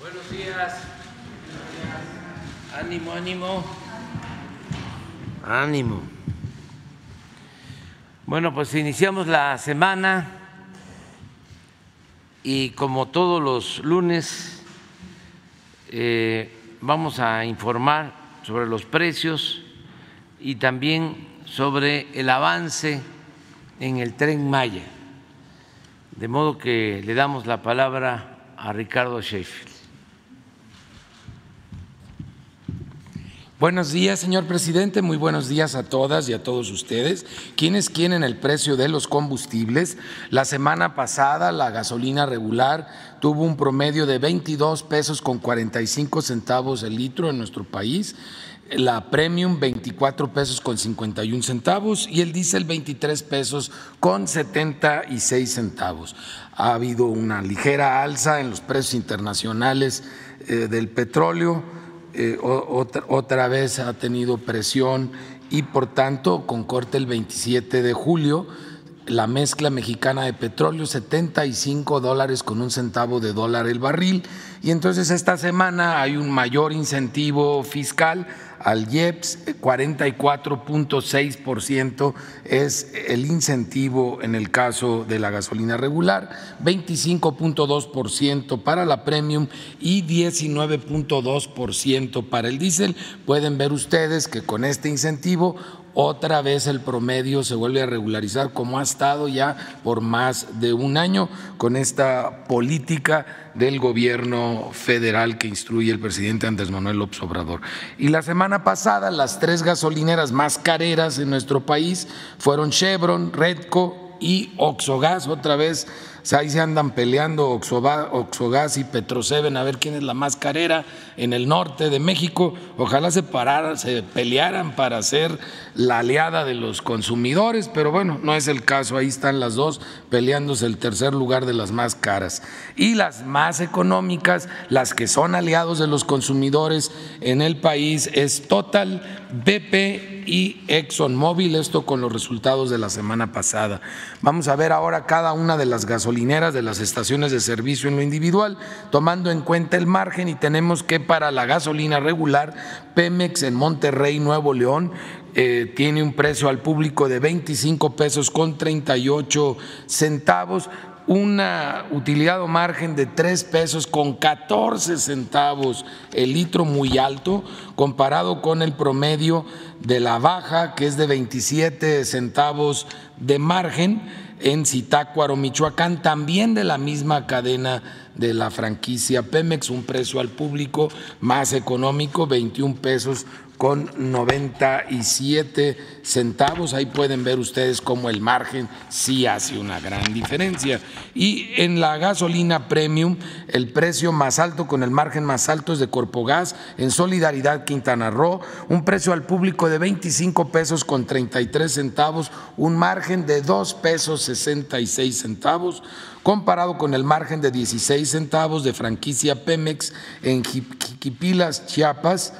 Buenos días. Ánimo, ánimo. Ánimo. Bueno, pues iniciamos la semana y como todos los lunes eh, vamos a informar sobre los precios y también sobre el avance en el tren Maya. De modo que le damos la palabra a Ricardo Sheffield. Buenos días, señor presidente. Muy buenos días a todas y a todos ustedes. ¿Quiénes quieren el precio de los combustibles? La semana pasada la gasolina regular tuvo un promedio de 22 pesos con 45 centavos el litro en nuestro país la premium 24 pesos con 51 centavos y el diésel 23 pesos con 76 centavos. Ha habido una ligera alza en los precios internacionales eh, del petróleo, eh, otra, otra vez ha tenido presión y por tanto con corte el 27 de julio la mezcla mexicana de petróleo, 75 dólares con un centavo de dólar el barril. Y entonces esta semana hay un mayor incentivo fiscal al IEPS, 44.6% es el incentivo en el caso de la gasolina regular, 25.2% para la premium y 19.2% para el diésel. Pueden ver ustedes que con este incentivo otra vez el promedio se vuelve a regularizar como ha estado ya por más de un año con esta política del gobierno federal que instruye el presidente Andrés Manuel López Obrador. Y la semana pasada las tres gasolineras más careras en nuestro país fueron Chevron, Redco y Oxogas, otra vez ahí se andan peleando Oxogas y Petroseven a ver quién es la más carera en el norte de México. Ojalá se, pararan, se pelearan para ser la aliada de los consumidores, pero bueno, no es el caso. Ahí están las dos peleándose el tercer lugar de las más caras. Y las más económicas, las que son aliados de los consumidores en el país, es Total, BP y ExxonMobil, esto con los resultados de la semana pasada. Vamos a ver ahora cada una de las gasolineras de las estaciones de servicio en lo individual, tomando en cuenta el margen y tenemos que para la gasolina regular, Pemex en Monterrey, Nuevo León, eh, tiene un precio al público de 25 pesos con 38 centavos, una utilidad o margen de 3 pesos con 14 centavos el litro muy alto comparado con el promedio de la baja que es de 27 centavos de margen en Zitácuaro, Michoacán, también de la misma cadena de la franquicia Pemex, un precio al público más económico, 21 pesos con 97 centavos. Ahí pueden ver ustedes cómo el margen sí hace una gran diferencia. Y en la gasolina premium, el precio más alto con el margen más alto es de Corpogas en Solidaridad Quintana Roo, un precio al público de 25 pesos con 33 centavos, un margen de 2 pesos 66 centavos comparado con el margen de 16 centavos de franquicia Pemex en Jiquipilas, Chiapas,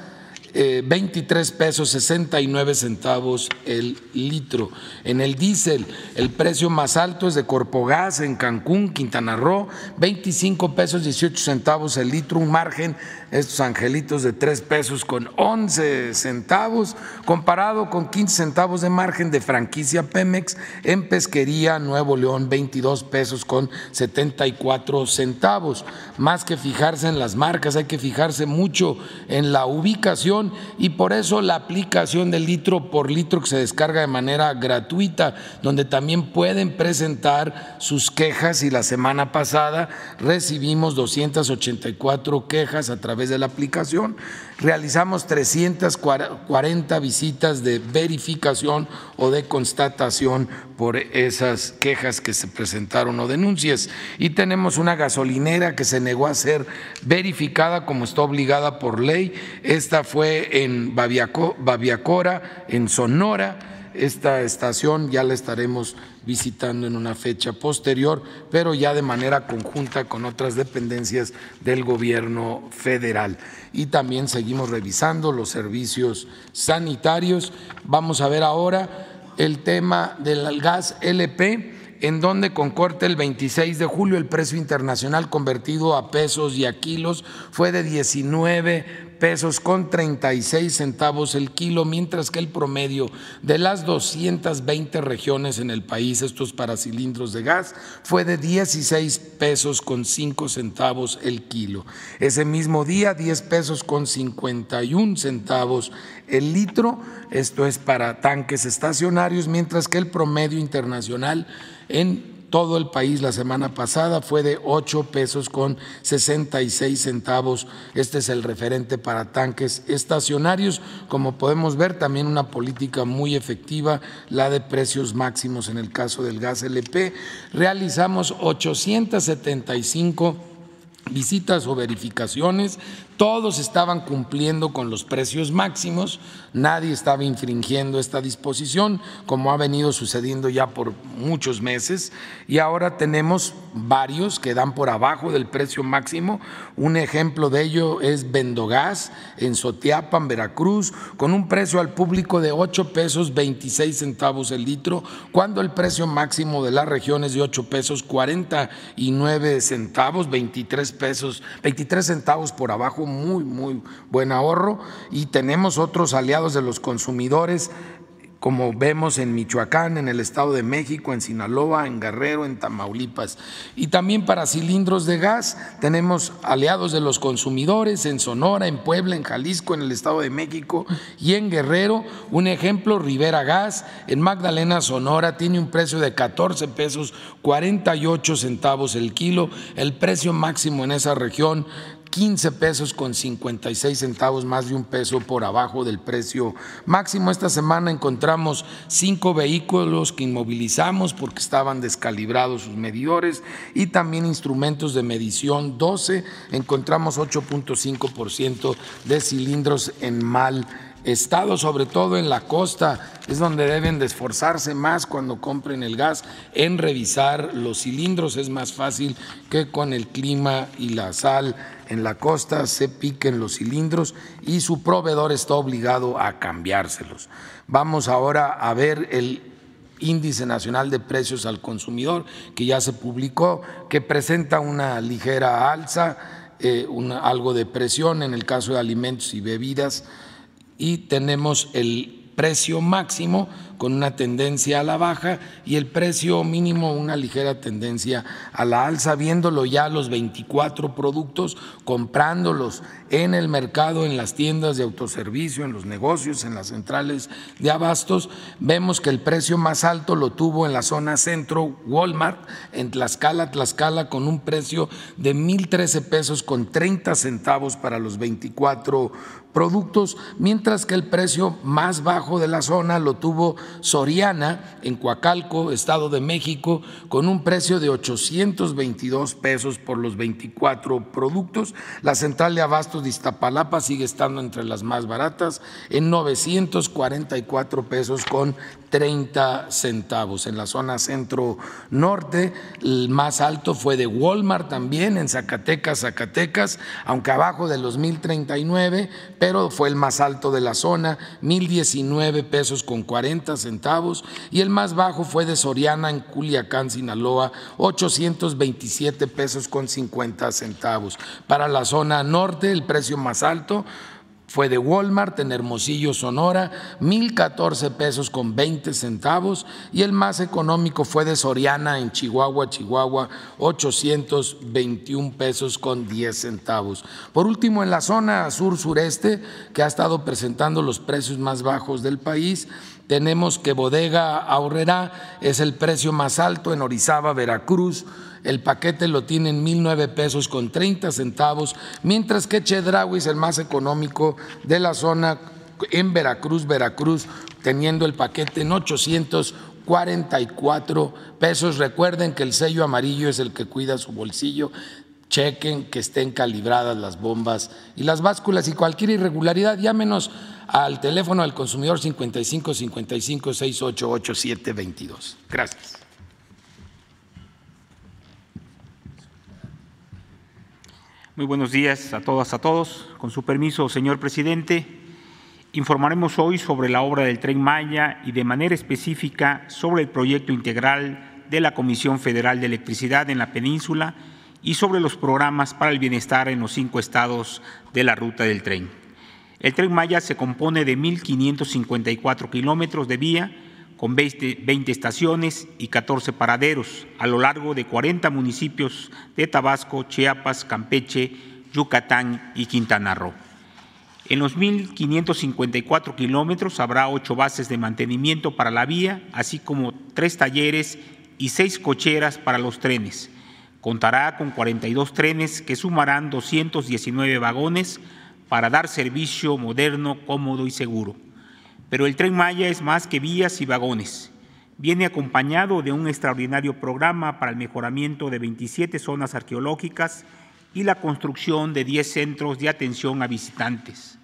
23 eh, pesos 69 centavos el litro. En el diésel, el precio más alto es de Corpogas en Cancún, Quintana Roo, 25 pesos 18 centavos el litro, un margen, estos angelitos de 3 pesos con 11 centavos, comparado con 15 centavos de margen de franquicia Pemex en Pesquería Nuevo León, 22 pesos con 74 centavos. Más que fijarse en las marcas, hay que fijarse mucho en la ubicación y por eso la aplicación del litro por litro que se descarga de manera gratuita, donde también pueden presentar sus quejas y la semana pasada recibimos 284 quejas a través de la aplicación realizamos 340 visitas de verificación o de constatación por esas quejas que se presentaron o denuncias. Y tenemos una gasolinera que se negó a ser verificada como está obligada por ley. Esta fue en Baviacora, en Sonora esta estación ya la estaremos visitando en una fecha posterior, pero ya de manera conjunta con otras dependencias del gobierno federal. Y también seguimos revisando los servicios sanitarios. Vamos a ver ahora el tema del gas LP en donde con corte el 26 de julio el precio internacional convertido a pesos y a kilos fue de 19 pesos con 36 centavos el kilo, mientras que el promedio de las 220 regiones en el país, estos para cilindros de gas, fue de 16 pesos con 5 centavos el kilo. Ese mismo día, 10 pesos con 51 centavos el litro, esto es para tanques estacionarios, mientras que el promedio internacional en todo el país la semana pasada fue de 8 pesos con 66 centavos. Este es el referente para tanques estacionarios. Como podemos ver, también una política muy efectiva, la de precios máximos en el caso del gas LP. Realizamos 875 visitas o verificaciones, todos estaban cumpliendo con los precios máximos, nadie estaba infringiendo esta disposición, como ha venido sucediendo ya por muchos meses, y ahora tenemos varios que dan por abajo del precio máximo. Un ejemplo de ello es Vendogas en Sotiapan, Veracruz, con un precio al público de 8 pesos 26 centavos el litro, cuando el precio máximo de la región es de 8 pesos 49 centavos, 23 pesos, 23 centavos por abajo muy, muy buen ahorro y tenemos otros aliados de los consumidores como vemos en Michoacán, en el Estado de México, en Sinaloa, en Guerrero, en Tamaulipas. Y también para cilindros de gas tenemos aliados de los consumidores en Sonora, en Puebla, en Jalisco, en el Estado de México y en Guerrero. Un ejemplo, Rivera Gas, en Magdalena, Sonora, tiene un precio de 14 pesos 48 centavos el kilo. El precio máximo en esa región 15 pesos con 56 centavos, más de un peso por abajo del precio máximo. Esta semana encontramos cinco vehículos que inmovilizamos porque estaban descalibrados sus medidores y también instrumentos de medición 12. Encontramos 8.5% de cilindros en mal estado, sobre todo en la costa, es donde deben de esforzarse más cuando compren el gas en revisar los cilindros. Es más fácil que con el clima y la sal en la costa se piquen los cilindros y su proveedor está obligado a cambiárselos. Vamos ahora a ver el índice nacional de precios al consumidor que ya se publicó, que presenta una ligera alza, eh, algo de presión en el caso de alimentos y bebidas y tenemos el precio máximo con una tendencia a la baja y el precio mínimo una ligera tendencia a la alza, viéndolo ya los 24 productos, comprándolos en el mercado, en las tiendas de autoservicio, en los negocios, en las centrales de abastos, vemos que el precio más alto lo tuvo en la zona centro Walmart, en Tlaxcala, Tlaxcala, con un precio de 1.013 pesos con 30 centavos para los 24 productos, mientras que el precio más bajo de la zona lo tuvo Soriana en Coacalco, Estado de México, con un precio de 822 pesos por los 24 productos. La central de abastos de Iztapalapa sigue estando entre las más baratas en 944 pesos con 30 centavos. En la zona centro-norte, el más alto fue de Walmart también, en Zacatecas, Zacatecas, aunque abajo de los 1039, pero fue el más alto de la zona, 1019 pesos con 40 centavos. Y el más bajo fue de Soriana, en Culiacán, Sinaloa, 827 pesos con 50 centavos. Para la zona norte, el precio más alto fue de Walmart en Hermosillo, Sonora, 1.014 pesos con 20 centavos y el más económico fue de Soriana en Chihuahua, Chihuahua, 821 pesos con 10 centavos. Por último, en la zona sur-sureste, que ha estado presentando los precios más bajos del país, tenemos que Bodega Ahorrera es el precio más alto en Orizaba, Veracruz, el paquete lo tiene en mil nueve pesos con 30 centavos, mientras que Chedraui es el más económico de la zona en Veracruz, Veracruz, teniendo el paquete en 844 pesos. Recuerden que el sello amarillo es el que cuida su bolsillo. Chequen que estén calibradas las bombas y las básculas y cualquier irregularidad, llámenos al teléfono del consumidor 55 55 688 722. Gracias. Muy buenos días a todas, a todos. Con su permiso, señor presidente, informaremos hoy sobre la obra del Tren Maya y de manera específica sobre el proyecto integral de la Comisión Federal de Electricidad en la península y sobre los programas para el bienestar en los cinco estados de la ruta del tren. El tren Maya se compone de 1.554 kilómetros de vía con 20, 20, estaciones y 14 paraderos a lo largo de 40 municipios de Tabasco, Chiapas, Campeche, Yucatán y Quintana Roo. En los 1.554 kilómetros habrá ocho bases de mantenimiento para la vía, así como tres talleres y seis cocheras para los trenes. Contará con 42 trenes que sumarán 219 vagones para dar servicio moderno, cómodo y seguro. Pero el tren Maya es más que vías y vagones. Viene acompañado de un extraordinario programa para el mejoramiento de 27 zonas arqueológicas y la construcción de 10 centros de atención a visitantes.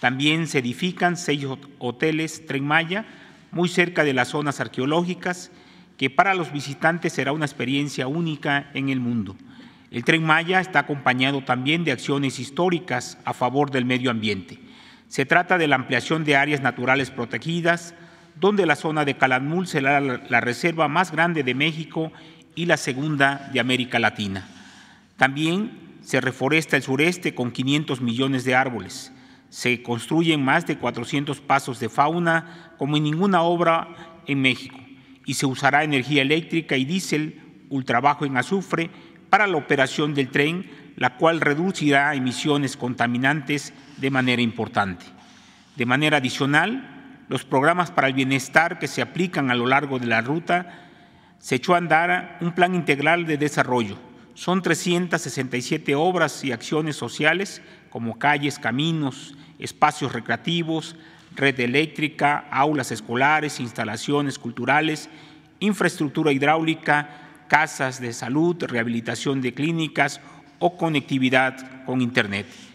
También se edifican seis hoteles Tren Maya muy cerca de las zonas arqueológicas, que para los visitantes será una experiencia única en el mundo. El Tren Maya está acompañado también de acciones históricas a favor del medio ambiente. Se trata de la ampliación de áreas naturales protegidas, donde la zona de Calanmul será la reserva más grande de México y la segunda de América Latina. También se reforesta el sureste con 500 millones de árboles se construyen más de 400 pasos de fauna como en ninguna obra en México y se usará energía eléctrica y diésel ultrabajo en azufre para la operación del tren, la cual reducirá emisiones contaminantes de manera importante. De manera adicional, los programas para el bienestar que se aplican a lo largo de la ruta se echó a andar un plan integral de desarrollo. Son 367 obras y acciones sociales como calles, caminos, espacios recreativos, red eléctrica, aulas escolares, instalaciones culturales, infraestructura hidráulica, casas de salud, rehabilitación de clínicas o conectividad con Internet.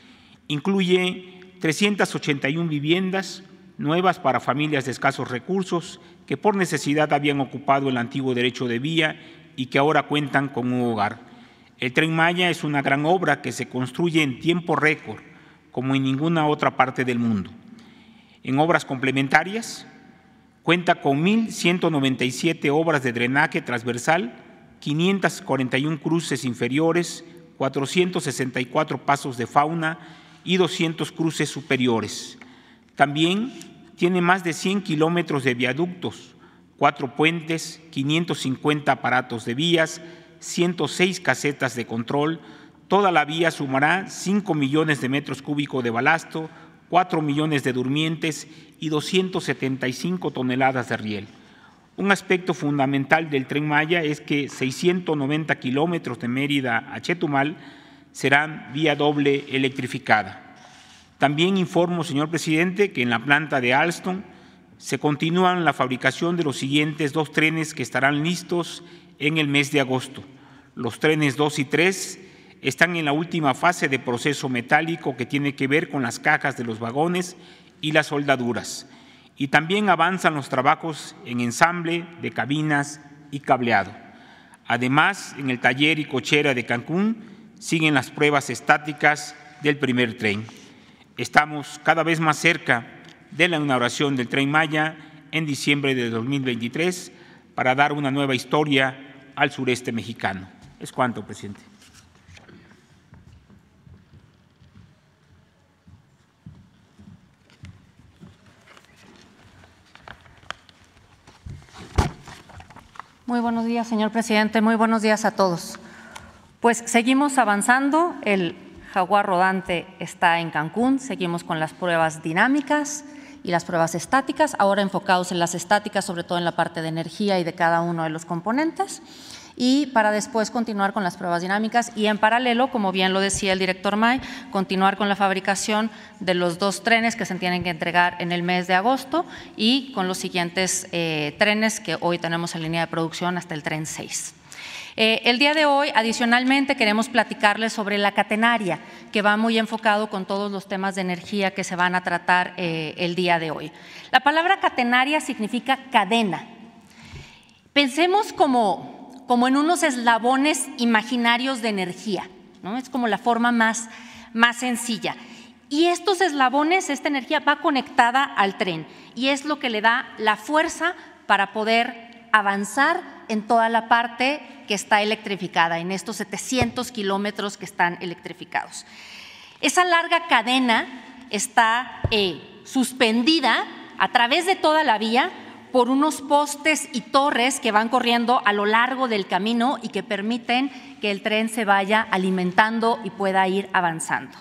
Incluye 381 viviendas nuevas para familias de escasos recursos que por necesidad habían ocupado el antiguo derecho de vía y que ahora cuentan con un hogar. El tren Maya es una gran obra que se construye en tiempo récord como en ninguna otra parte del mundo. En obras complementarias, cuenta con 1.197 obras de drenaje transversal, 541 cruces inferiores, 464 pasos de fauna y 200 cruces superiores. También tiene más de 100 kilómetros de viaductos, cuatro puentes, 550 aparatos de vías, 106 casetas de control, Toda la vía sumará 5 millones de metros cúbicos de balasto, 4 millones de durmientes y 275 toneladas de riel. Un aspecto fundamental del tren Maya es que 690 kilómetros de Mérida a Chetumal serán vía doble electrificada. También informo, señor presidente, que en la planta de Alstom se continúan la fabricación de los siguientes dos trenes que estarán listos en el mes de agosto. Los trenes 2 y 3 están en la última fase de proceso metálico que tiene que ver con las cajas de los vagones y las soldaduras. Y también avanzan los trabajos en ensamble de cabinas y cableado. Además, en el taller y cochera de Cancún siguen las pruebas estáticas del primer tren. Estamos cada vez más cerca de la inauguración del tren Maya en diciembre de 2023 para dar una nueva historia al sureste mexicano. Es cuanto, presidente. Muy buenos días, señor presidente. Muy buenos días a todos. Pues seguimos avanzando. El jaguar rodante está en Cancún. Seguimos con las pruebas dinámicas y las pruebas estáticas, ahora enfocados en las estáticas, sobre todo en la parte de energía y de cada uno de los componentes y para después continuar con las pruebas dinámicas y en paralelo, como bien lo decía el director May, continuar con la fabricación de los dos trenes que se tienen que entregar en el mes de agosto y con los siguientes eh, trenes que hoy tenemos en línea de producción hasta el tren 6. Eh, el día de hoy, adicionalmente, queremos platicarles sobre la catenaria, que va muy enfocado con todos los temas de energía que se van a tratar eh, el día de hoy. La palabra catenaria significa cadena. Pensemos como como en unos eslabones imaginarios de energía. ¿no? Es como la forma más, más sencilla. Y estos eslabones, esta energía va conectada al tren y es lo que le da la fuerza para poder avanzar en toda la parte que está electrificada, en estos 700 kilómetros que están electrificados. Esa larga cadena está eh, suspendida a través de toda la vía por unos postes y torres que van corriendo a lo largo del camino y que permiten que el tren se vaya alimentando y pueda ir avanzando.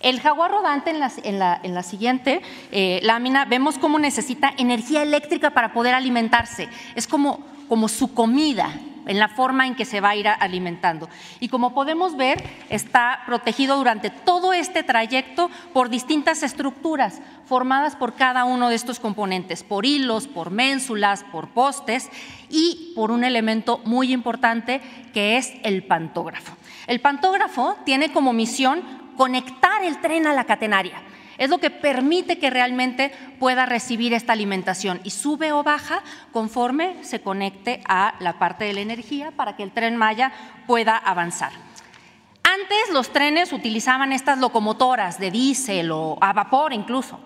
El jaguar rodante en la, siguiente eh, lámina vemos cómo necesita energía eléctrica para poder alimentarse. Es como, como su comida, en la forma en que se va a ir alimentando. Y como podemos ver, está protegido durante todo este trayecto por distintas estructuras formadas por cada uno de estos componentes, por hilos, por ménsulas, por postes y por un elemento muy importante que es el pantógrafo. El pantógrafo tiene como misión conectar el tren a la catenaria es lo que permite que realmente pueda recibir esta alimentación y sube o baja conforme se conecte a la parte de la energía para que el tren Maya pueda avanzar. Antes los trenes utilizaban estas locomotoras de diésel o a vapor incluso.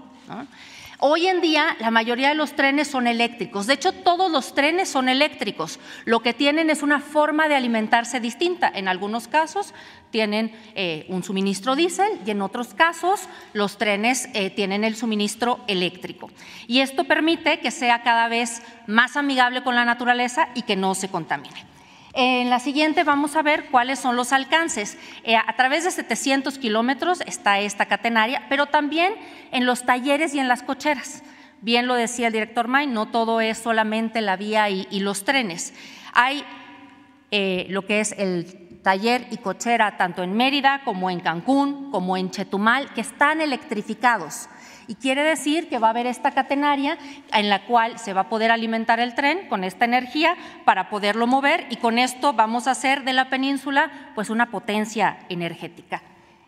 Hoy en día la mayoría de los trenes son eléctricos. De hecho, todos los trenes son eléctricos. Lo que tienen es una forma de alimentarse distinta. En algunos casos tienen eh, un suministro diésel y en otros casos los trenes eh, tienen el suministro eléctrico. Y esto permite que sea cada vez más amigable con la naturaleza y que no se contamine. En la siguiente vamos a ver cuáles son los alcances. Eh, a través de 700 kilómetros está esta catenaria, pero también en los talleres y en las cocheras. Bien lo decía el director May, no todo es solamente la vía y, los trenes. Hay eh, lo que es el taller y cochera tanto en Mérida como en Cancún, como en Chetumal, que están electrificados. Y quiere decir que va a haber esta catenaria en la cual se va a poder alimentar el tren con esta energía para poderlo mover y con esto vamos a hacer de la península pues una potencia energética.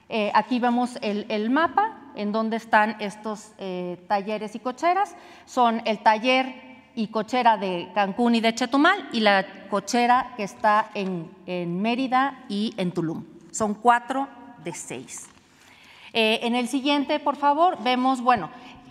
Eh, aquí vemos el, mapa en donde están estos eh, talleres y cocheras. Son el taller y cochera de Cancún y de Chetumal y la cochera que está en, en Mérida y en Tulum. Son cuatro de seis. Eh, en el siguiente, por favor, vemos, bueno,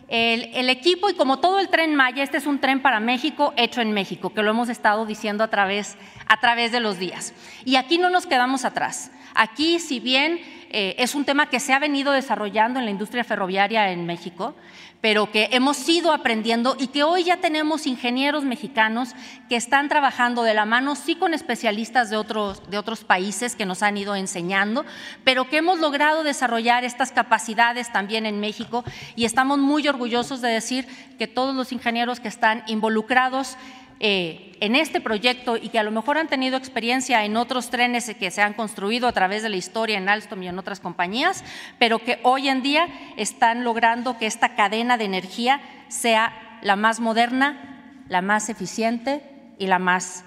el, equipo y como todo el tren Maya, este es un tren para México hecho en México, que lo hemos estado diciendo a través, a través de los días. Y aquí no nos quedamos atrás. Aquí, si bien eh, es un tema que se ha venido desarrollando en la industria ferroviaria en México, pero que hemos ido aprendiendo y que hoy ya tenemos ingenieros mexicanos que están trabajando de la mano, sí con especialistas de otros, de otros países que nos han ido enseñando, pero que hemos logrado desarrollar estas capacidades también en México y estamos muy orgullosos de decir que todos los ingenieros que están involucrados eh, en este proyecto y que a lo mejor han tenido experiencia en otros trenes que se han construido a través de la historia en Alstom y en otras compañías, pero que hoy en día están logrando que esta cadena de energía sea la más moderna, la más eficiente y la más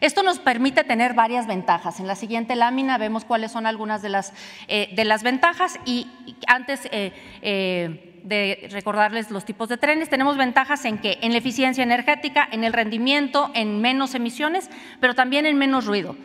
Esto nos permite tener varias ventajas. En la siguiente lámina vemos cuáles son algunas de las, eh, de las ventajas y antes eh, de recordarles los tipos de trenes, tenemos ventajas en que en la eficiencia energética, en el rendimiento, en menos emisiones, pero también en menos ruido.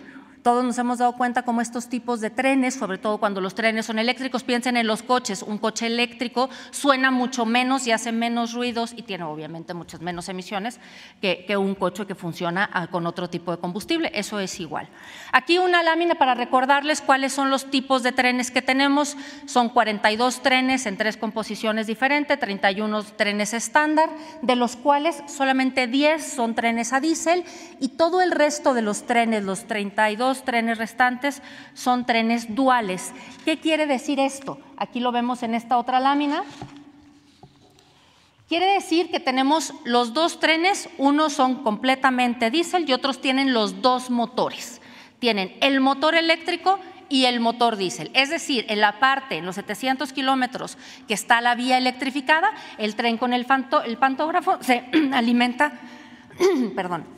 Todos nos hemos dado cuenta cómo estos tipos de trenes, sobre todo cuando los trenes son eléctricos, piensen en los coches. Un coche eléctrico suena mucho menos y hace menos ruidos y tiene obviamente muchas menos emisiones que, un coche que funciona ah, con otro tipo de combustible. Eso es igual. Aquí una lámina para recordarles cuáles son los tipos de trenes que tenemos. Son 42 trenes en tres composiciones diferentes, 31 trenes estándar, de los cuales solamente 10 son trenes a diésel y todo el resto de los trenes, los 32 trenes restantes son trenes duales. ¿Qué quiere decir esto? Aquí lo vemos en esta otra lámina. Quiere decir que tenemos los dos trenes, unos son completamente diésel y otros tienen los dos motores. Tienen el motor eléctrico y el motor diésel. Es decir, en la parte, los 700 kilómetros que está la vía electrificada, el tren con el, el pantógrafo se alimenta, perdón,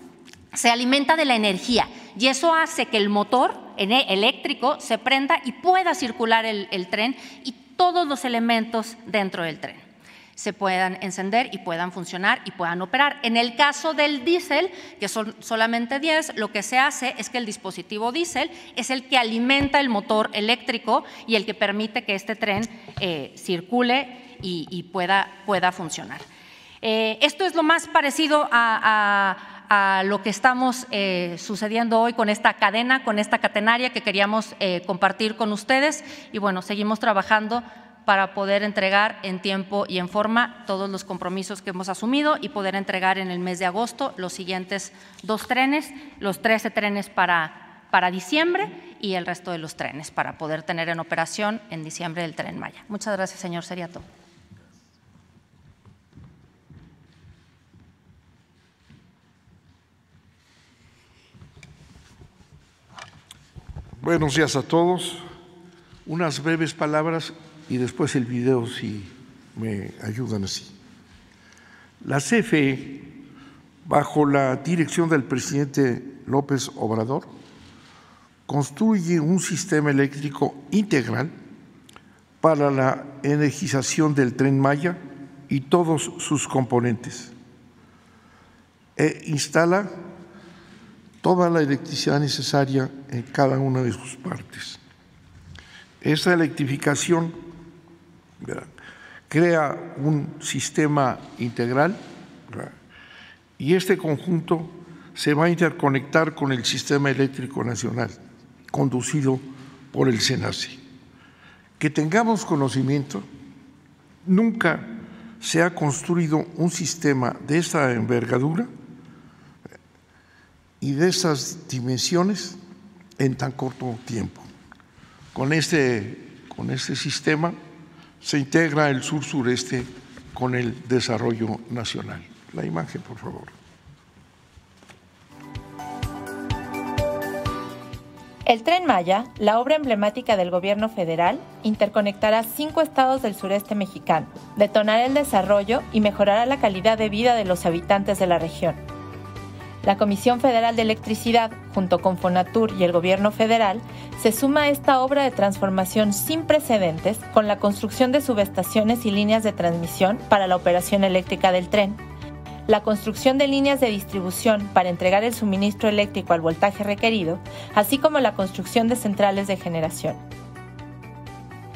se alimenta de la energía y eso hace que el motor eléctrico se prenda y pueda circular el, tren y todos los elementos dentro del tren se puedan encender y puedan funcionar y puedan operar. En el caso del diésel, que son solamente 10, lo que se hace es que el dispositivo diésel es el que alimenta el motor eléctrico y el que permite que este tren eh, circule y, pueda, pueda funcionar. Eh, esto es lo más parecido a a lo que estamos eh, sucediendo hoy con esta cadena, con esta catenaria que queríamos eh, compartir con ustedes. Y bueno, seguimos trabajando para poder entregar en tiempo y en forma todos los compromisos que hemos asumido y poder entregar en el mes de agosto los siguientes dos trenes, los 13 trenes para, para diciembre y el resto de los trenes para poder tener en operación en diciembre el tren Maya. Muchas gracias, señor Seriato. Buenos días a todos. Unas breves palabras y después el video si me ayudan así. La CFE, bajo la dirección del presidente López Obrador, construye un sistema eléctrico integral para la energización del tren Maya y todos sus componentes e instala toda la electricidad necesaria en cada una de sus partes. Esa electrificación crea un sistema integral y este conjunto se va a interconectar con el sistema eléctrico nacional conducido por el SENACE. Que tengamos conocimiento, nunca se ha construido un sistema de esta envergadura y de esas dimensiones en tan corto tiempo. Con este, con este sistema se integra el sur-sureste con el desarrollo nacional. La imagen, por favor. El tren Maya, la obra emblemática del gobierno federal, interconectará cinco estados del sureste mexicano, detonará el desarrollo y mejorará la calidad de vida de los habitantes de la región la Comisión Federal de Electricidad, junto con Fonatur y el Gobierno federal, se suma a esta obra de transformación sin precedentes con la construcción de subestaciones y líneas de transmisión para la operación eléctrica del tren, la construcción de líneas de distribución para entregar el suministro eléctrico al voltaje requerido, así como la construcción de centrales de generación.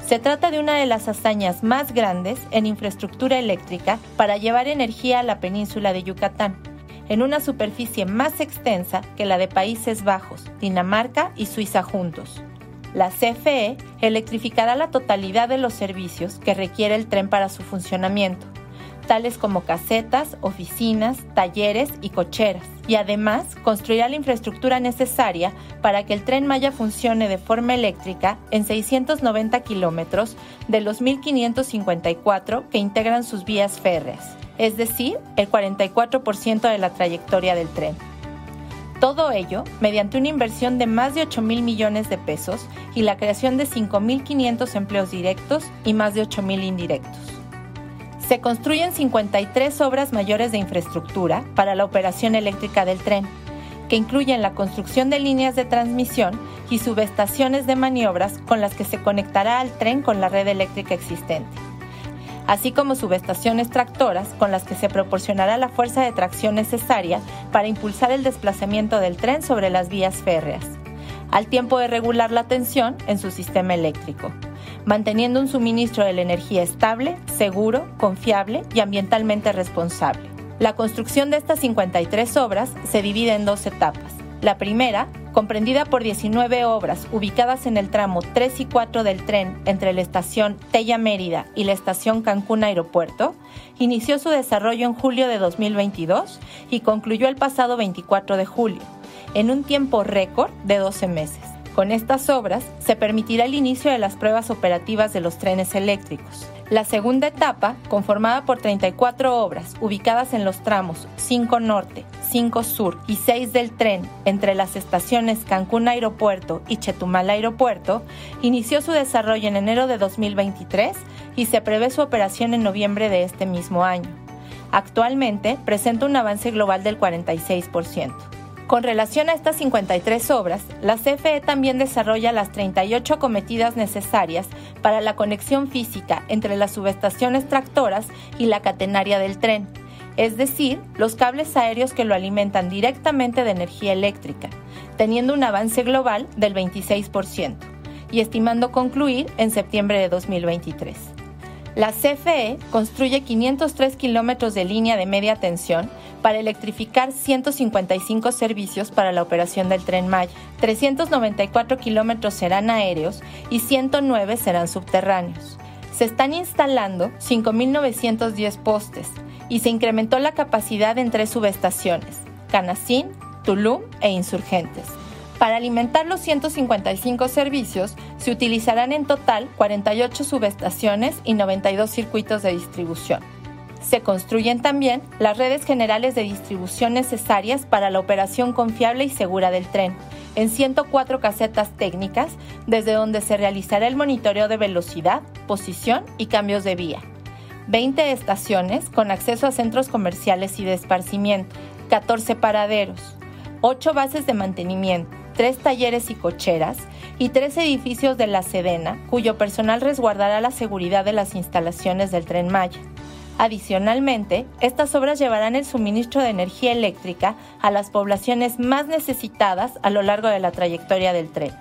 Se trata de una de las hazañas más grandes en infraestructura eléctrica para llevar energía a la península de Yucatán en una superficie más extensa que la de Países Bajos, Dinamarca y Suiza juntos. La CFE electrificará la totalidad de los servicios que requiere el tren para su funcionamiento, tales como casetas, oficinas, talleres y cocheras, y además construirá la infraestructura necesaria para que el tren Maya funcione de forma eléctrica en 690 kilómetros de los 1.554 que integran sus vías férreas es decir, el 44% de la trayectoria del tren. Todo ello mediante una inversión de más de 8 mil millones de pesos y la creación de 5.500 empleos directos y más de 8 mil indirectos. Se construyen 53 obras mayores de infraestructura para la operación eléctrica del tren, que incluyen la construcción de líneas de transmisión y subestaciones de maniobras con las que se conectará al tren con la red eléctrica existente así como subestaciones tractoras con las que se proporcionará la fuerza de tracción necesaria para impulsar el desplazamiento del tren sobre las vías férreas, al tiempo de regular la tensión en su sistema eléctrico, manteniendo un suministro de la energía estable, seguro, confiable y ambientalmente responsable. La construcción de estas 53 obras se divide en dos etapas. La primera, comprendida por 19 obras ubicadas en el tramo 3 y 4 del tren entre la estación Tella Mérida y la estación Cancún Aeropuerto, inició su desarrollo en julio de 2022 y concluyó el pasado 24 de julio, en un tiempo récord de 12 meses. Con estas obras se permitirá el inicio de las pruebas operativas de los trenes eléctricos. La segunda etapa, conformada por 34 obras ubicadas en los tramos 5 Norte, 5 Sur y 6 del tren entre las estaciones Cancún Aeropuerto y Chetumal Aeropuerto, inició su desarrollo en enero de 2023 y se prevé su operación en noviembre de este mismo año. Actualmente presenta un avance global del 46%. Con relación a estas 53 obras, la CFE también desarrolla las 38 cometidas necesarias para la conexión física entre las subestaciones tractoras y la catenaria del tren, es decir, los cables aéreos que lo alimentan directamente de energía eléctrica, teniendo un avance global del 26% y estimando concluir en septiembre de 2023. La CFE construye 503 kilómetros de línea de media tensión para electrificar 155 servicios para la operación del tren Maya. 394 kilómetros serán aéreos y 109 serán subterráneos. Se están instalando 5.910 postes y se incrementó la capacidad en tres subestaciones, Canacín, Tulum e Insurgentes. Para alimentar los 155 servicios, se utilizarán en total 48 subestaciones y 92 circuitos de distribución. Se construyen también las redes generales de distribución necesarias para la operación confiable y segura del tren, en 104 casetas técnicas, desde donde se realizará el monitoreo de velocidad, posición y cambios de vía. 20 estaciones con acceso a centros comerciales y de esparcimiento, 14 paraderos, 8 bases de mantenimiento, tres talleres y cocheras y tres edificios de la Sedena, cuyo personal resguardará la seguridad de las instalaciones del tren Maya. Adicionalmente, estas obras llevarán el suministro de energía eléctrica a las poblaciones más necesitadas a lo largo de la trayectoria del tren.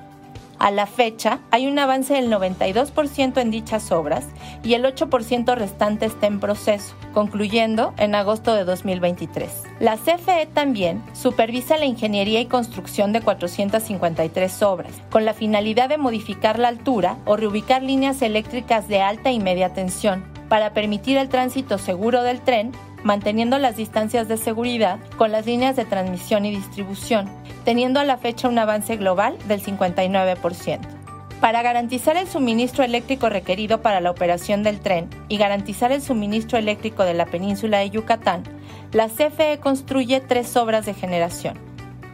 A la fecha, hay un avance del 92% en dichas obras y el 8% restante está en proceso, concluyendo en agosto de 2023. La CFE también supervisa la ingeniería y construcción de 453 obras, con la finalidad de modificar la altura o reubicar líneas eléctricas de alta y media tensión para permitir el tránsito seguro del tren manteniendo las distancias de seguridad con las líneas de transmisión y distribución, teniendo a la fecha un avance global del 59%. Para garantizar el suministro eléctrico requerido para la operación del tren y garantizar el suministro eléctrico de la península de Yucatán, la CFE construye tres obras de generación.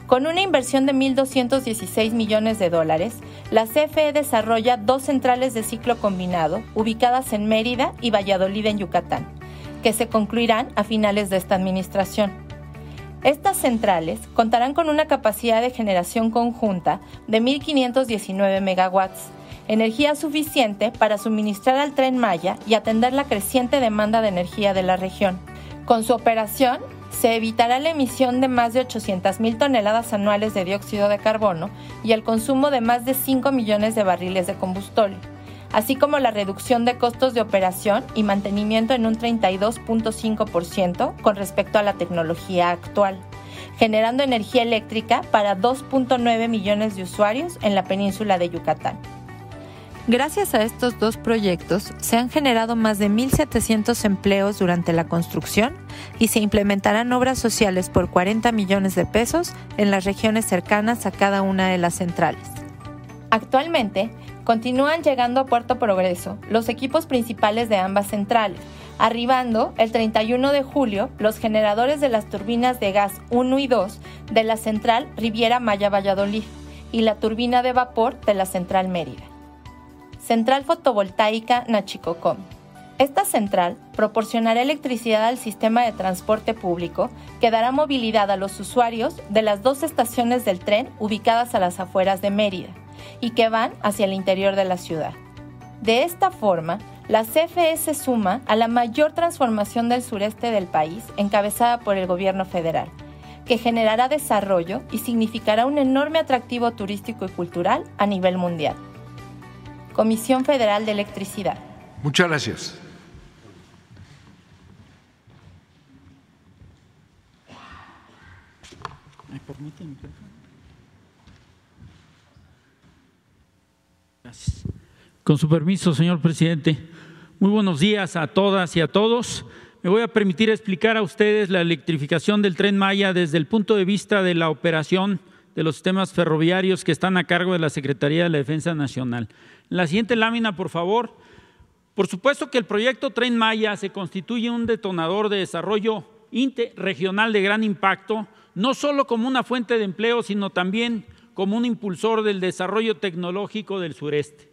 Con una inversión de 1.216 millones de dólares, la CFE desarrolla dos centrales de ciclo combinado ubicadas en Mérida y Valladolid en Yucatán que se concluirán a finales de esta administración. Estas centrales contarán con una capacidad de generación conjunta de 1.519 megawatts, energía suficiente para suministrar al tren Maya y atender la creciente demanda de energía de la región. Con su operación, se evitará la emisión de más de 800.000 toneladas anuales de dióxido de carbono y el consumo de más de 5 millones de barriles de combustible así como la reducción de costos de operación y mantenimiento en un 32.5% con respecto a la tecnología actual, generando energía eléctrica para 2.9 millones de usuarios en la península de Yucatán. Gracias a estos dos proyectos se han generado más de 1.700 empleos durante la construcción y se implementarán obras sociales por 40 millones de pesos en las regiones cercanas a cada una de las centrales. Actualmente, continúan llegando a Puerto Progreso los equipos principales de ambas centrales, arribando el 31 de julio los generadores de las turbinas de gas 1 y 2 de la central Riviera Maya Valladolid y la turbina de vapor de la central Mérida. Central fotovoltaica Nachicocom. Esta central proporcionará electricidad al sistema de transporte público que dará movilidad a los usuarios de las dos estaciones del tren ubicadas a las afueras de Mérida y que van hacia el interior de la ciudad. De esta forma, la CFE se suma a la mayor transformación del sureste del país encabezada por el gobierno federal, que generará desarrollo y significará un enorme atractivo turístico y cultural a nivel mundial. Comisión Federal de Electricidad. Muchas gracias. Con su permiso, señor presidente. Muy buenos días a todas y a todos. Me voy a permitir explicar a ustedes la electrificación del tren Maya desde el punto de vista de la operación de los sistemas ferroviarios que están a cargo de la Secretaría de la Defensa Nacional. La siguiente lámina, por favor. Por supuesto que el proyecto Tren Maya se constituye un detonador de desarrollo interregional de gran impacto, no solo como una fuente de empleo, sino también como un impulsor del desarrollo tecnológico del sureste.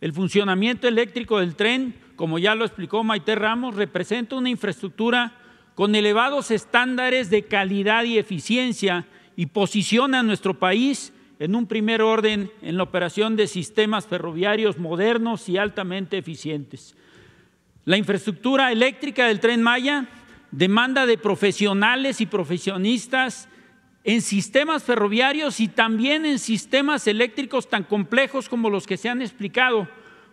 El funcionamiento eléctrico del tren, como ya lo explicó Maite Ramos, representa una infraestructura con elevados estándares de calidad y eficiencia y posiciona a nuestro país en un primer orden en la operación de sistemas ferroviarios modernos y altamente eficientes. La infraestructura eléctrica del tren Maya demanda de profesionales y profesionistas en sistemas ferroviarios y también en sistemas eléctricos tan complejos como los que se han explicado.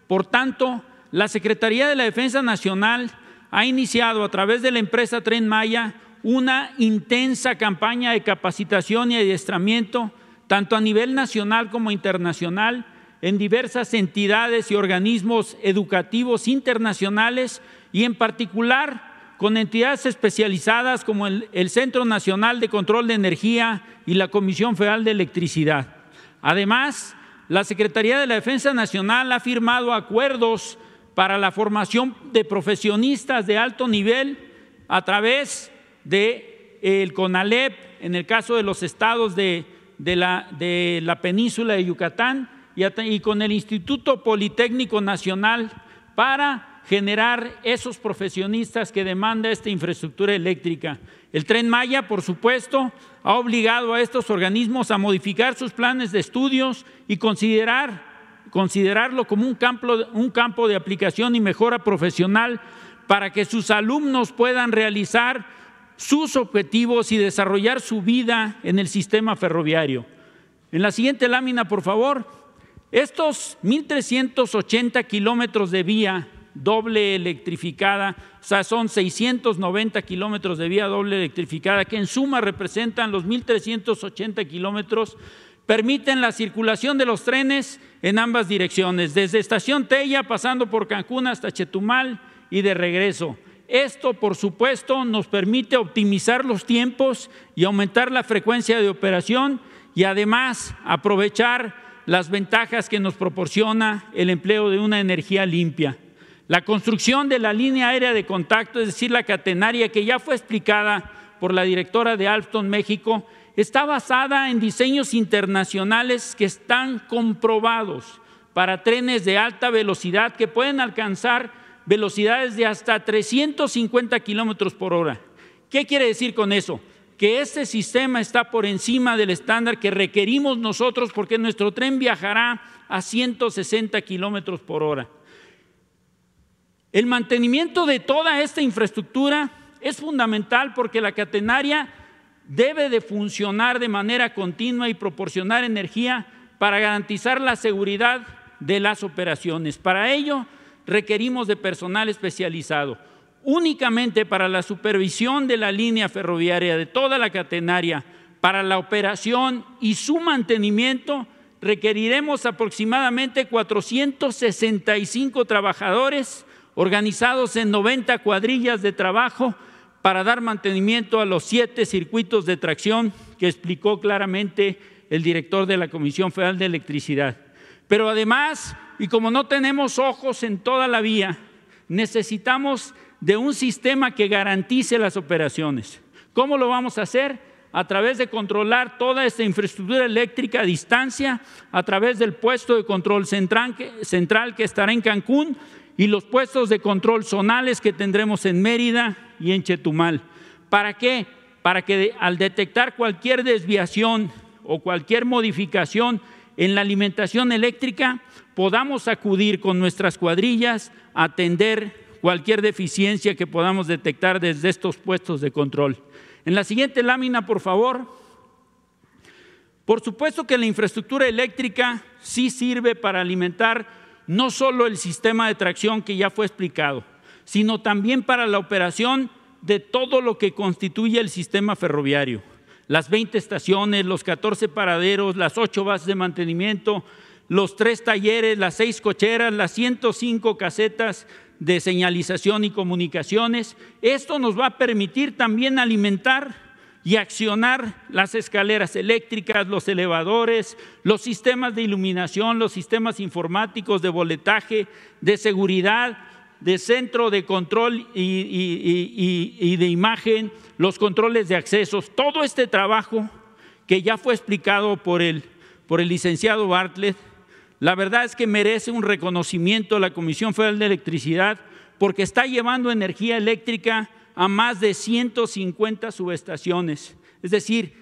Por tanto, la Secretaría de la Defensa Nacional ha iniciado a través de la empresa Tren Maya una intensa campaña de capacitación y adiestramiento, tanto a nivel nacional como internacional, en diversas entidades y organismos educativos internacionales y en particular con entidades especializadas como el, Centro Nacional de Control de Energía y la Comisión Federal de Electricidad. Además, la Secretaría de la Defensa Nacional ha firmado acuerdos para la formación de profesionistas de alto nivel a través de el CONALEP, en el caso de los estados de, la, de la, península de Yucatán, y, y con el Instituto Politécnico Nacional para generar esos profesionistas que demanda esta infraestructura eléctrica. El tren Maya, por supuesto, ha obligado a estos organismos a modificar sus planes de estudios y considerar, considerarlo como un campo, un campo de aplicación y mejora profesional para que sus alumnos puedan realizar sus objetivos y desarrollar su vida en el sistema ferroviario. En la siguiente lámina, por favor, estos 1.380 kilómetros de vía doble electrificada, o sea, son 690 kilómetros de vía doble electrificada, que en suma representan los 1.380 kilómetros, permiten la circulación de los trenes en ambas direcciones, desde Estación Tella, pasando por Cancún hasta Chetumal y de regreso. Esto, por supuesto, nos permite optimizar los tiempos y aumentar la frecuencia de operación y además aprovechar las ventajas que nos proporciona el empleo de una energía limpia. La construcción de la línea aérea de contacto, es decir, la catenaria que ya fue explicada por la directora de Alstom México, está basada en diseños internacionales que están comprobados para trenes de alta velocidad que pueden alcanzar velocidades de hasta 350 kilómetros por hora. ¿Qué quiere decir con eso? Que este sistema está por encima del estándar que requerimos nosotros porque nuestro tren viajará a 160 kilómetros por hora. El mantenimiento de toda esta infraestructura es fundamental porque la catenaria debe de funcionar de manera continua y proporcionar energía para garantizar la seguridad de las operaciones. Para ello requerimos de personal especializado. Únicamente para la supervisión de la línea ferroviaria, de toda la catenaria, para la operación y su mantenimiento, requeriremos aproximadamente 465 trabajadores organizados en 90 cuadrillas de trabajo para dar mantenimiento a los siete circuitos de tracción que explicó claramente el director de la Comisión Federal de Electricidad. Pero además, y como no tenemos ojos en toda la vía, necesitamos de un sistema que garantice las operaciones. ¿Cómo lo vamos a hacer? A través de controlar toda esta infraestructura eléctrica a distancia, a través del puesto de control central que, estará en Cancún y los puestos de control zonales que tendremos en Mérida y en Chetumal. ¿Para qué? Para que al detectar cualquier desviación o cualquier modificación en la alimentación eléctrica, podamos acudir con nuestras cuadrillas a atender cualquier deficiencia que podamos detectar desde estos puestos de control. En la siguiente lámina, por favor. Por supuesto que la infraestructura eléctrica sí sirve para alimentar no solo el sistema de tracción que ya fue explicado, sino también para la operación de todo lo que constituye el sistema ferroviario. Las 20 estaciones, los 14 paraderos, las 8 bases de mantenimiento, los tres talleres, las 6 cocheras, las 105 casetas de señalización y comunicaciones. Esto nos va a permitir también alimentar y accionar las escaleras eléctricas, los elevadores, los sistemas de iluminación, los sistemas informáticos de boletaje, de seguridad, de centro de control y, de imagen, los controles de accesos, todo este trabajo que ya fue explicado por el, por el licenciado Bartlett, la verdad es que merece un reconocimiento a la Comisión Federal de Electricidad porque está llevando energía eléctrica a más de 150 subestaciones. Es decir,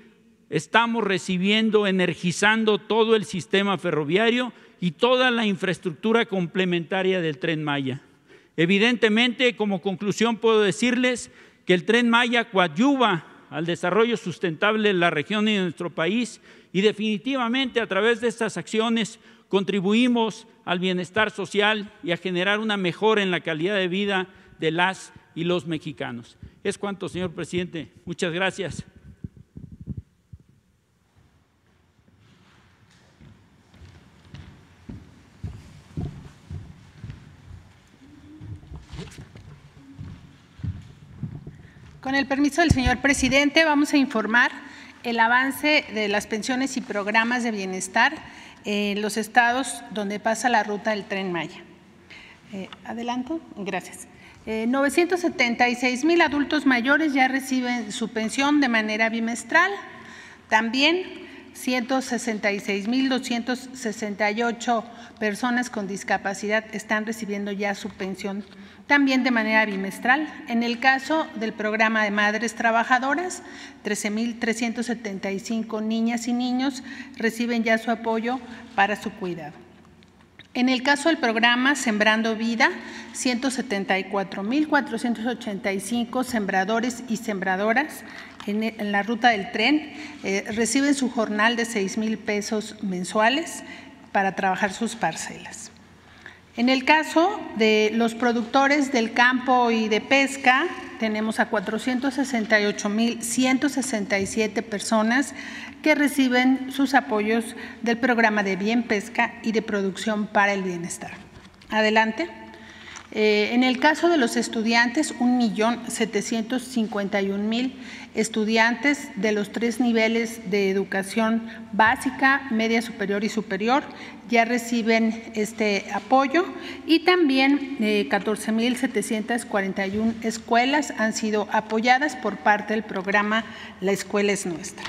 estamos recibiendo, energizando todo el sistema ferroviario y toda la infraestructura complementaria del tren Maya. Evidentemente, como conclusión puedo decirles que el tren Maya coadyuva al desarrollo sustentable de la región y de nuestro país y definitivamente a través de estas acciones contribuimos al bienestar social y a generar una mejora en la calidad de vida de las y los mexicanos. Es cuanto, señor presidente. Muchas gracias. Con el permiso del señor presidente, vamos a informar el avance de las pensiones y programas de bienestar en los estados donde pasa la ruta del tren Maya. Eh, adelanto, gracias. 976 eh, mil adultos mayores ya reciben su pensión de manera bimestral. También 166 mil 268 personas con discapacidad están recibiendo ya su pensión también de manera bimestral. En el caso del programa de madres trabajadoras, 13.375 niñas y niños reciben ya su apoyo para su cuidado. En el caso del programa Sembrando Vida, 174.485 sembradores y sembradoras en, la ruta del tren eh, reciben su jornal de 6 mil pesos mensuales para trabajar sus parcelas. En el caso de los productores del campo y de pesca, tenemos a 468.167 personas que reciben sus apoyos del programa de Bien Pesca y de Producción para el Bienestar. Adelante. Eh, en el caso de los estudiantes, 1.751.000 estudiantes de los tres niveles de educación básica, media superior y superior ya reciben este apoyo y también 14.741 eh, escuelas han sido apoyadas por parte del programa La Escuela es Nuestra.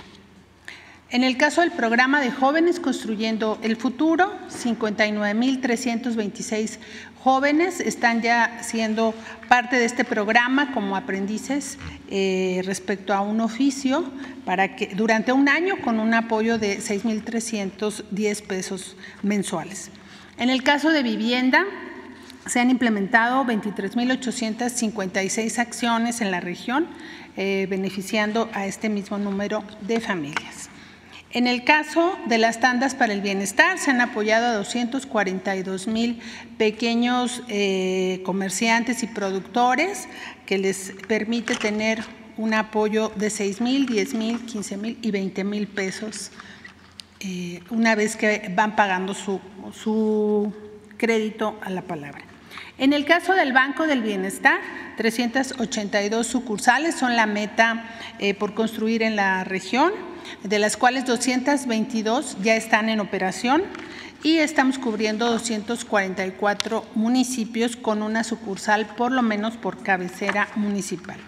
En el caso del programa de jóvenes construyendo el futuro, 59.326 jóvenes están ya siendo parte de este programa como aprendices eh, respecto a un oficio durante un año con un apoyo de 6.310 pesos mensuales. En el caso de vivienda, se han implementado 23.856 acciones en la región, eh, beneficiando a este mismo número de familias. En el caso de las tandas para el bienestar, se han apoyado a 242 mil pequeños eh, comerciantes y productores que les permite tener un apoyo de 6 mil, 10 mil, 15 mil y 20 mil pesos eh, una vez que van pagando su crédito a la palabra. En el caso del Banco del Bienestar, 382 sucursales son la meta eh, por construir en la región, de las cuales 222 ya están en operación y estamos cubriendo 244 municipios con una sucursal por lo menos por cabecera municipal.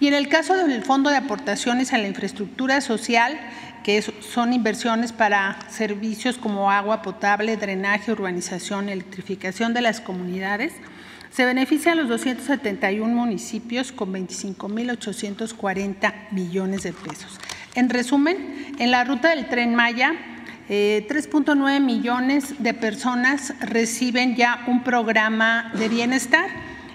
Y en el caso del Fondo de Aportaciones a la Infraestructura Social, que son inversiones para servicios como agua potable, drenaje, urbanización, electrificación de las comunidades, se benefician los 271 municipios con 25.840 millones de pesos. En resumen, en la ruta del tren Maya, 3.9 eh, millones de personas reciben ya un programa de bienestar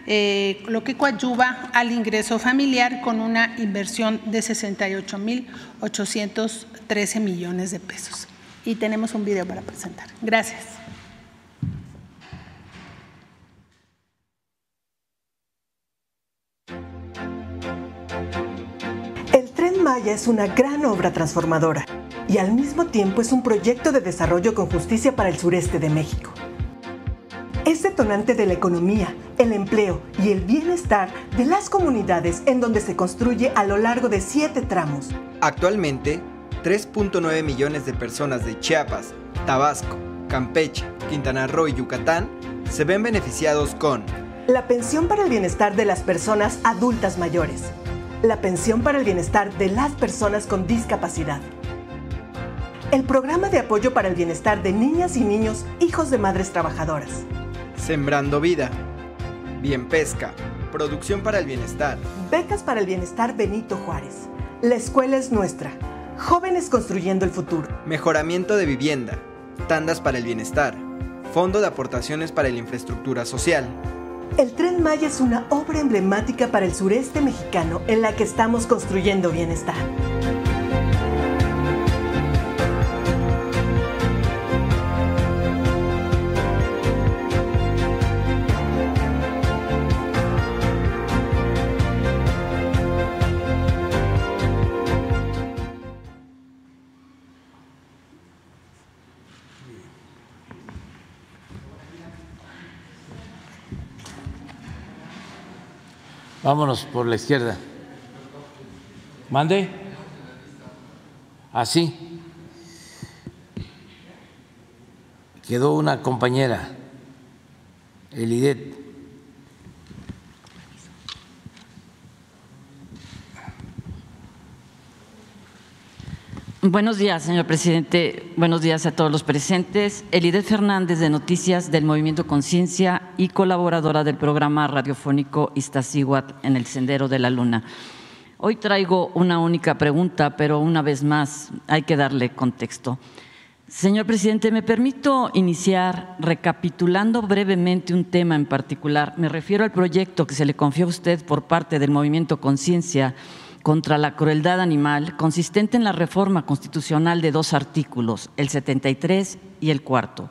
eh, lo que coadyuva al ingreso familiar con una inversión de 68.813 millones de pesos. Y tenemos un video para presentar. Gracias. Tren Maya es una gran obra transformadora y al mismo tiempo es un proyecto de desarrollo con justicia para el sureste de México. Es detonante de la economía, el empleo y el bienestar de las comunidades en donde se construye a lo largo de siete tramos. Actualmente, 3.9 millones de personas de Chiapas, Tabasco, Campeche, Quintana Roo y Yucatán se ven beneficiados con la pensión para el bienestar de las personas adultas mayores, la pensión para el bienestar de las personas con discapacidad, el programa de apoyo para el bienestar de niñas y niños hijos de madres trabajadoras, Sembrando Vida. Bien Pesca. Producción para el Bienestar. Becas para el Bienestar Benito Juárez. La escuela es nuestra. Jóvenes construyendo el futuro. Mejoramiento de vivienda. Tandas para el Bienestar. Fondo de aportaciones para la infraestructura social. El tren Maya es una obra emblemática para el sureste mexicano en la que estamos construyendo bienestar. Vámonos por la izquierda. Mande. Así. Quedó una compañera, Elidet. Buenos días, señor presidente. Buenos días a todos los presentes. Elidet Fernández, de Noticias del Movimiento Conciencia y colaboradora del programa radiofónico Iztaccíhuatl en el Sendero de la Luna. Hoy traigo una única pregunta, pero una vez más hay que darle contexto. Señor presidente, me permito iniciar recapitulando brevemente un tema en particular. Me refiero al proyecto que se le confió a usted por parte del Movimiento Conciencia contra la crueldad animal, consistente en la reforma constitucional de dos artículos, el 73 y el cuarto.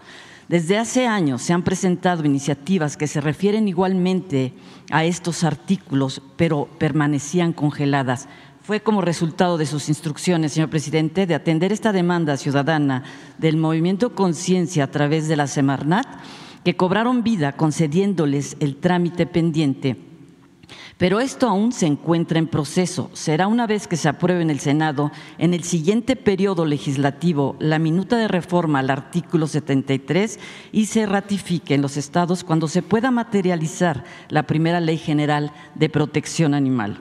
Desde hace años se han presentado iniciativas que se refieren igualmente a estos artículos, pero permanecían congeladas. Fue como resultado de sus instrucciones, señor presidente, de atender esta demanda ciudadana del movimiento Conciencia a través de la Semarnat, que cobraron vida concediéndoles el trámite pendiente pero esto aún se encuentra en proceso. Será una vez que se apruebe en el Senado, en el siguiente periodo legislativo, la minuta de reforma al artículo 73 y se ratifique en los estados cuando se pueda materializar la primera ley general de protección animal.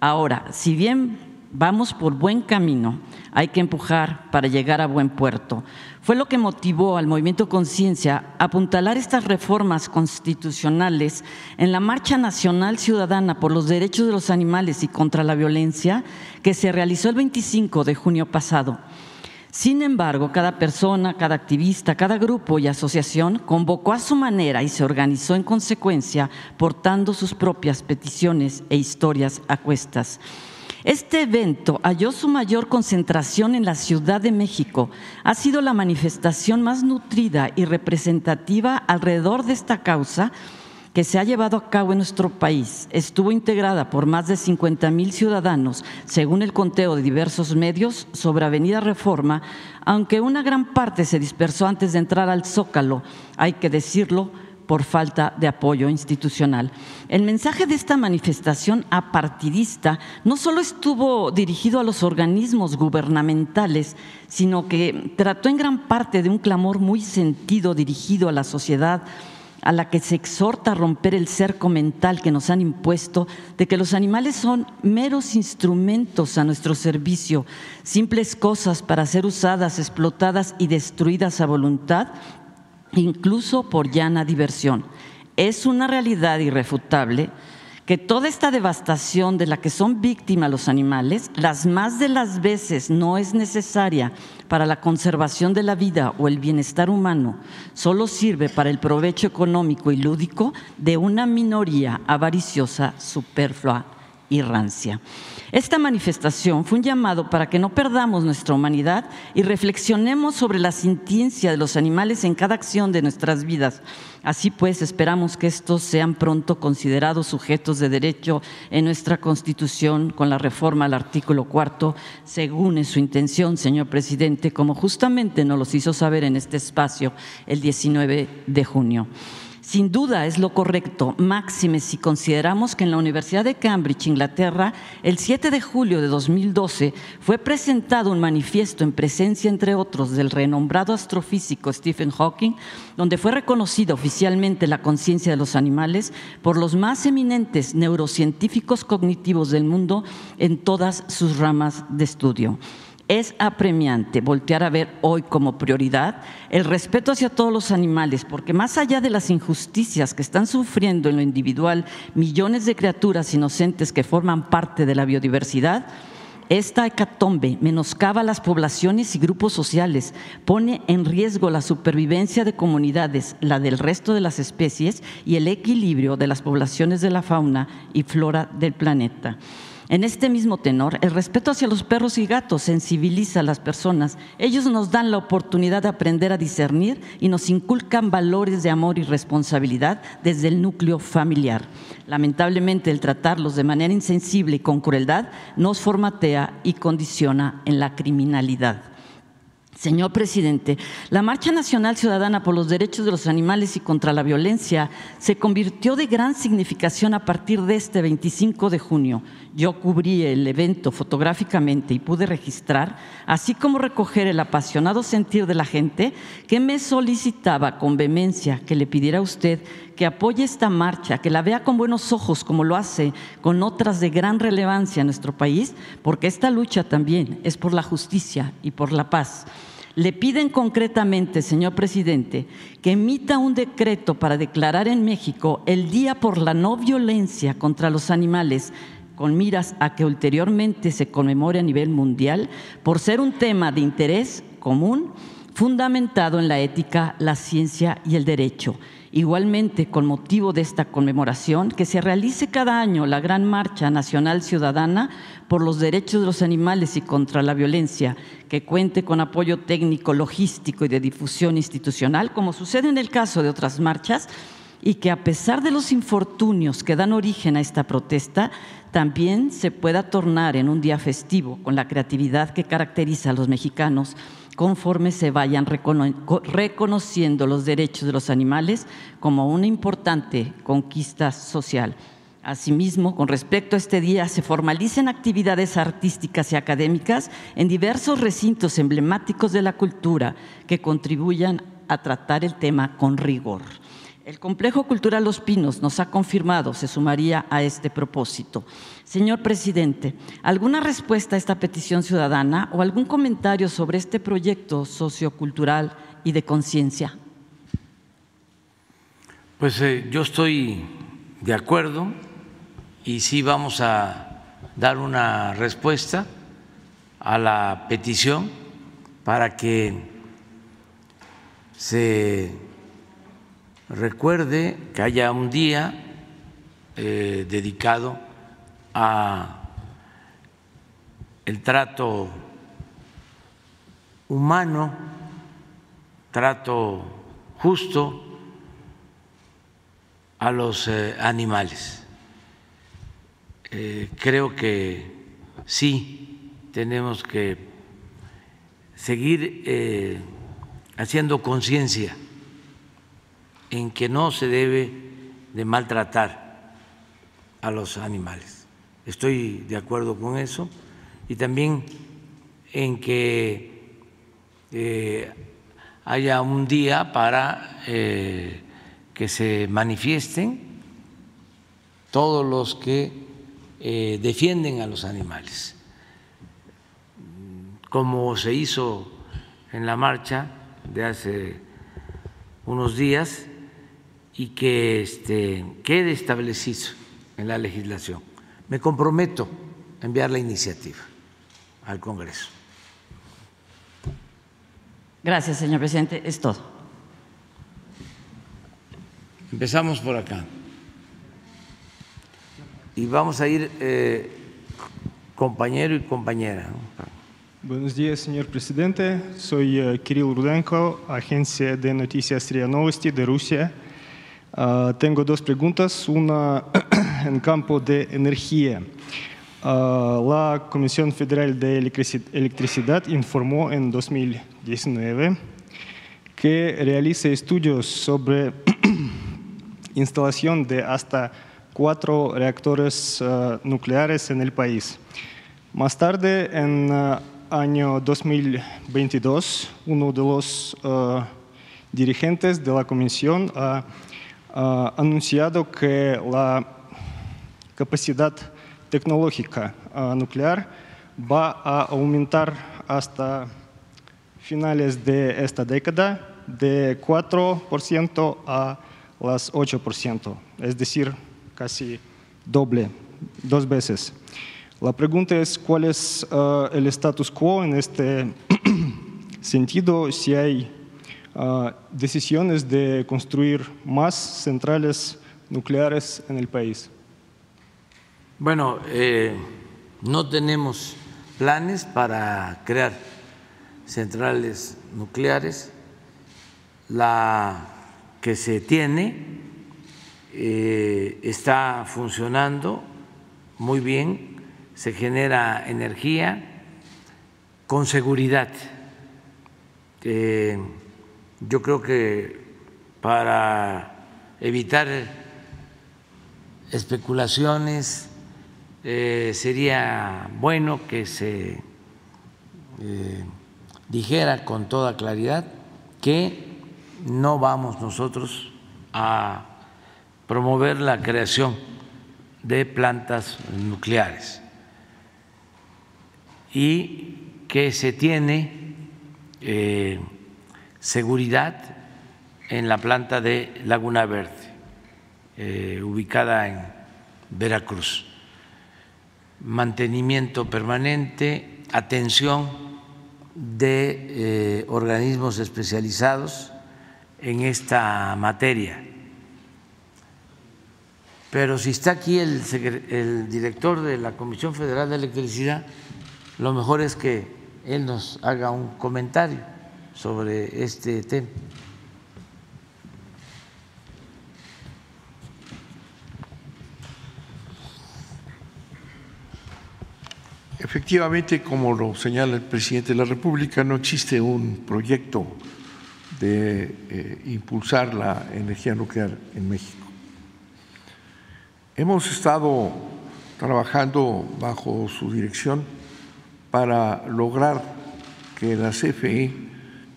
Ahora, si bien vamos por buen camino, hay que empujar para llegar a buen puerto. Fue lo que motivó al movimiento Conciencia a apuntalar estas reformas constitucionales en la Marcha Nacional Ciudadana por los Derechos de los Animales y contra la Violencia que se realizó el 25 de junio pasado. Sin embargo, cada persona, cada activista, cada grupo y asociación convocó a su manera y se organizó en consecuencia, portando sus propias peticiones e historias a cuestas. Este evento halló su mayor concentración en la Ciudad de México. Ha sido la manifestación más nutrida y representativa alrededor de esta causa que se ha llevado a cabo en nuestro país. Estuvo integrada por más de 50 mil ciudadanos, según el conteo de diversos medios, sobre Avenida Reforma, aunque una gran parte se dispersó antes de entrar al Zócalo, hay que decirlo, por falta de apoyo institucional. El mensaje de esta manifestación apartidista no solo estuvo dirigido a los organismos gubernamentales, sino que trató en gran parte de un clamor muy sentido dirigido a la sociedad a la que se exhorta a romper el cerco mental que nos han impuesto de que los animales son meros instrumentos a nuestro servicio, simples cosas para ser usadas, explotadas y destruidas a voluntad incluso por llana diversión. Es una realidad irrefutable que toda esta devastación de la que son víctimas los animales, las más de las veces no es necesaria para la conservación de la vida o el bienestar humano, solo sirve para el provecho económico y lúdico de una minoría avariciosa, superflua y rancia. Esta manifestación fue un llamado para que no perdamos nuestra humanidad y reflexionemos sobre la sintiencia de los animales en cada acción de nuestras vidas. Así pues, esperamos que estos sean pronto considerados sujetos de derecho en nuestra Constitución con la reforma al artículo cuarto, según es su intención, señor presidente, como justamente nos los hizo saber en este espacio el 19 de junio. Sin duda es lo correcto, máxime si consideramos que en la Universidad de Cambridge, Inglaterra, el 7 de julio de 2012 fue presentado un manifiesto en presencia, entre otros, del renombrado astrofísico Stephen Hawking, donde fue reconocida oficialmente la conciencia de los animales por los más eminentes neurocientíficos cognitivos del mundo en todas sus ramas de estudio. Es apremiante voltear a ver hoy como prioridad el respeto hacia todos los animales, porque más allá de las injusticias que están sufriendo en lo individual millones de criaturas inocentes que forman parte de la biodiversidad, esta hecatombe menoscaba las poblaciones y grupos sociales, pone en riesgo la supervivencia de comunidades, la del resto de las especies y el equilibrio de las poblaciones de la fauna y flora del planeta. En este mismo tenor, el respeto hacia los perros y gatos sensibiliza a las personas. Ellos nos dan la oportunidad de aprender a discernir y nos inculcan valores de amor y responsabilidad desde el núcleo familiar. Lamentablemente, el tratarlos de manera insensible y con crueldad nos formatea y condiciona en la criminalidad. Señor presidente, la Marcha Nacional Ciudadana por los Derechos de los Animales y contra la Violencia se convirtió de gran significación a partir de este 25 de junio. Yo cubrí el evento fotográficamente y pude registrar, así como recoger el apasionado sentir de la gente que me solicitaba con vehemencia que le pidiera a usted que apoye esta marcha, que la vea con buenos ojos como lo hace con otras de gran relevancia en nuestro país, porque esta lucha también es por la justicia y por la paz. Le piden concretamente, señor presidente, que emita un decreto para declarar en México el Día por la No Violencia contra los Animales, con miras a que ulteriormente se conmemore a nivel mundial, por ser un tema de interés común fundamentado en la ética, la ciencia y el derecho Igualmente, con motivo de esta conmemoración, que se realice cada año la Gran Marcha Nacional Ciudadana por los Derechos de los Animales y contra la Violencia, que cuente con apoyo técnico, logístico y de difusión institucional, como sucede en el caso de otras marchas, y que a pesar de los infortunios que dan origen a esta protesta, también se pueda tornar en un día festivo con la creatividad que caracteriza a los mexicanos conforme se vayan reconociendo los derechos de los animales como una importante conquista social. Asimismo, con respecto a este día, se formalicen actividades artísticas y académicas en diversos recintos emblemáticos de la cultura que contribuyan a tratar el tema con rigor. El Complejo Cultural Los Pinos nos ha confirmado, se sumaría a este propósito. Señor presidente, ¿alguna respuesta a esta petición ciudadana o algún comentario sobre este proyecto sociocultural y de conciencia? Pues eh, yo estoy de acuerdo y sí vamos a dar una respuesta a la petición para que se recuerde que haya un día eh, dedicado a el trato humano, trato justo a los eh, animales. Eh, creo que sí tenemos que seguir haciendo conciencia en que no se debe de maltratar a los animales. Estoy de acuerdo con eso y también en que eh, haya un día para eh, que se manifiesten todos los que eh, defienden a los animales, como se hizo en la marcha de hace unos días y que este, quede establecido en la legislación. Me comprometo a enviar la iniciativa al Congreso. Gracias, señor presidente. Es todo. Empezamos por acá. Y vamos a ir eh, compañero y compañera. Buenos días, señor presidente. Soy eh, Kirill Rudenko, agencia de noticias RIA Novosti de Rusia. Uh, tengo dos preguntas, una en campo de energía. Uh, la Comisión Federal de Electricidad informó en 2019 que realiza estudios sobre instalación de hasta cuatro reactores uh, nucleares en el país. Más tarde, en año 2022, uno de los dirigentes de la comisión ha anunciado que la capacidad tecnológica nuclear va a aumentar hasta finales de esta década de 4% a las 8%, es decir, casi doble, dos veces. La pregunta es cuál es el status quo en este sentido, si hay decisiones de construir más centrales nucleares en el país? Bueno, eh, no tenemos planes para crear centrales nucleares. La que se tiene eh, está funcionando muy bien, se genera energía con seguridad yo creo que para evitar especulaciones eh, sería bueno que se eh, dijera con toda claridad que no vamos nosotros a promover la creación de plantas nucleares. Y que se tiene eh, seguridad en la planta de Laguna Verde, eh, ubicada en Veracruz. Mantenimiento permanente, atención de eh, organismos especializados en esta materia. Pero si está aquí el, el director de la Comisión Federal de Electricidad, lo mejor es que él nos haga un comentario sobre este tema. Efectivamente, como lo señala el presidente de la República, no existe un proyecto de eh, impulsar la energía nuclear en México. Hemos estado trabajando bajo su dirección para lograr que la CFE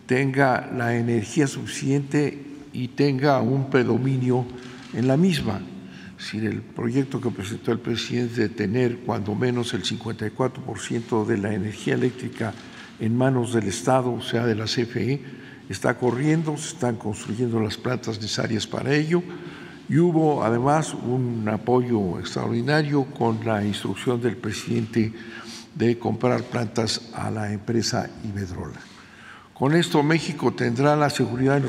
tenga la energía suficiente y tenga un predominio en la misma si el proyecto que presentó el presidente de tener cuando menos el 54% de la energía eléctrica en manos del Estado, o sea, de la CFE, está corriendo, se están construyendo las plantas necesarias para ello y hubo además un apoyo extraordinario con la instrucción del presidente de comprar plantas a la empresa Iberdrola. Con esto México tendrá la seguridad en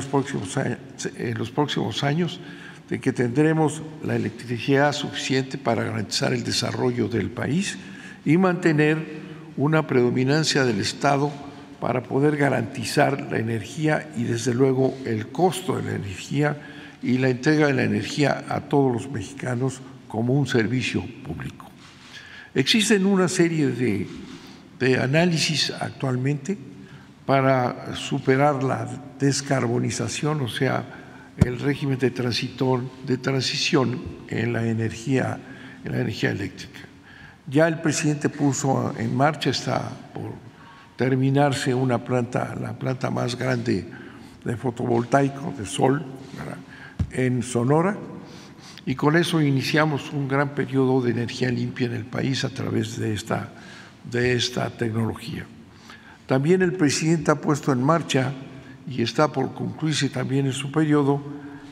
los próximos años de que tendremos la electricidad suficiente para garantizar el desarrollo del país y mantener una predominancia del Estado para poder garantizar la energía y desde luego el costo de la energía y la entrega de la energía a todos los mexicanos como un servicio público. Existen una serie de análisis actualmente para superar la descarbonización, o sea, el régimen de, de transición en la, energía, en la energía eléctrica. Ya el presidente puso en marcha, está por terminarse una planta, la planta más grande de fotovoltaico, de sol, en Sonora, y con eso iniciamos un gran periodo de energía limpia en el país a través de esta, de esta tecnología. También el presidente ha puesto en marcha y está por concluirse también en su periodo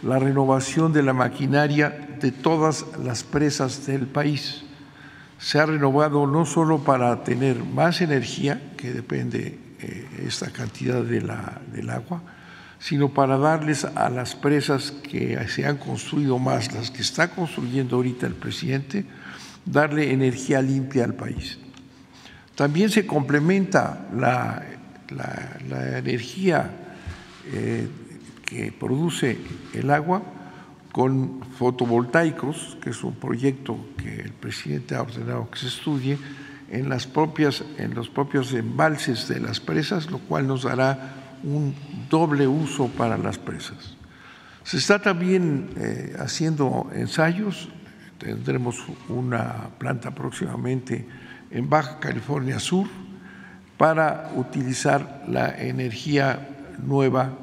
la renovación de la maquinaria de todas las presas del país. Se ha renovado no solo para tener más energía, que depende eh, esta cantidad de del agua, sino para darles a las presas que se han construido más, las que está construyendo ahorita el presidente, darle energía limpia al país. También se complementa la, energía eh, que produce el agua con fotovoltaicos, que es un proyecto que el presidente ha ordenado que se estudie en, las propias, en los propios embalses de las presas, lo cual nos dará un doble uso para las presas. Se está también eh, haciendo ensayos, tendremos una planta próximamente en Baja California Sur para utilizar la energía nueva,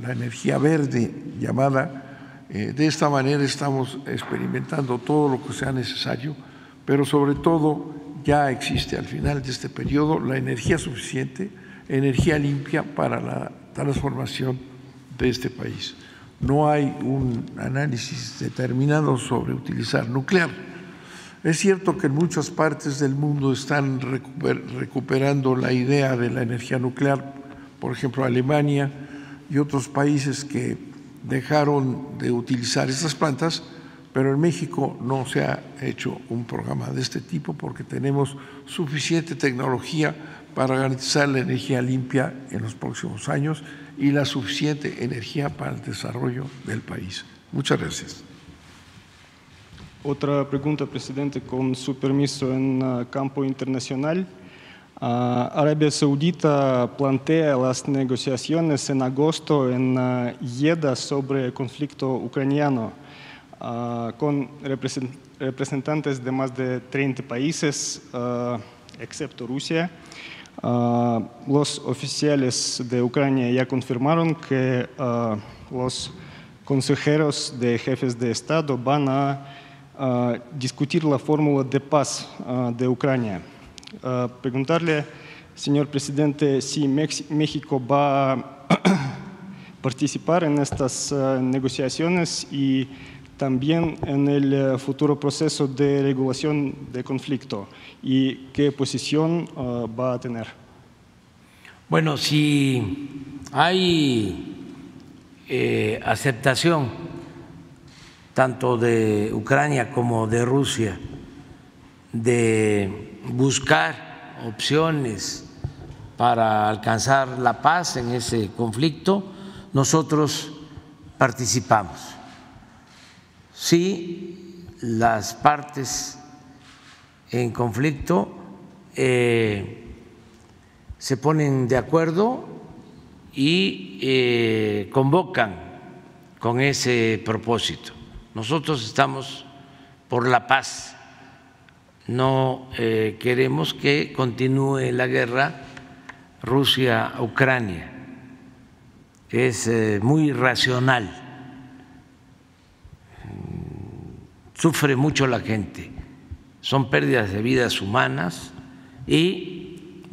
la energía verde llamada. Eh, de esta manera estamos experimentando todo lo que sea necesario, pero sobre todo ya existe al final de este periodo la energía suficiente, energía limpia para la transformación de este país. No hay un análisis determinado sobre utilizar nuclear. Es cierto que en muchas partes del mundo están recuperando la idea de la energía nuclear por ejemplo Alemania y otros países que dejaron de utilizar estas plantas, pero en México no se ha hecho un programa de este tipo porque tenemos suficiente tecnología para garantizar la energía limpia en los próximos años y la suficiente energía para el desarrollo del país. Muchas gracias. Otra pregunta, presidente, con su permiso en ah, campo internacional. Arabia Saudita plantea las negociaciones en agosto en Jeddah sobre el conflicto ucraniano con representantes de más de 30 países, excepto Rusia. Los oficiales de Ucrania ya confirmaron que los consejeros de jefes de Estado van a discutir la fórmula de paz de Ucrania. Preguntarle, señor presidente, si México va a participar en estas negociaciones y también en el futuro proceso de regulación de conflicto y qué posición va a tener. Bueno, si hay eh, aceptación tanto de Ucrania como de Rusia de buscar opciones para alcanzar la paz en ese conflicto, nosotros participamos. Si las partes en conflicto eh, se ponen de acuerdo y eh, convocan con ese propósito. Nosotros estamos por la paz, no eh, queremos que continúe la guerra Rusia-Ucrania. Es eh, muy racional, sufre mucho la gente, son pérdidas de vidas humanas y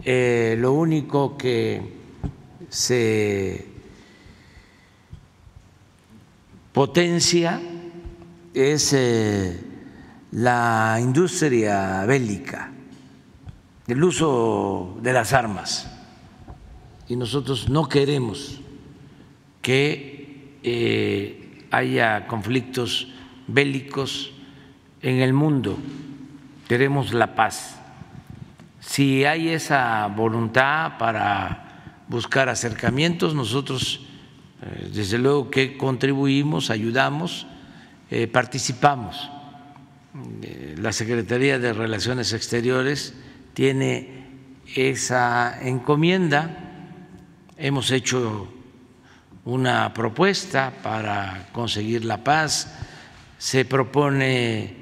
lo único que se potencia es eh, la industria bélica, el uso de las armas. Y nosotros no queremos que eh, haya conflictos bélicos en el mundo, queremos la paz. Si hay esa voluntad para buscar acercamientos. Nosotros, eh, desde luego que contribuimos, ayudamos, eh, participamos. Eh, la Secretaría de Relaciones Exteriores tiene esa encomienda. Hemos hecho una propuesta para conseguir la paz. Se propone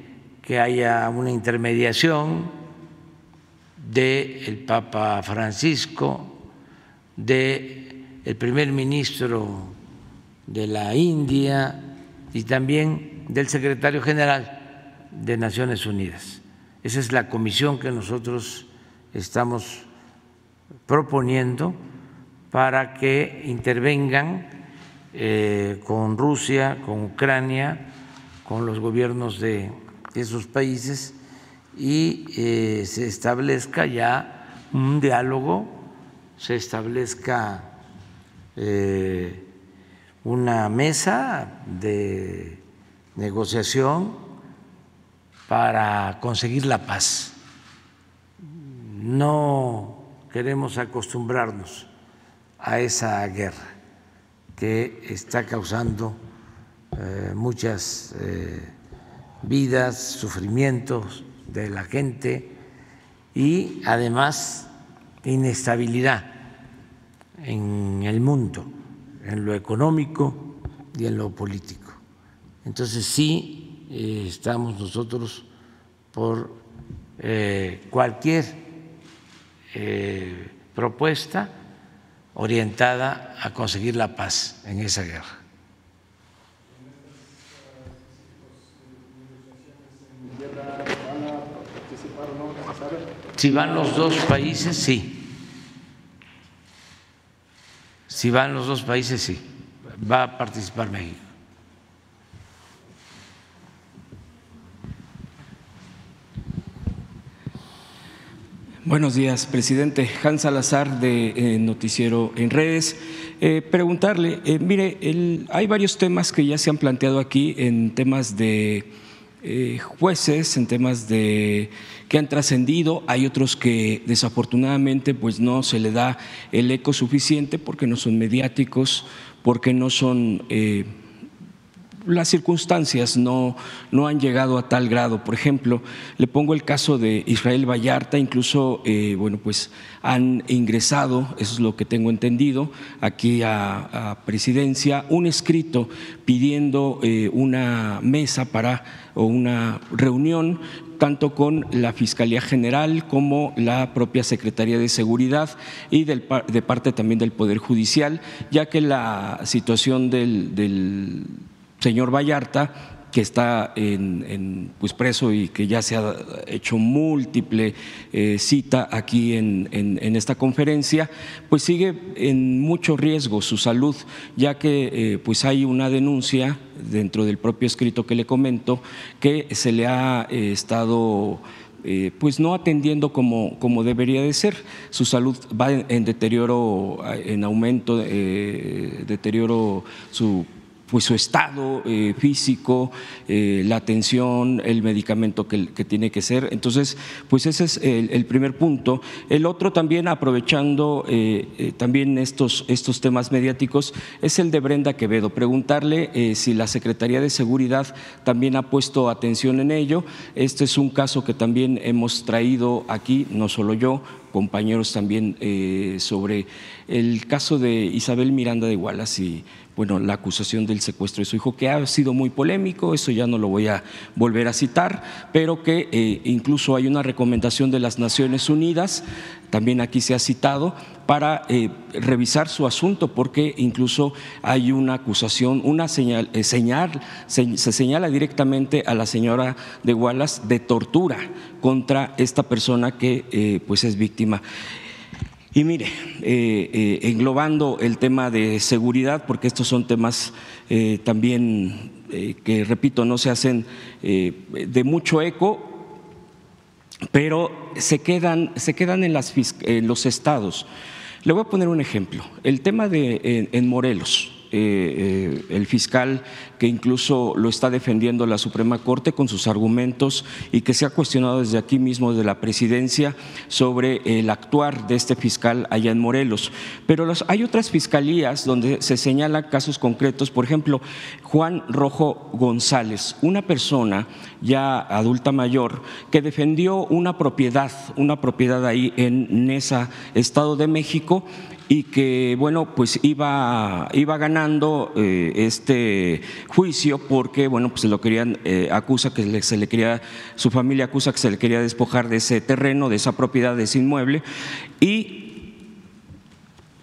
que haya una intermediación del Papa Francisco del el primer ministro de la India y también del secretario general de Naciones Unidas. Esa es la comisión que nosotros estamos proponiendo para que intervengan eh, con Rusia, con Ucrania, con los gobiernos de esos países y eh, se establezca ya un diálogo se establezca eh, una mesa de negociación para conseguir la paz. No queremos acostumbrarnos a esa guerra que está causando eh, muchas eh, vidas, sufrimientos de la gente y además inestabilidad en el mundo, en lo económico y en lo político. Entonces sí eh, estamos nosotros por eh, cualquier eh, propuesta orientada a conseguir la paz en esa guerra. Si van los dos países, sí. Si van los dos países, sí. Va a participar México. Buenos días, presidente. Hans Salazar de eh, Noticiero en Redes. Eh, preguntarle, eh, mire, hay varios temas que ya se han planteado aquí en temas de jueces, en temas de que han trascendido, hay otros que desafortunadamente pues no se le da el eco suficiente porque no son mediáticos, porque no son las circunstancias no, no han llegado a tal grado. Por ejemplo, le pongo el caso de Israel Vallarta, incluso, eh, bueno, pues han ingresado, eso es lo que tengo entendido, aquí a, presidencia, un escrito pidiendo eh, una mesa para o una reunión tanto con la Fiscalía General como la propia Secretaría de Seguridad y del, de parte también del Poder Judicial, ya que la situación del, del señor Vallarta que está en, pues preso y que ya se ha hecho múltiple eh, cita aquí en, esta conferencia, pues sigue en mucho riesgo su salud, ya que eh, pues hay una denuncia dentro del propio escrito que le comento que se le ha eh, estado pues no atendiendo como, como, debería de ser. Su salud va en, deterioro, en aumento, deterioro su pues su estado eh, físico, eh, la atención, el medicamento que, tiene que ser. Entonces, pues ese es el, primer punto. El otro también, aprovechando eh, también estos, estos temas mediáticos, es el de Brenda Quevedo. Preguntarle si la Secretaría de Seguridad también ha puesto atención en ello. Este es un caso que también hemos traído aquí, no solo yo, compañeros también sobre el caso de Isabel Miranda de Wallace y bueno, la acusación del secuestro de su hijo, que ha sido muy polémico, eso ya no lo voy a volver a citar, pero que eh, incluso hay una recomendación de las Naciones Unidas, también aquí se ha citado, para eh, revisar su asunto, porque incluso hay una acusación, una señal, eh, señal se, señala directamente a la señora de Wallace de tortura contra esta persona que pues es víctima. Y mire, eh, eh, englobando el tema de seguridad, porque estos son temas eh, también que, repito, no se hacen de mucho eco, pero se quedan, se quedan en, las, en, los estados. Le voy a poner un ejemplo. El tema de en Morelos. El fiscal que incluso lo está defendiendo la Suprema Corte con sus argumentos y que se ha cuestionado desde aquí mismo, de la presidencia, sobre el actuar de este fiscal allá en Morelos. Pero hay otras fiscalías donde se señalan casos concretos, por ejemplo, Juan Rojo González, una persona ya adulta mayor que defendió una propiedad, una propiedad ahí en Nesa, Estado de México, y que bueno pues iba iba ganando eh, este juicio porque, bueno, pues lo querían, eh, acusa que se le quería, su familia acusa que se le quería despojar de ese terreno, de esa propiedad, de ese inmueble, y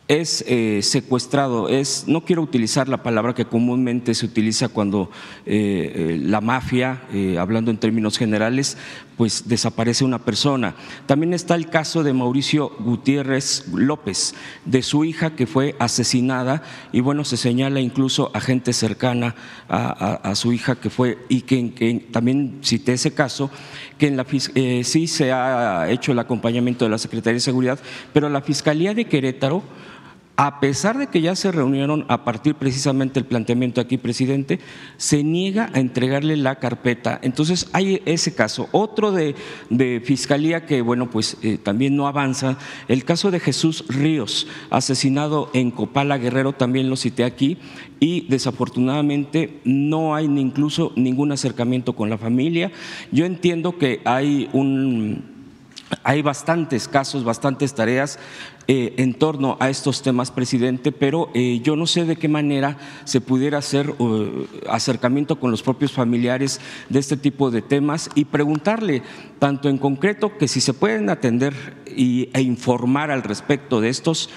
es eh, secuestrado, es, no quiero utilizar la palabra que comúnmente se utiliza cuando la mafia, hablando en términos generales, pues desaparece una persona. También está el caso de Mauricio Gutiérrez López, de su hija que fue asesinada y bueno, se señala incluso a gente cercana a, su hija que fue y que, también cité ese caso, que en la, eh, sí se ha hecho el acompañamiento de la Secretaría de Seguridad, pero la Fiscalía de Querétaro a pesar de que ya se reunieron a partir precisamente del planteamiento aquí, presidente, se niega a entregarle la carpeta. Entonces hay ese caso. Otro de, fiscalía que, bueno, pues eh, también no avanza, el caso de Jesús Ríos, asesinado en Copala Guerrero, también lo cité aquí, y desafortunadamente no hay incluso ningún acercamiento con la familia. Yo entiendo que hay un hay bastantes casos, bastantes tareas eh, en torno a estos temas, presidente, pero eh, yo no sé de qué manera se pudiera hacer acercamiento con los propios familiares de este tipo de temas y preguntarle, tanto en concreto, que si se pueden atender e informar al respecto de estos,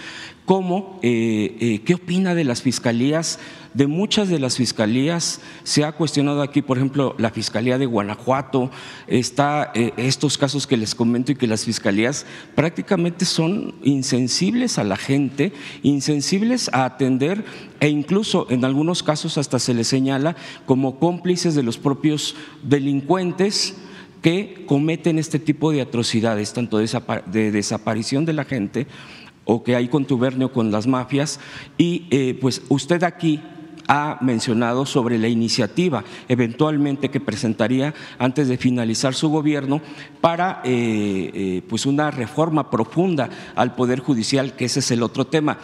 como eh, qué opina de las fiscalías de muchas de las fiscalías. Se ha cuestionado aquí, por ejemplo, la Fiscalía de Guanajuato, está eh, estos casos que les comento y que las fiscalías prácticamente son insensibles a la gente, insensibles a atender e incluso en algunos casos hasta se les señala como cómplices de los propios delincuentes que cometen este tipo de atrocidades, tanto de desaparición de la gente o que hay contubernio con las mafias. Y eh, pues usted aquí ha mencionado sobre la iniciativa eventualmente que presentaría antes de finalizar su gobierno para eh, eh, pues una reforma profunda al Poder Judicial, que ese es el otro tema.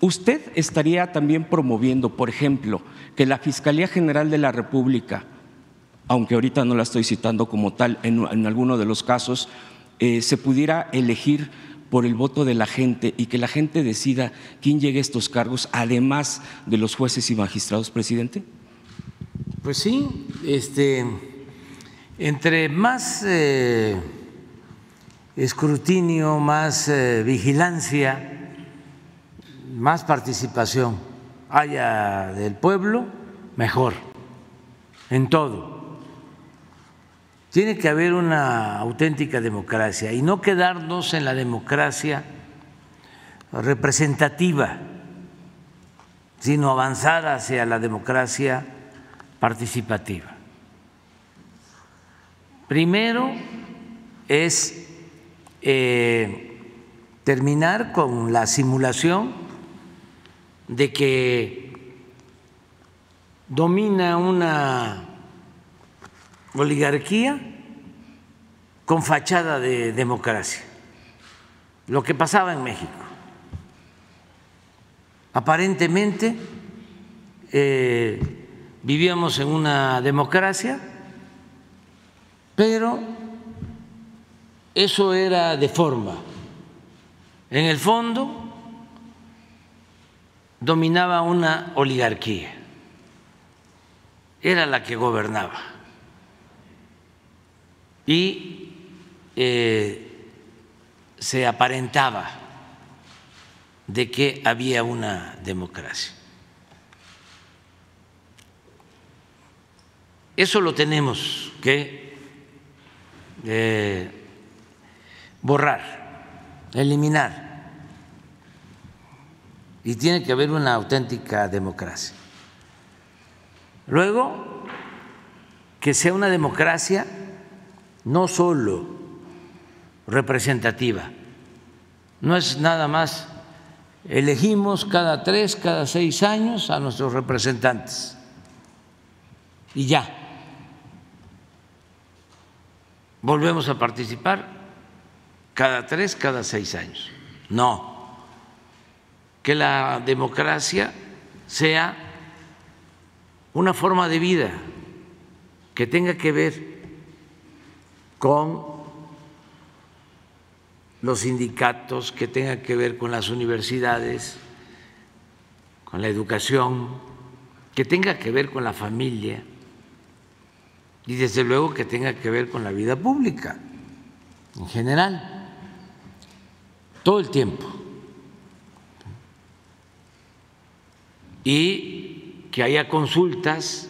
¿Usted estaría también promoviendo, por ejemplo, que la Fiscalía General de la República, aunque ahorita no la estoy citando como tal, en, alguno de los casos, eh, se pudiera elegir por el voto de la gente y que la gente decida quién llegue a estos cargos, además de los jueces y magistrados, presidente? Pues sí, este, entre más eh, escrutinio, más eh, vigilancia, más participación haya del pueblo, mejor, en todo. Tiene que haber una auténtica democracia y no quedarnos en la democracia representativa, sino avanzar hacia la democracia participativa. Primero es eh, terminar con la simulación de que domina una oligarquía con fachada de democracia, lo que pasaba en México. Aparentemente eh, vivíamos en una democracia, pero eso era de forma. En el fondo, dominaba una oligarquía, era la que gobernaba. Y eh, se aparentaba de que había una democracia. Eso lo tenemos que eh, borrar, eliminar y tiene que haber una auténtica democracia. Luego, que sea una democracia no solo representativa, no es nada más elegimos cada tres, cada seis años a nuestros representantes y ya. Volvemos a participar cada tres, cada seis años. No que la democracia sea una forma de vida que tenga que ver con los sindicatos, que tenga que ver con las universidades, con la educación, que tenga que ver con la familia y desde luego que tenga que ver con la vida pública en general, todo el tiempo. y que haya consultas,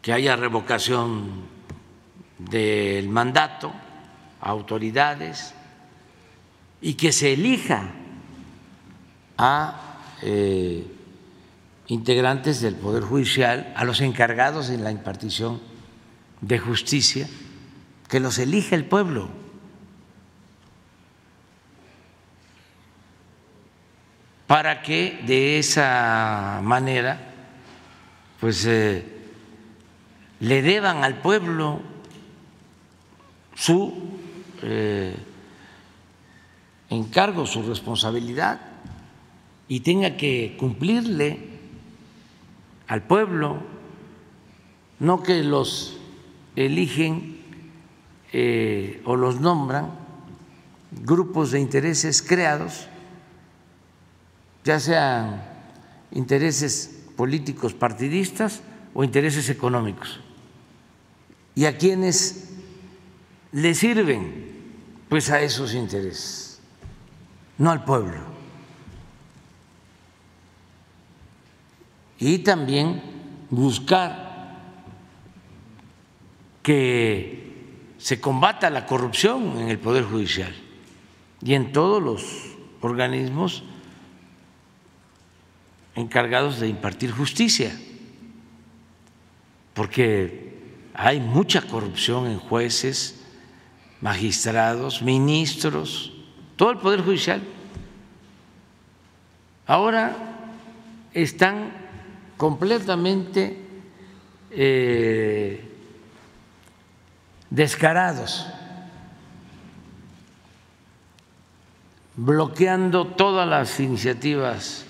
que haya revocación del mandato a autoridades y que se elija a eh, integrantes del Poder Judicial, a los encargados en la impartición de justicia, que los elija el pueblo. para que de esa manera pues eh, le deban al pueblo su eh, encargo, su responsabilidad y tenga que cumplirle al pueblo, no que los eligen eh, o los nombran grupos de intereses creados ya sean intereses políticos partidistas o intereses económicos. ¿Y a quienes le sirven? Pues a esos intereses, no al pueblo. Y también buscar que se combata la corrupción en el Poder Judicial y en todos los organismos encargados de impartir justicia, porque hay mucha corrupción en jueces, magistrados, ministros, todo el Poder Judicial. Ahora están completamente eh, descarados bloqueando todas las iniciativas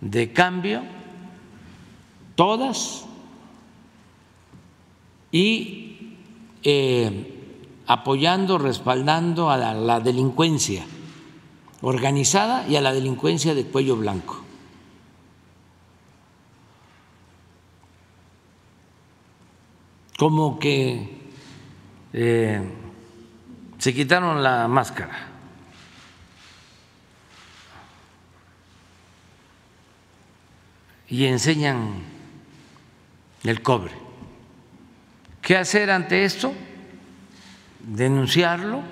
de cambio, todas, y eh, apoyando, respaldando a la delincuencia organizada y a la delincuencia de cuello blanco. Como que eh, se quitaron la máscara. Y enseñan el cobre. ¿Qué hacer ante esto? Denunciarlo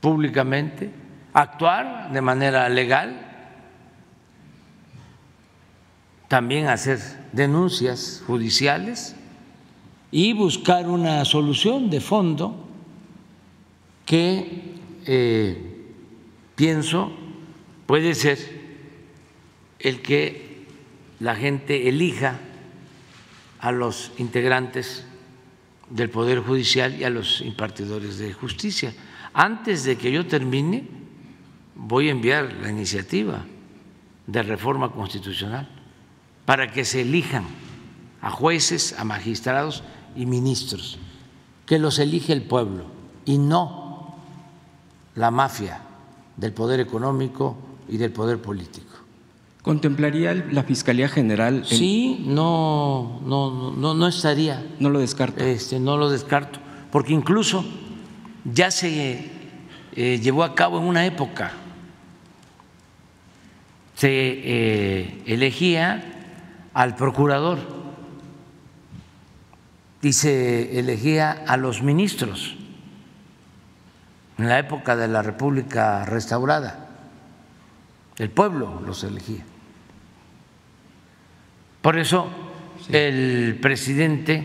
públicamente, actuar de manera legal, también hacer denuncias judiciales y buscar una solución de fondo que eh, pienso puede ser el que la gente elija a los integrantes del Poder Judicial y a los impartidores de justicia antes de que yo termine, voy a enviar la iniciativa de reforma constitucional para que se elijan a jueces, a magistrados y ministros, que los elige el pueblo y no la mafia del poder económico y del poder político. ¿Contemplaría la Fiscalía General? Sí, no, no, no, no estaría. No lo descarto. Este, no lo descarto, porque incluso ya se eh, llevó a cabo en una época. Se eh, elegía al procurador y se elegía a los ministros en la época de la República restaurada. El pueblo los elegía. Por eso el presidente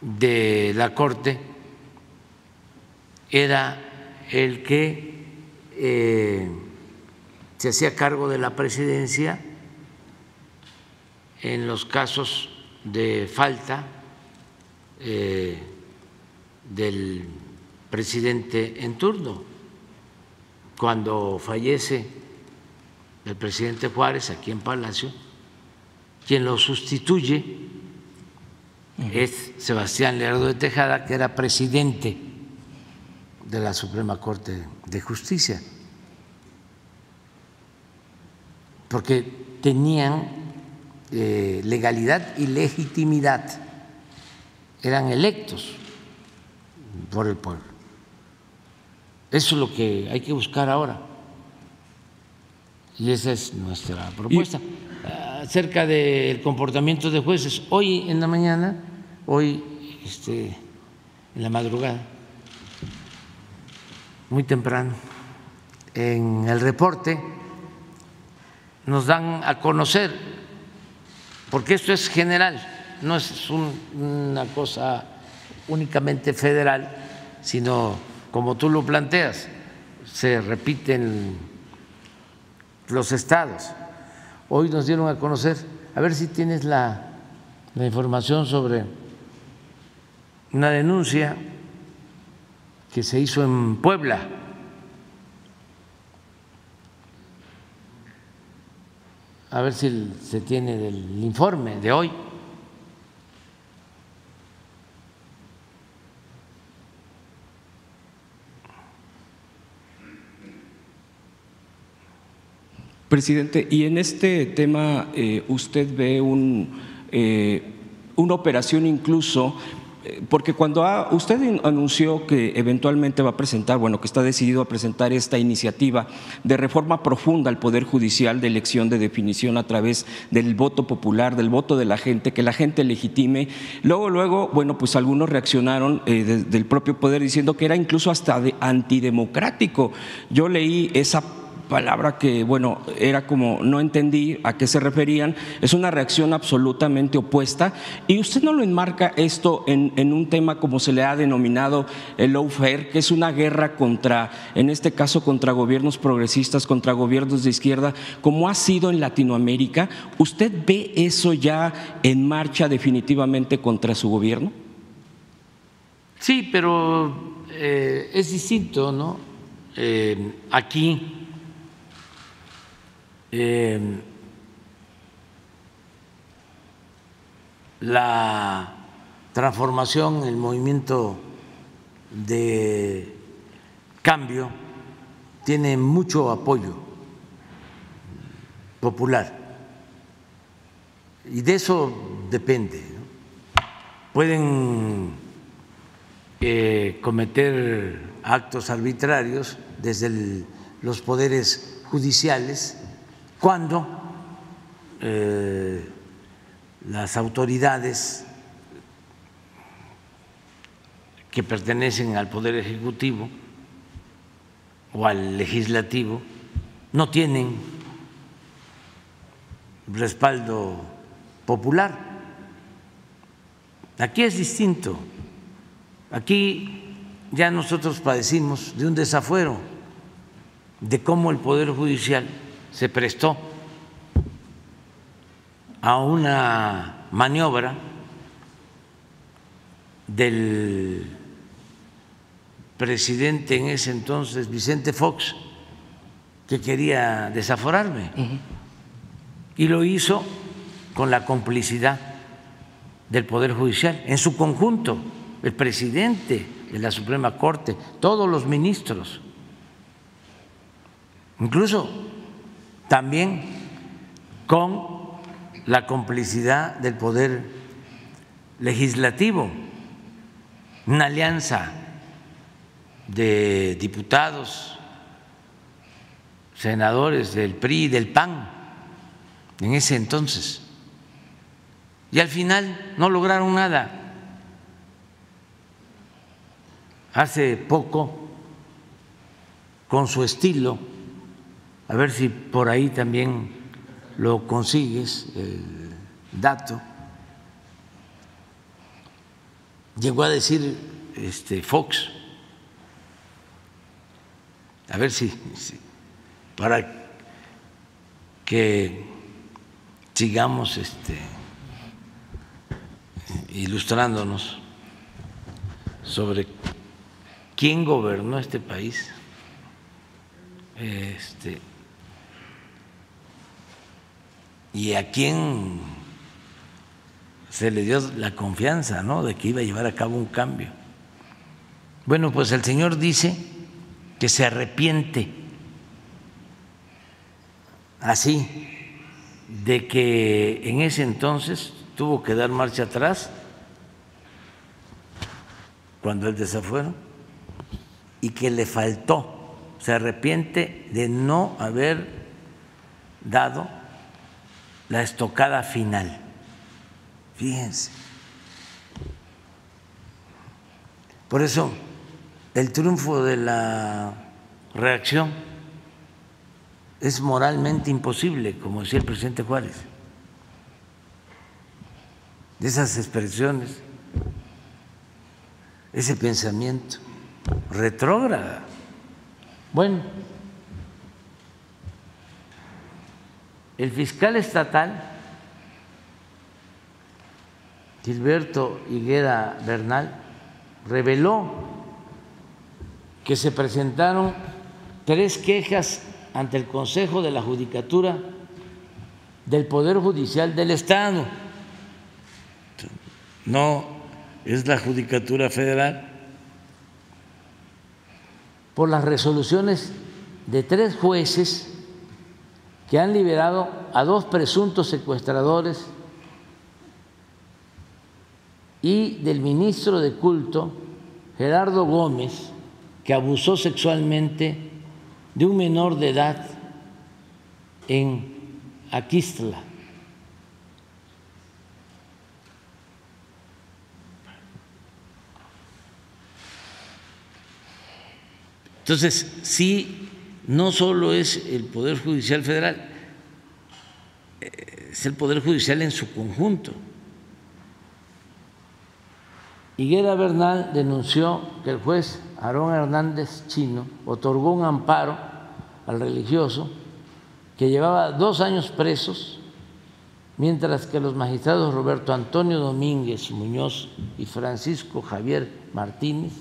de la Corte era el que eh, se hacía cargo de la presidencia en los casos de falta eh, del presidente en turno. Cuando fallece el presidente Juárez aquí en Palacio, quien lo sustituye es Sebastián Lerdo de Tejada, que era presidente de la Suprema Corte de Justicia, porque tenían eh, legalidad y legitimidad, eran electos por el pueblo. Eso es lo que hay que buscar ahora. Y esa es nuestra propuesta. Acerca del comportamiento de jueces, hoy en la mañana, hoy este, en la madrugada, muy temprano en el reporte nos dan a conocer, porque esto es general, no es una cosa únicamente federal, sino como tú lo planteas, se repiten los estados. Hoy nos dieron a conocer, a ver si tienes la, información sobre una denuncia que se hizo en Puebla. A ver si se tiene del informe de hoy. Presidente, y en este tema eh, usted ve un, eh, una operación incluso porque cuando usted anunció que eventualmente va a presentar, bueno, que está decidido a presentar esta iniciativa de reforma profunda al Poder Judicial de elección de definición a través del voto popular, del voto de la gente, que la gente legitime, luego, luego, bueno, pues algunos reaccionaron eh, del propio Poder diciendo que era incluso hasta de antidemocrático. Yo leí esa palabra que, bueno, era como no entendí a qué se referían, es una reacción absolutamente opuesta y usted no lo enmarca esto en, en un tema como se le ha denominado el lawfare, que es una guerra contra, en este caso, contra gobiernos progresistas, contra gobiernos de izquierda, como ha sido en Latinoamérica. ¿Usted ve eso ya en marcha definitivamente contra su gobierno? Sí, pero eh, es distinto, ¿no? eh, aquí eh, la transformación, el movimiento de cambio tiene mucho apoyo popular y de eso depende. Pueden eh, cometer actos arbitrarios desde los poderes judiciales cuando eh, las autoridades que pertenecen al Poder Ejecutivo o al Legislativo no tienen respaldo popular. Aquí es distinto. Aquí ya nosotros padecimos de un desafuero, de cómo el Poder Judicial se prestó a una maniobra del presidente en ese entonces, Vicente Fox, que quería desaforarme. Y lo hizo con la complicidad del Poder Judicial, en su conjunto, el presidente de la Suprema Corte, todos los ministros, incluso también con la complicidad del Poder Legislativo, una alianza de diputados, senadores del PRI, del PAN, en ese entonces. Y al final no lograron nada. Hace poco, con su estilo, a ver si por ahí también lo consigues, el dato, llegó a decir este, Fox, a ver si, para que sigamos este, ilustrándonos sobre quién gobernó este país. Este, y a quién se le dio la confianza ¿no? de que iba a llevar a cabo un cambio. Bueno, pues el Señor dice que se arrepiente así de que en ese entonces tuvo que dar marcha atrás cuando el desafuero y que le faltó, se arrepiente de no haber dado la estocada final. Fíjense. Por eso el triunfo de la reacción es moralmente imposible, como decía el presidente Juárez. De esas expresiones, ese pensamiento retrógrada. Bueno, el fiscal estatal, Gilberto Higuera Bernal, reveló que se presentaron tres quejas ante el Consejo de la Judicatura del Poder Judicial del Estado. No es la Judicatura Federal. Por las resoluciones de tres jueces que han liberado a dos presuntos secuestradores y del ministro de culto, Gerardo Gómez, que abusó sexualmente de un menor de edad en Aquistla. Entonces, sí, no solo es el Poder Judicial Federal, es el Poder Judicial en su conjunto. Higuera Bernal denunció que el juez Aarón Hernández Chino otorgó un amparo al religioso que llevaba dos años presos, mientras que los magistrados Roberto Antonio Domínguez Muñoz y Francisco Javier Martínez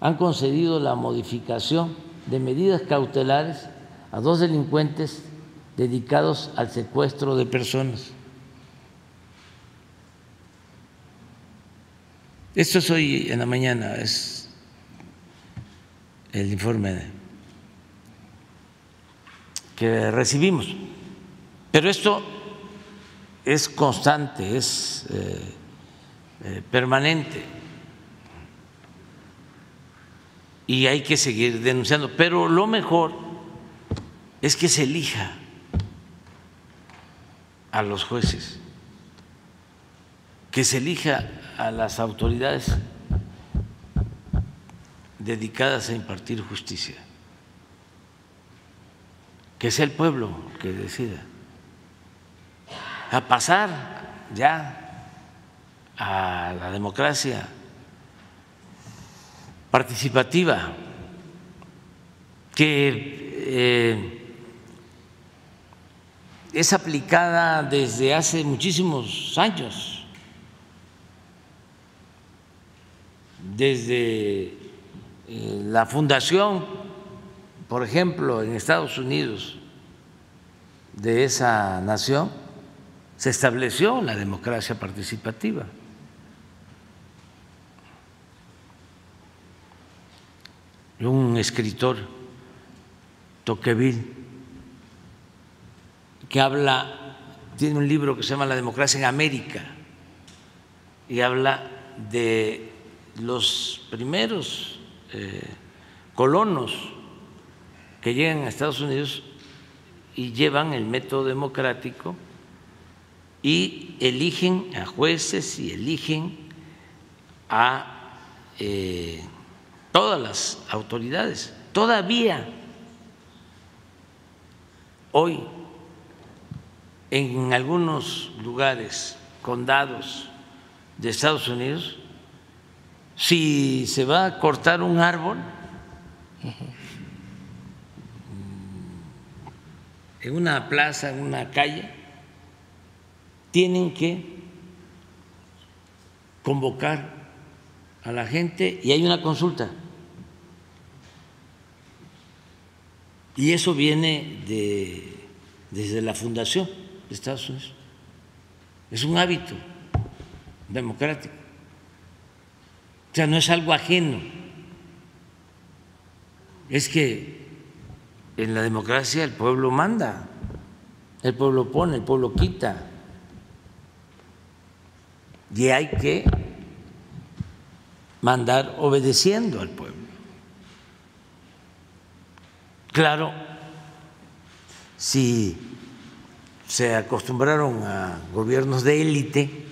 han concedido la modificación de medidas cautelares a dos delincuentes dedicados al secuestro de personas. Esto es hoy en la mañana, es el informe que recibimos. Pero esto es constante, es eh, eh, permanente y hay que seguir denunciando. Pero lo mejor es que se elija a los jueces, que se elija a las autoridades dedicadas a impartir justicia, que sea el pueblo que decida, a pasar ya a la democracia participativa que eh, es aplicada desde hace muchísimos años, desde eh, la fundación, por ejemplo, en Estados Unidos, de esa nación, se estableció la democracia participativa. Un escritor, Tocqueville, que habla, tiene un libro que se llama La democracia en América y habla de los primeros eh, colonos que llegan a Estados Unidos y llevan el método democrático y eligen a jueces y eligen a eh, todas las autoridades. Todavía hoy en algunos lugares, condados de Estados Unidos, si se va a cortar un árbol, en una plaza, en una calle, tienen que convocar a la gente y hay una consulta. Y eso viene de, desde la fundación de Estados Unidos. Es un hábito democrático. O sea, no es algo ajeno. Es que en la democracia el pueblo manda, el pueblo pone, el pueblo quita. Y hay que mandar obedeciendo al pueblo. Claro, si se acostumbraron a gobiernos de élite,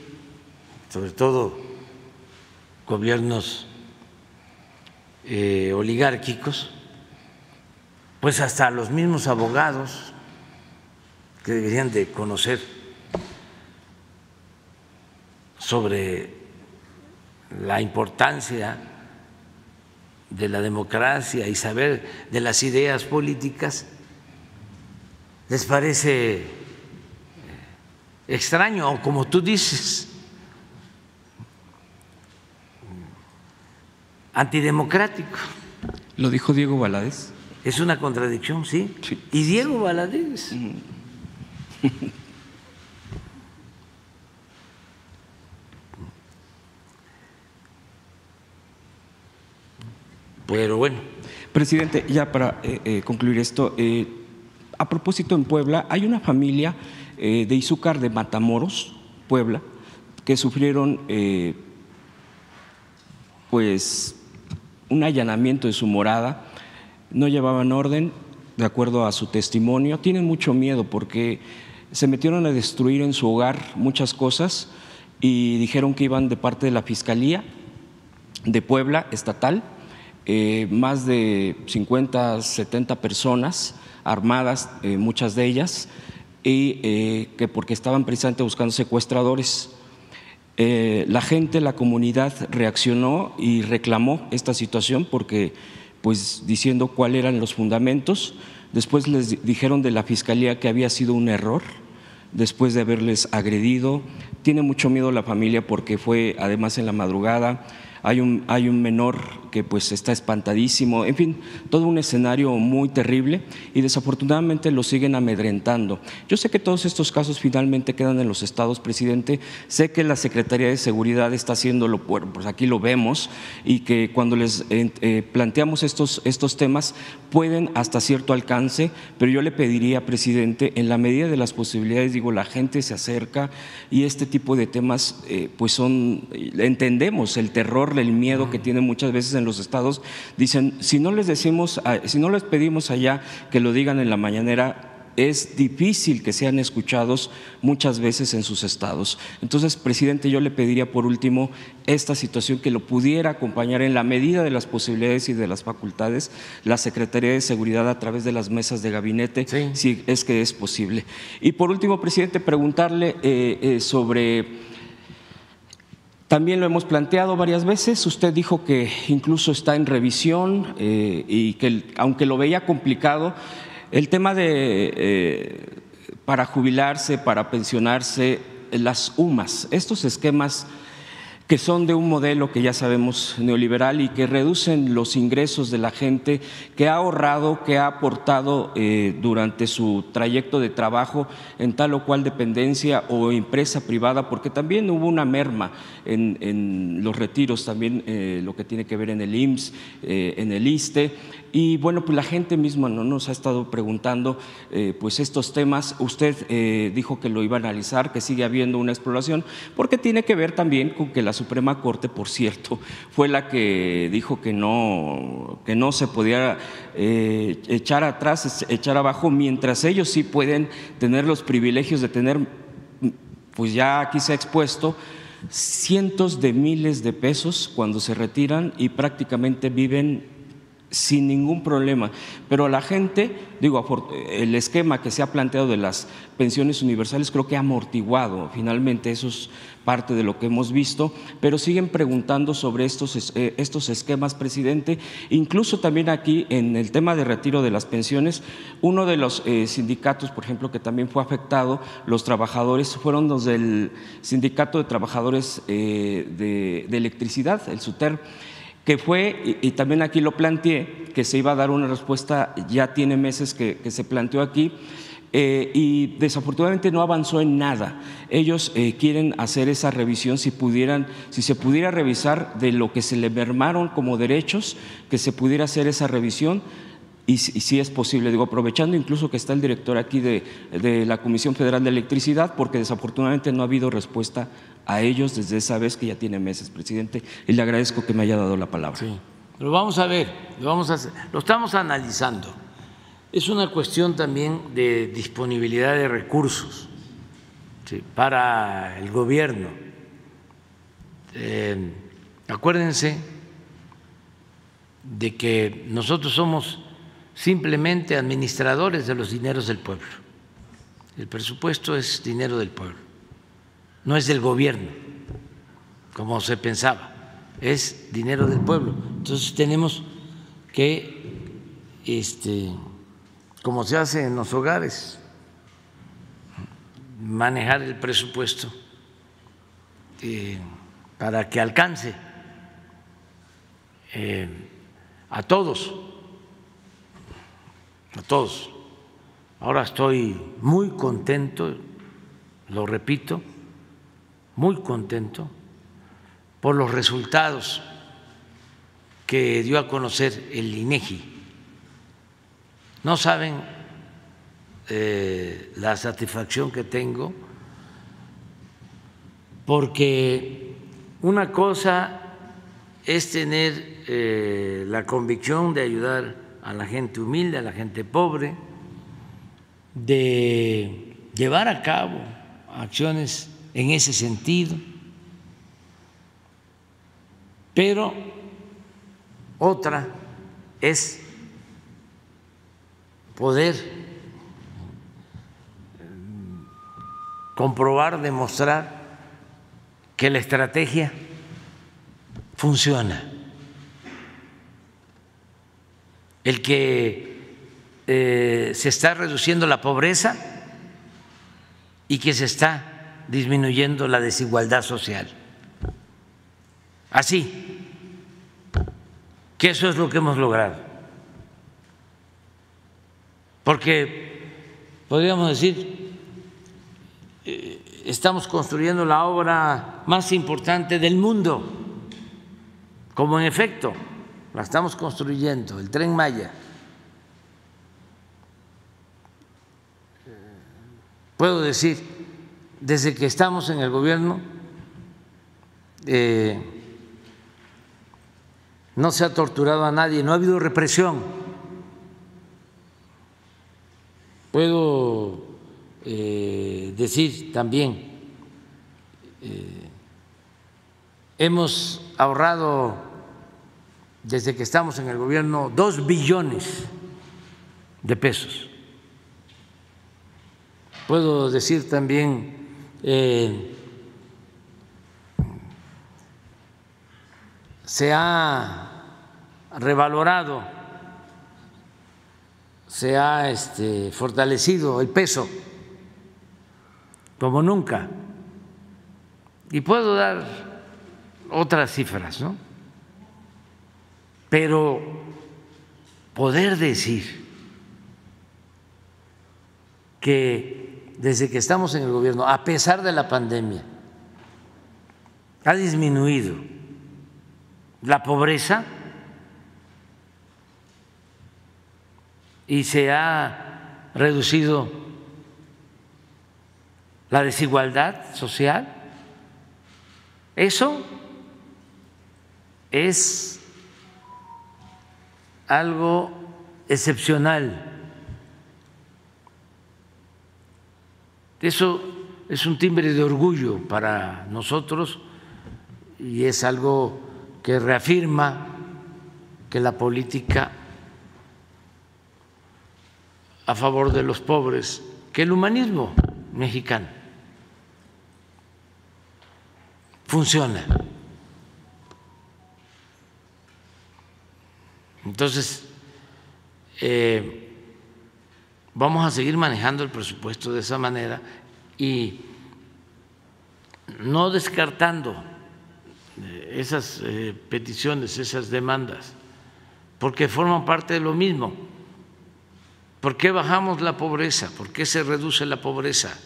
sobre todo gobiernos eh, oligárquicos, pues hasta los mismos abogados que deberían de conocer sobre la importancia de la democracia y saber de las ideas políticas, les parece extraño, o como tú dices, antidemocrático. ¿Lo dijo Diego Valadez? Es una contradicción, sí. Y Diego Valadez. Pero bueno. Presidente, ya para eh, eh, concluir esto, eh, a propósito en Puebla, hay una familia de Izúcar de Matamoros, Puebla, que sufrieron pues un allanamiento de su morada, no llevaban orden, de acuerdo a su testimonio, tienen mucho miedo porque se metieron a destruir en su hogar muchas cosas y dijeron que iban de parte de la Fiscalía de Puebla estatal eh, más de 50, 70 personas armadas, eh, muchas de ellas, y eh, que porque estaban precisamente buscando secuestradores. la gente, la comunidad reaccionó y reclamó esta situación porque, pues, diciendo cuáles eran los fundamentos. Después les dijeron de la fiscalía que había sido un error después de haberles agredido. Tiene mucho miedo la familia porque fue, además, en la madrugada hay un, hay un menor que pues está espantadísimo, en fin, todo un escenario muy terrible y desafortunadamente lo siguen amedrentando. Yo sé que todos estos casos finalmente quedan en los estados, presidente, sé que la Secretaría de Seguridad está haciéndolo, pues aquí lo vemos, y que cuando les eh, eh, planteamos estos, estos temas pueden hasta cierto alcance, pero yo le pediría, presidente, en la medida de las posibilidades, digo, la gente se acerca y este tipo de temas eh, pues son, entendemos el terror, el miedo que tienen muchas veces en los estados, dicen, si no les decimos, si no les pedimos allá que lo digan en la mañanera, es difícil que sean escuchados muchas veces en sus estados. Entonces, presidente, yo le pediría por último esta situación que lo pudiera acompañar en la medida de las posibilidades y de las facultades la Secretaría de Seguridad a través de las mesas de gabinete, si es que es posible. Y por último, presidente, preguntarle eh, eh, sobre también lo hemos planteado varias veces. Usted dijo que incluso está en revisión eh, y que aunque lo veía complicado, el tema de eh, para jubilarse, para pensionarse, las UMAS, estos esquemas que son de un modelo que ya sabemos neoliberal y que reducen los ingresos de la gente que ha ahorrado, que ha aportado eh, durante su trayecto de trabajo en tal o cual dependencia o empresa privada, porque también hubo una merma en, los retiros, también eh, lo que tiene que ver en el IMSS, eh, en el ISTE. Y bueno, pues la gente misma ¿no? nos ha estado preguntando pues estos temas. Usted dijo que lo iba a analizar, que sigue habiendo una exploración, porque tiene que ver también con que las Suprema Corte, por cierto, fue la que dijo que no, que no se podía eh, echar atrás, echar abajo, mientras ellos sí pueden tener los privilegios de tener, pues ya aquí se ha expuesto, cientos de miles de pesos cuando se retiran y prácticamente viven sin ningún problema. Pero la gente, digo, el esquema que se ha planteado de las pensiones universales creo que ha amortiguado finalmente eso es parte de lo que hemos visto, pero siguen preguntando sobre estos, eh, estos esquemas, presidente. Incluso también aquí en el tema de retiro de las pensiones, uno de los eh, sindicatos, por ejemplo, que también fue afectado, los trabajadores, fueron los del Sindicato de Trabajadores eh, de, Electricidad, el SUTER que fue, y, también aquí lo planteé, que se iba a dar una respuesta, ya tiene meses que, se planteó aquí, eh, y desafortunadamente no avanzó en nada. Ellos eh, quieren hacer esa revisión, si pudieran, si se pudiera revisar de lo que se le mermaron como derechos, que se pudiera hacer esa revisión y, si es posible, digo, aprovechando incluso que está el director aquí de, de, la Comisión Federal de Electricidad, porque desafortunadamente no ha habido respuesta a ellos desde esa vez que ya tiene meses, presidente, y le agradezco que me haya dado la palabra. Sí, lo vamos a ver, lo, vamos a hacer, lo estamos analizando. Es una cuestión también de disponibilidad de recursos para el gobierno. Eh, acuérdense de que nosotros somos simplemente administradores de los dineros del pueblo. El presupuesto es dinero del pueblo, no es del gobierno, como se pensaba, es dinero del pueblo. Entonces tenemos que, este, como se hace en los hogares, manejar el presupuesto eh, para que alcance eh, a todos a todos. Ahora estoy muy contento, lo repito, muy contento por los resultados que dio a conocer el INEGI. No saben eh, la satisfacción que tengo porque una cosa es tener eh, la convicción de ayudar a la gente humilde, a la gente pobre, de llevar a cabo acciones en ese sentido, pero otra es poder comprobar, demostrar que la estrategia funciona. El que eh, se está reduciendo la pobreza y que se está disminuyendo la desigualdad social. así, que eso es lo que hemos logrado. Porque podríamos decir, eh, estamos construyendo la obra más importante del mundo, como en efecto la estamos construyendo, el tren Maya. Puedo decir, desde que estamos en el gobierno, eh, no se ha torturado a nadie, no ha habido represión. Puedo eh, decir también, eh, hemos ahorrado desde que estamos en el gobierno dos billones de pesos. Puedo decir también eh, se ha revalorado, se ha este, fortalecido el peso como nunca. Y puedo dar otras cifras, ¿no? Pero poder decir que desde que estamos en el gobierno, a pesar de la pandemia, ha disminuido la pobreza y se ha reducido la desigualdad social. Eso es algo excepcional. Eso es un timbre de orgullo para nosotros y es algo que reafirma que la política a favor de los pobres, que el humanismo mexicano funciona. Entonces, eh, vamos a seguir manejando el presupuesto de esa manera y no descartando eh, esas eh, peticiones, esas demandas, porque forman parte de lo mismo. ¿Por qué bajamos la pobreza? ¿Por qué se reduce la pobreza?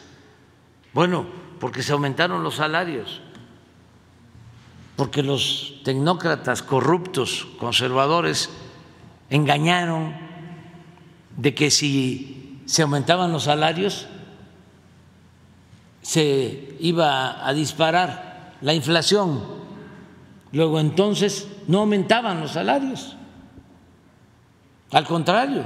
Bueno, porque se aumentaron los salarios porque los tecnócratas corruptos, conservadores, engañaron de que si se aumentaban los salarios se iba a disparar la inflación. Luego entonces no aumentaban los salarios. Al contrario,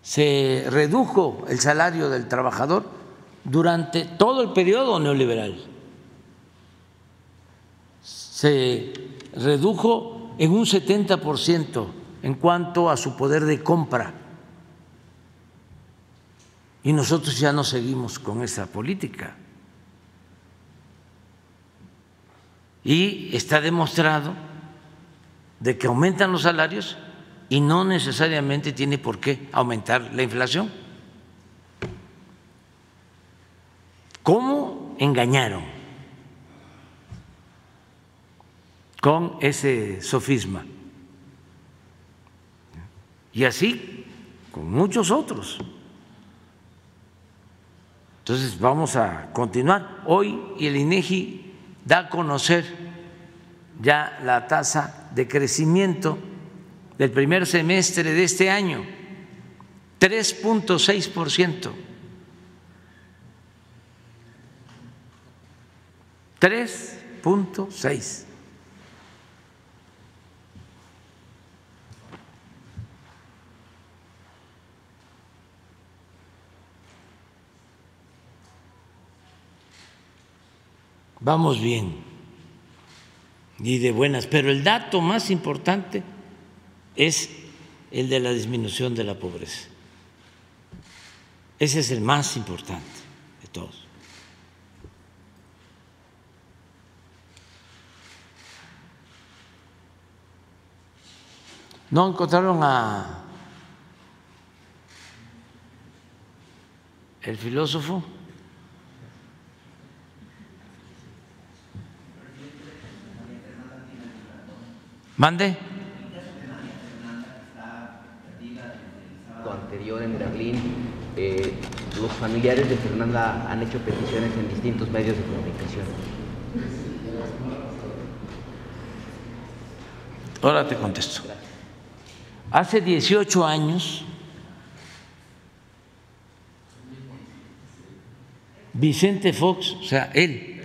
se redujo el salario del trabajador durante todo el periodo neoliberal se redujo en un 70% en cuanto a su poder de compra. Y nosotros ya no seguimos con esa política. Y está demostrado de que aumentan los salarios y no necesariamente tiene por qué aumentar la inflación. ¿Cómo engañaron? Con ese sofisma. Y así con muchos otros. Entonces vamos a continuar. Hoy el INEGI da a conocer ya la tasa de crecimiento del primer semestre de este año, 3.6 por ciento. 3.6. vamos bien y de buenas, pero el dato más importante es el de la disminución de la pobreza. Ese es el más importante de todos. ¿No encontraron a el filósofo? Mande. anterior en Berlín, eh, los familiares de Fernanda han hecho peticiones en distintos medios de comunicación. Ahora te contesto. Hace 18 años, Vicente Fox, o sea, él,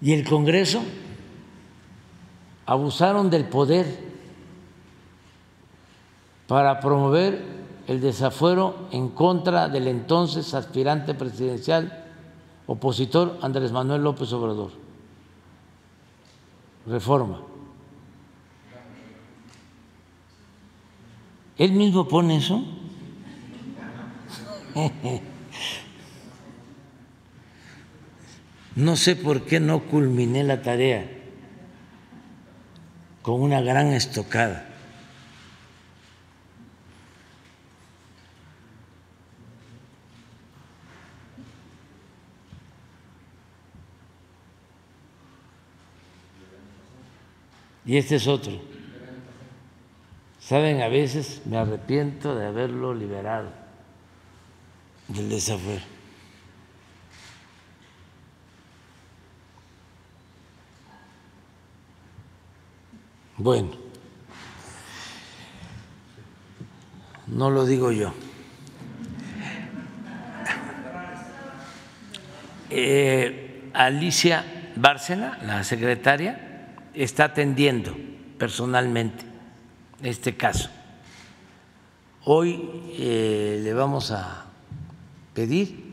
y el Congreso abusaron del poder para promover el desafuero en contra del entonces aspirante presidencial opositor Andrés Manuel López Obrador. Reforma. ¿Él mismo pone eso? No sé por qué no culminé la tarea con una gran estocada. Y este es otro. Saben, a veces me arrepiento de haberlo liberado del desafuero. Bueno, no lo digo yo. Eh, Alicia Bárcena, la secretaria, está atendiendo personalmente este caso. Hoy eh, le vamos a pedir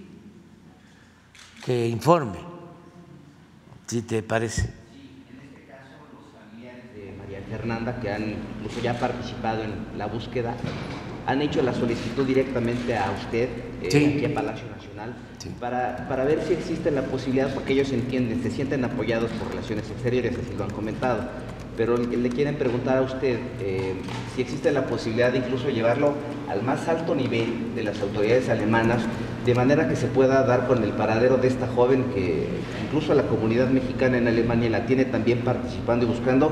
que informe, si te parece. en este caso, los familiares de María Fernanda, que han incluso ya participado en la búsqueda, han hecho la solicitud directamente a usted, eh, aquí a Palacio Nacional, para, para, ver si existe la posibilidad, porque ellos entienden, se sienten apoyados por relaciones exteriores, así lo han comentado, pero le quieren preguntar a usted eh, si existe la posibilidad de incluso llevarlo al más alto nivel de las autoridades alemanas, de manera que se pueda dar con el paradero de esta joven que incluso la comunidad mexicana en Alemania la tiene también participando y buscando,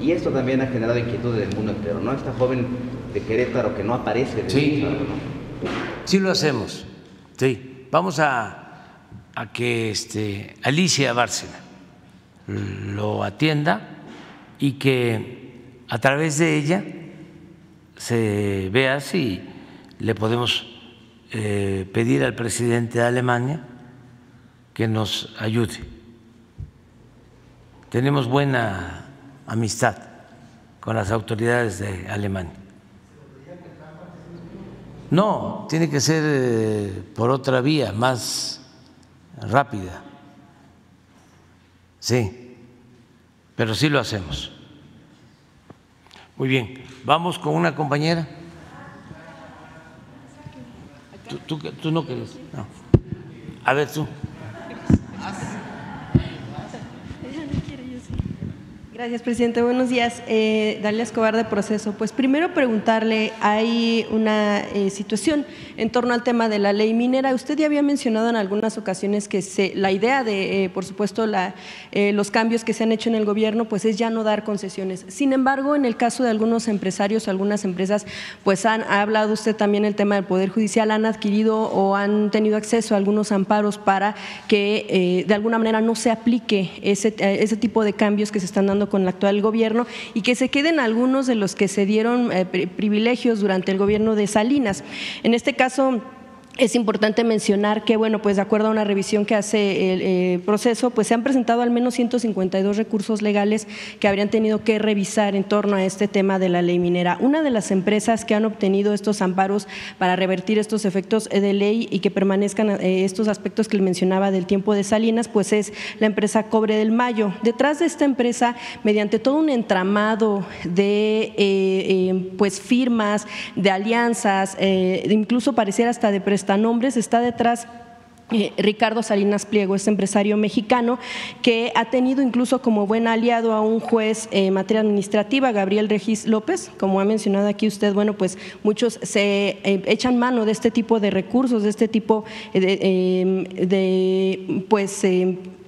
y esto también ha generado inquietud del mundo entero, ¿no? Esta joven de Querétaro que no aparece. De sí, sí lo hacemos, sí. Vamos a, a que este, Alicia Bárcena lo atienda y que a través de ella se vea si le podemos eh, pedir al presidente de Alemania que nos ayude. Tenemos buena amistad con las autoridades de Alemania. No, tiene que ser eh, por otra vía, más rápida. Sí, pero sí lo hacemos. Muy bien, vamos con una compañera. ¿Tú, tú, no quieres? A ver tú. Gracias, presidente. Buenos días. Eh, Dalia Escobar de Proceso. Pues primero preguntarle, hay una eh, situación en torno al tema de la ley minera. Usted ya había mencionado en algunas ocasiones que se, la idea de, eh, por supuesto, eh, los cambios que se han hecho en el gobierno, pues es ya no dar concesiones. Sin embargo, en el caso de algunos empresarios, algunas empresas, pues han ha hablado usted también el tema del Poder Judicial, han adquirido o han tenido acceso a algunos amparos para que de alguna manera no se aplique ese, ese tipo de cambios que se están dando con el actual gobierno y que se queden algunos de los que se dieron eh, privilegios durante el gobierno de Salinas. En este caso, caso es importante mencionar que, bueno, pues de acuerdo a una revisión que hace el eh, proceso, pues se han presentado al menos 152 recursos legales que habrían tenido que revisar en torno a este tema de la ley minera. Una de las empresas que han obtenido estos amparos para revertir estos efectos de ley y que permanezcan eh, estos aspectos que le mencionaba del tiempo de Salinas, pues es la empresa Cobre del Mayo. Detrás de esta empresa, mediante todo un entramado de eh, pues firmas, de alianzas, incluso pareciera hasta de prestaciones, nombres, está detrás eh, Ricardo Salinas Pliego, este empresario mexicano que ha tenido incluso como buen aliado a un juez en materia administrativa, Gabriel Regis López, como ha mencionado aquí usted, bueno, pues muchos se eh, echan mano de este tipo de recursos, de este tipo de, de pues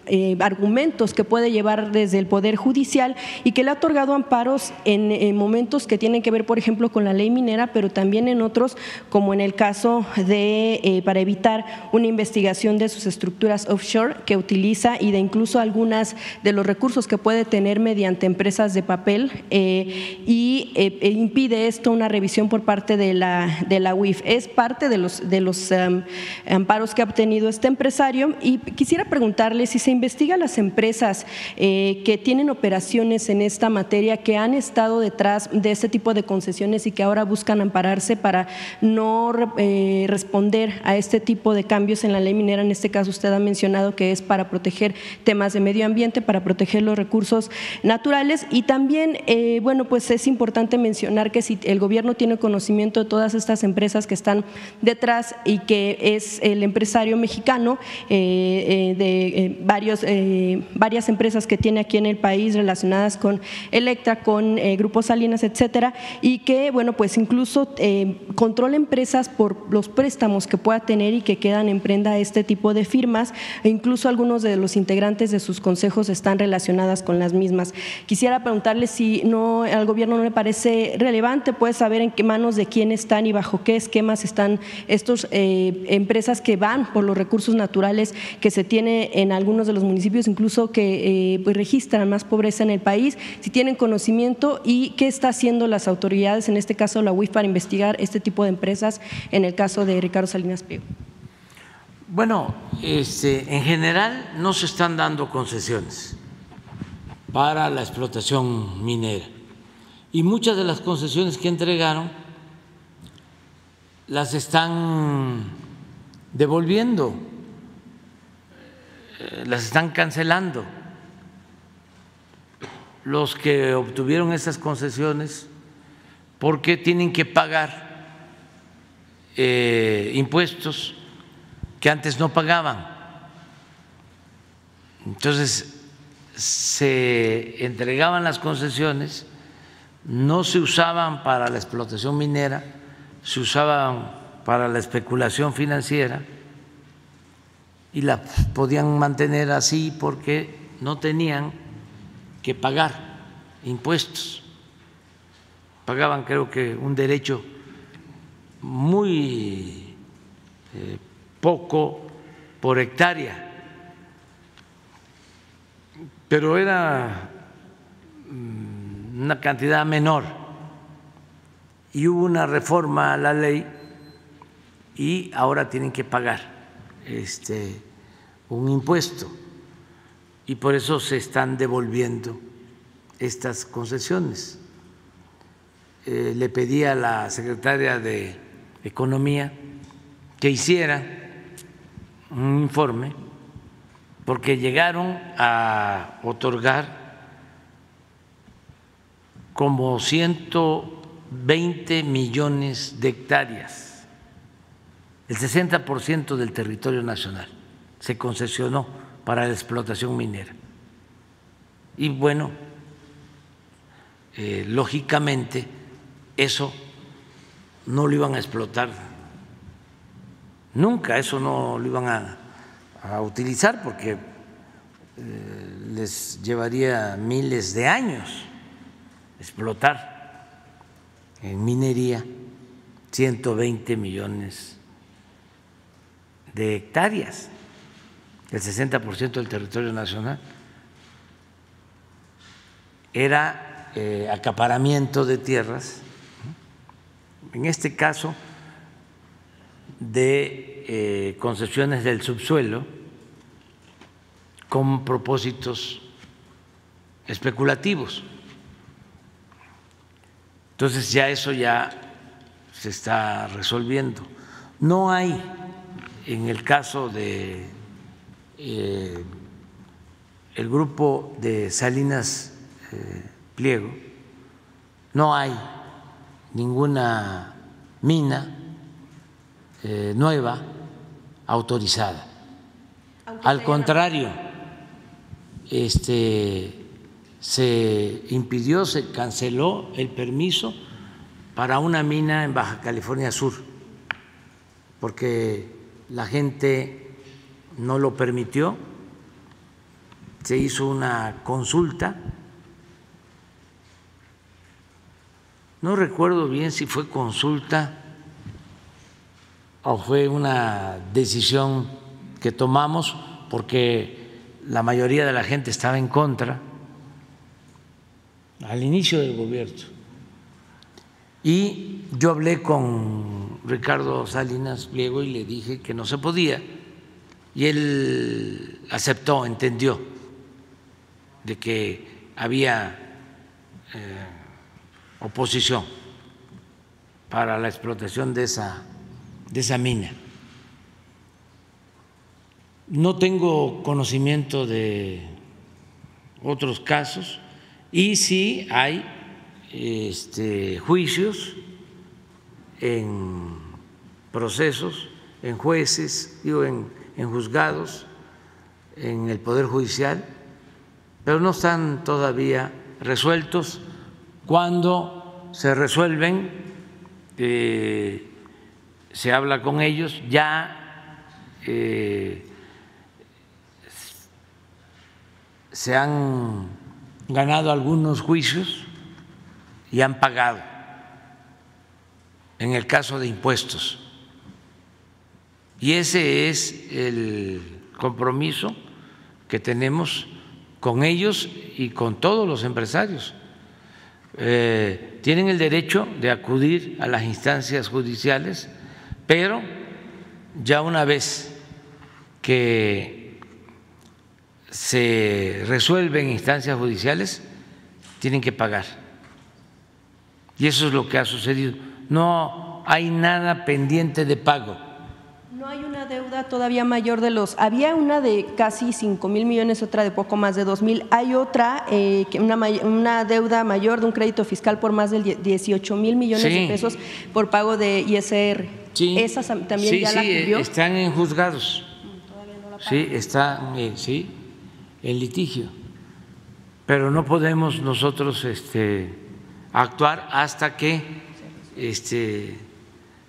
eh, argumentos que puede llevar desde el Poder Judicial y que le ha otorgado amparos en, momentos que tienen que ver, por ejemplo, con la ley minera, pero también en otros, como en el caso de, eh, para evitar una investigación de sus estructuras offshore que utiliza y de incluso algunas de los recursos que puede tener mediante empresas de papel eh, y e impide esto una revisión por parte de la, de la UIF. Es parte de los, de los um, amparos que ha obtenido este empresario y quisiera preguntarle si se investiga las empresas eh, que tienen operaciones en esta materia, que han estado detrás de este tipo de concesiones y que ahora buscan ampararse para no eh, responder a este tipo de cambios en la ley minera. En este caso usted ha mencionado que es para proteger temas de medio ambiente, para proteger los recursos naturales y también, eh, bueno, pues es importante mencionar que si el gobierno tiene conocimiento de todas estas empresas que están detrás y que es el empresario mexicano de varios eh, varias empresas que tiene aquí en el país relacionadas con Electra, con eh, Grupos Salinas, etcétera, y que, bueno, pues incluso eh, controla empresas por los préstamos que pueda tener y que quedan en prenda este tipo de firmas, e incluso algunos de los integrantes de sus consejos están relacionadas con las mismas. Quisiera preguntarle si no al gobierno no le parece relevante, puede saber en qué manos de quién están y bajo qué esquemas están estas empresas que van por los recursos naturales que se tiene en algunos de los municipios incluso que eh, pues, registran más pobreza en el país, si tienen conocimiento y qué está haciendo las autoridades, en este caso la UIF, para investigar este tipo de empresas en el caso de Ricardo Salinas Pliego. Bueno, este, en general no se están dando concesiones para la explotación minera y muchas de las concesiones que entregaron las están devolviendo las están cancelando. Los que obtuvieron esas concesiones porque tienen que pagar eh, impuestos que antes no pagaban. Entonces se entregaban las concesiones, no se usaban para la explotación minera, se usaban para la especulación financiera y la podían mantener así porque no tenían que pagar impuestos. Pagaban creo que un derecho muy eh, poco por hectárea, pero era mm, una cantidad menor. Y hubo una reforma a la ley y ahora tienen que pagar este, un impuesto y por eso se están devolviendo estas concesiones. Eh, le pedí a la secretaria de Economía que hiciera un informe porque llegaron a otorgar como 120 millones de hectáreas el 60% del territorio nacional se concesionó para la explotación minera. Y bueno, eh, lógicamente eso no lo iban a explotar nunca, eso no lo iban a, utilizar porque eh, les llevaría miles de años explotar en minería 120 millones de hectáreas, el 60% del territorio nacional. Era eh, acaparamiento de tierras, en este caso de eh, concesiones del subsuelo con propósitos especulativos. Entonces ya eso ya se está resolviendo. No hay en el caso de eh, el grupo de Salinas eh, Pliego, no hay ninguna mina eh, nueva autorizada. Al contrario, este, se impidió, se canceló el permiso para una mina en Baja California Sur, porque la gente no lo permitió se hizo una consulta. No recuerdo bien si fue consulta o fue una decisión que tomamos porque la mayoría de la gente estaba en contra al inicio del gobierno. Y yo hablé con Ricardo Salinas Pliego y le dije que no se podía. Y él aceptó, entendió de que había eh, oposición para la explotación de esa, de esa mina. No tengo conocimiento de otros casos y sí hay este, juicios en procesos, en jueces, digo, en, en juzgados, en el Poder Judicial, pero no están todavía resueltos. Cuando se resuelven, eh, se habla con ellos, ya eh, se han ganado algunos juicios y han pagado en el caso de impuestos. Y ese es el compromiso que tenemos con ellos y con todos los empresarios. Eh, tienen el derecho de acudir a las instancias judiciales, pero ya una vez que se resuelven instancias judiciales, tienen que pagar. Y eso es lo que ha sucedido. No hay nada pendiente de pago. No hay una deuda todavía mayor de los. Había una de casi 5 mil millones, otra de poco más de 2 mil. Hay otra, eh, una, una, deuda mayor de un crédito fiscal por más de 18 mil millones de pesos por pago de ISR. Sí. ¿Esa también ya la cubrió? Están en juzgados. Todavía no la sí, está, eh, sí, en litigio. Pero no podemos nosotros este, actuar hasta que este,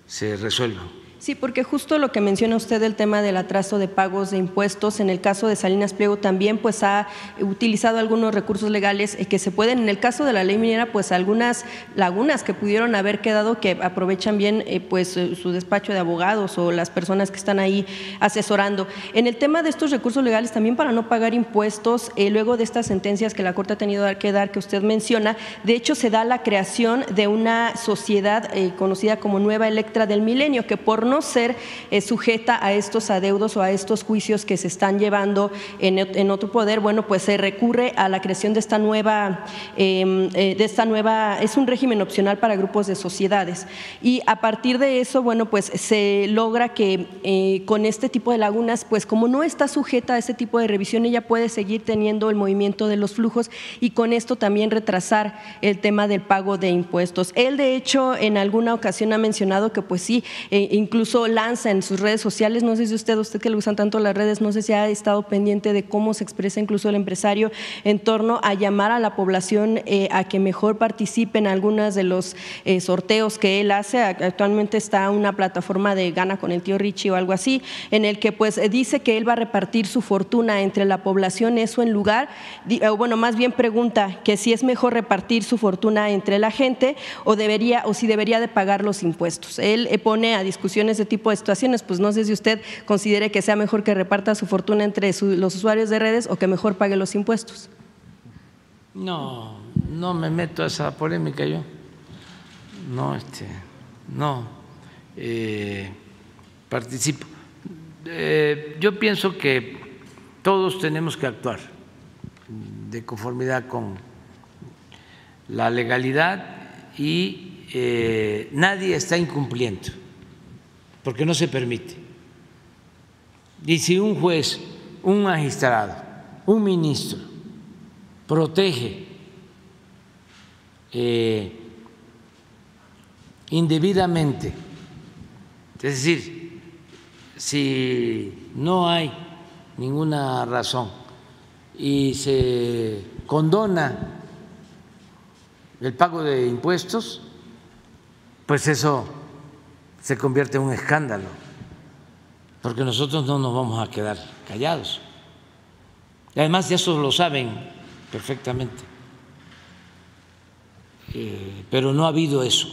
se resuelva. Sí, porque justo lo que menciona usted el tema del atraso de pagos de impuestos, en el caso de Salinas Pliego también pues ha utilizado algunos recursos legales eh, que se pueden, en el caso de la ley minera, pues algunas lagunas que pudieron haber quedado que aprovechan bien eh, pues eh, su despacho de abogados o las personas que están ahí asesorando. En el tema de estos recursos legales también para no pagar impuestos, luego de estas sentencias que la Corte ha tenido que dar que usted menciona, de hecho se da la creación de una sociedad conocida como Nueva Electra del Milenio, que por no ser eh, sujeta a estos adeudos o a estos juicios que se están llevando en, otro poder, bueno, pues se recurre a la creación de esta nueva, em, eh, de esta nueva, es un régimen opcional para grupos de sociedades. Y a partir de eso, bueno, pues se logra que eh, con este tipo de lagunas, pues como no está sujeta a este tipo de revisión, ella puede seguir teniendo el movimiento de los flujos y con esto también retrasar el tema del pago de impuestos. Él, de hecho, en alguna ocasión ha mencionado que, pues sí, incluso incluso lanza en sus redes sociales, no sé si usted, usted que le gustan tanto las redes, no sé si ha estado pendiente de cómo se expresa incluso el empresario en torno a llamar a la población eh, a que mejor participe en algunas de los eh, sorteos que él hace. Actualmente está una plataforma de gana con el tío Richie o algo así, en el que pues dice que él va a repartir su fortuna entre la población, eso en lugar, o bueno, más bien pregunta que si es mejor repartir su fortuna entre la gente o debería o si debería de pagar los impuestos. Él eh, pone a discusión ese tipo de situaciones, pues no sé si usted considere que sea mejor que reparta su fortuna entre los usuarios de redes o que mejor pague los impuestos. No, no me meto a esa polémica yo. No, este, no eh, participo. Eh, yo pienso que todos tenemos que actuar de conformidad con la legalidad y eh, nadie está incumpliendo porque no se permite. Y si un juez, un magistrado, un ministro protege eh, indebidamente, es decir, si no hay ninguna razón y se condona el pago de impuestos, pues eso se convierte en un escándalo, porque nosotros no nos vamos a quedar callados. Y además, eso lo saben perfectamente. Eh, pero no ha habido eso.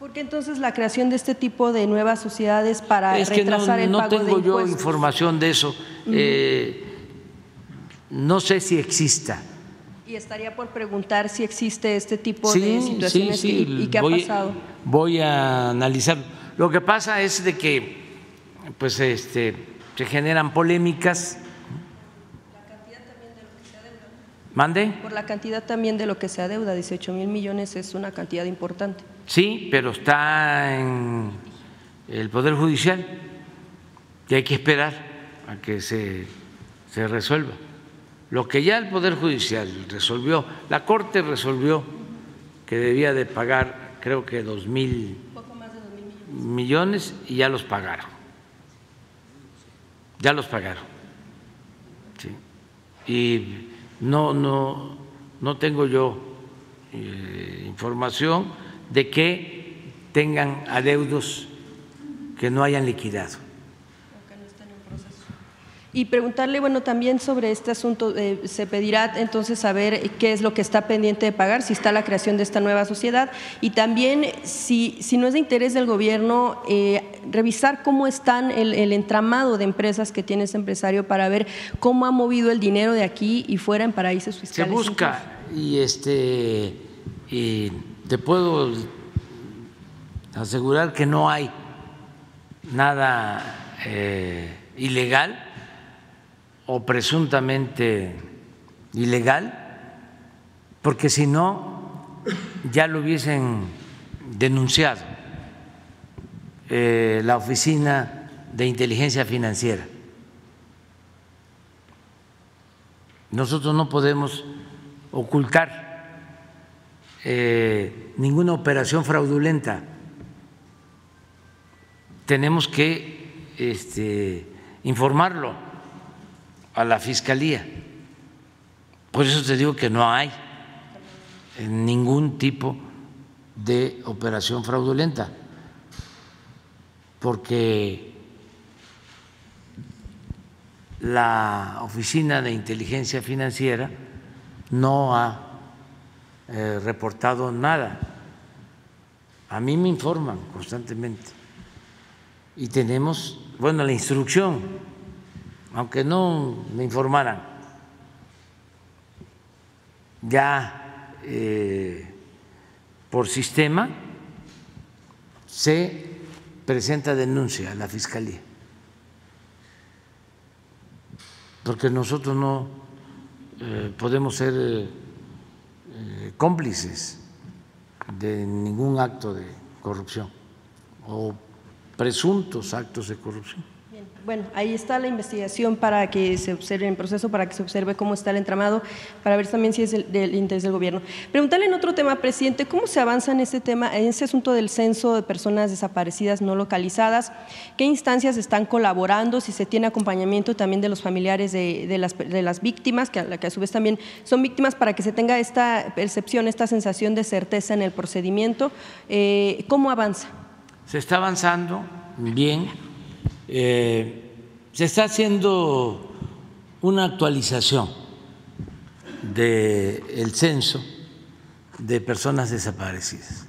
¿Por qué entonces la creación de este tipo de nuevas sociedades para es que retrasar no, el no pago tengo de yo información de eso. Eh, no sé si exista. Y estaría por preguntar si existe este tipo Sí, de situaciones sí, y, y qué voy- ha pasado. Voy a analizar. Lo que pasa es de que, pues, este, se generan polémicas. ¿Mande? Por la cantidad también de lo que se adeuda, 18 mil millones es una cantidad importante. Sí, pero está en el Poder Judicial y hay que esperar a que se, se resuelva. Lo que ya el Poder Judicial resolvió, la Corte resolvió que debía de pagar, creo que dos mil millones y ya los pagaron. Ya los pagaron. Sí. Y no, no, no tengo yo eh, información de que tengan adeudos que no hayan liquidado. Y preguntarle, bueno, también sobre este asunto, eh, se pedirá entonces saber qué es lo que está pendiente de pagar, si está la creación de esta nueva sociedad y también si, si no es de interés del gobierno, eh, revisar cómo están el, el entramado de empresas que tiene ese empresario para ver cómo ha movido el dinero de aquí y fuera en paraísos Se fiscales. busca y este y te puedo asegurar que no hay nada eh, ilegal o presuntamente ilegal, porque si no ya lo hubiesen denunciado eh, la Oficina de Inteligencia Financiera. Nosotros no podemos ocultar eh, ninguna operación fraudulenta. Tenemos que este, informarlo a la Fiscalía. Por eso te digo que no hay ningún tipo de operación fraudulenta, porque la Oficina de Inteligencia Financiera no ha eh, reportado nada. A mí me informan constantemente y tenemos, bueno, la instrucción, aunque no me informaran, ya eh, por sistema se presenta denuncia a la Fiscalía, porque nosotros no eh, podemos ser eh, cómplices de ningún acto de corrupción o presuntos actos de corrupción. Bueno, ahí está la investigación para que se observe en proceso, para que se observe cómo está el entramado, para ver también si es el- del interés del gobierno. Preguntarle en otro tema, presidente, ¿cómo se avanza en este tema, en ese asunto del censo de personas desaparecidas no localizadas? ¿Qué instancias están colaborando? Si se tiene acompañamiento también de los familiares de, las, de las víctimas, que a, que a su vez también son víctimas, para que se tenga esta percepción, esta sensación de certeza en el procedimiento. Eh, ¿Cómo avanza? Se está avanzando bien, eh, se está haciendo una actualización del censo de personas desaparecidas,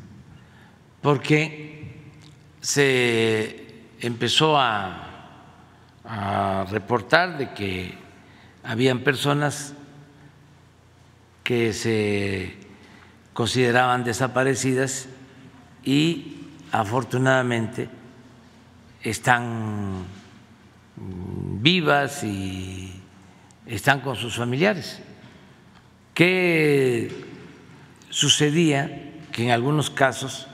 porque se empezó a, a reportar de que habían personas que se consideraban desaparecidas y afortunadamente están vivas y están con sus familiares. ¿Qué sucedía? Que en algunos casos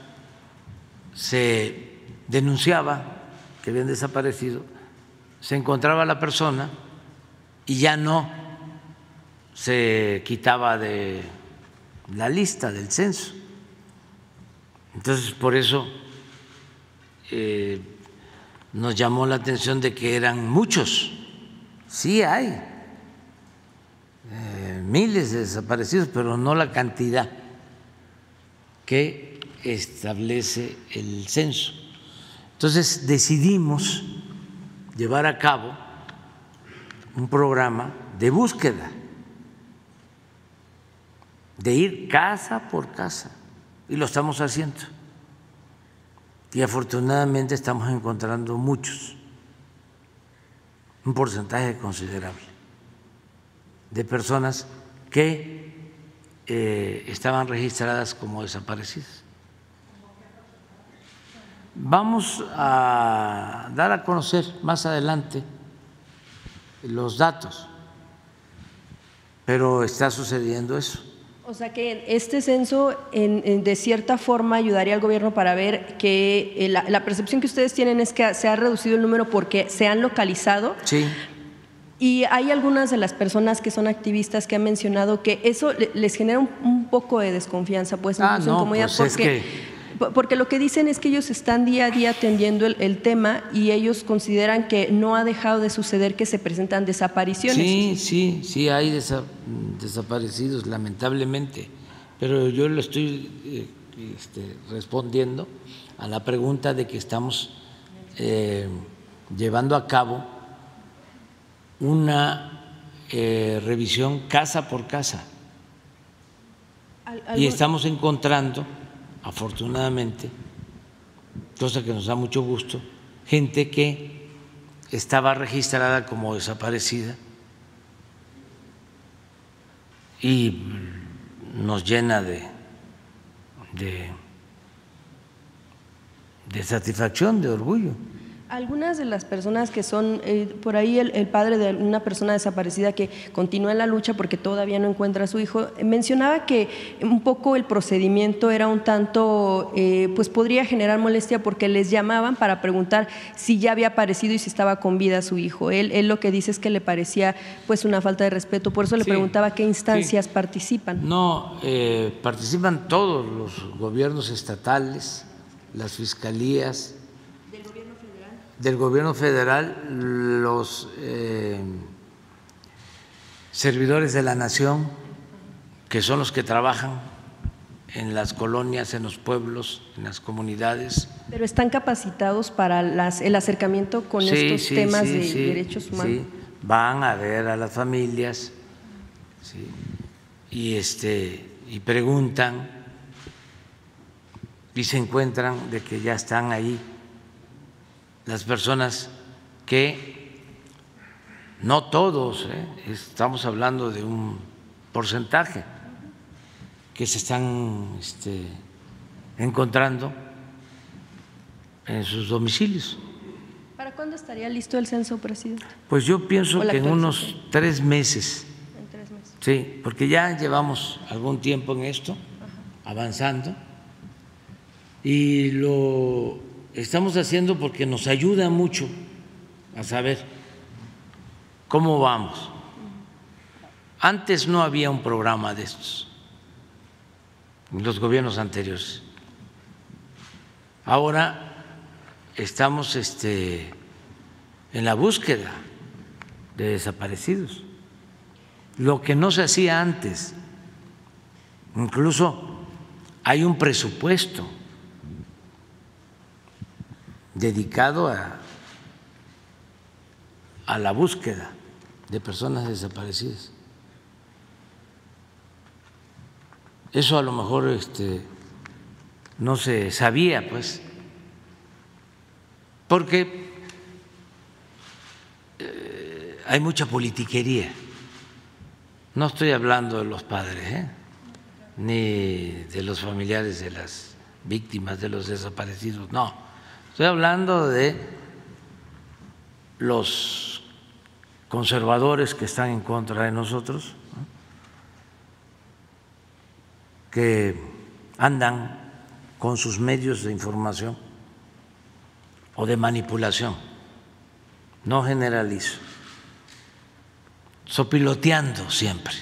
se denunciaba que habían desaparecido, se encontraba la persona y ya no se quitaba de la lista del censo. Entonces, por eso eh, nos llamó la atención de que eran muchos. Sí hay eh, miles de desaparecidos, pero no la cantidad que establece el censo. Entonces decidimos llevar a cabo un programa de búsqueda, de ir casa por casa, y lo estamos haciendo. Y afortunadamente estamos encontrando muchos, un porcentaje considerable de personas que eh, estaban registradas como desaparecidas. Vamos a dar a conocer más adelante los datos, pero está sucediendo eso. O sea que este censo de cierta forma ayudaría al gobierno para ver que eh, la, percepción que ustedes tienen es que se ha reducido el número porque se han localizado. Sí. Y hay algunas de las personas que son activistas que han mencionado que eso les genera un, poco de desconfianza, pues, ah, no, pues porque porque lo que dicen es que ellos están día a día atendiendo el, tema y ellos consideran que no ha dejado de suceder que se presentan desapariciones. Sí, sí, sí, hay desaparecidos, lamentablemente, pero yo le estoy eh, este, respondiendo a la pregunta de que estamos eh, llevando a cabo una eh, revisión casa por casa y estamos encontrando afortunadamente, cosa que nos da mucho gusto, gente que estaba registrada como desaparecida y nos llena de, de, de satisfacción, de orgullo. Algunas de las personas que son, eh, por ahí el, padre de una persona desaparecida que continúa en la lucha porque todavía no encuentra a su hijo, mencionaba que un poco el procedimiento era un tanto, eh, pues podría generar molestia porque les llamaban para preguntar si ya había aparecido y si estaba con vida su hijo. Él, él lo que dice es que le parecía pues una falta de respeto, por eso le preguntaba qué instancias participan. No, eh, participan todos los gobiernos estatales, las fiscalías del gobierno federal, los eh, servidores de la nación, que son los que trabajan en las colonias, en los pueblos, en las comunidades. Pero están capacitados para las, el acercamiento con estos temas de derechos humanos. Sí, van a ver a las familias y, este, y preguntan y se encuentran de que ya están ahí las personas que, no todos, ¿eh? estamos hablando de un porcentaje que se están este, encontrando en sus domicilios. ¿Para cuándo estaría listo el censo, presidente? Pues yo pienso que en unos tres meses. En tres meses. Sí, porque ya llevamos algún tiempo en esto, avanzando, y lo estamos haciendo porque nos ayuda mucho a saber cómo vamos. Antes no había un programa de estos en los gobiernos anteriores. Ahora estamos este, en la búsqueda de desaparecidos, lo que no se hacía antes. Incluso hay un presupuesto dedicado a, a la búsqueda de personas desaparecidas. Eso a lo mejor este, no se sabía, pues, porque eh, hay mucha politiquería. No estoy hablando de los padres, ¿eh? ni de los familiares de las víctimas, de los desaparecidos, no Estoy hablando de los conservadores que están en contra de nosotros, que andan con sus medios de información o de manipulación, no generalizo, sopiloteando siempre.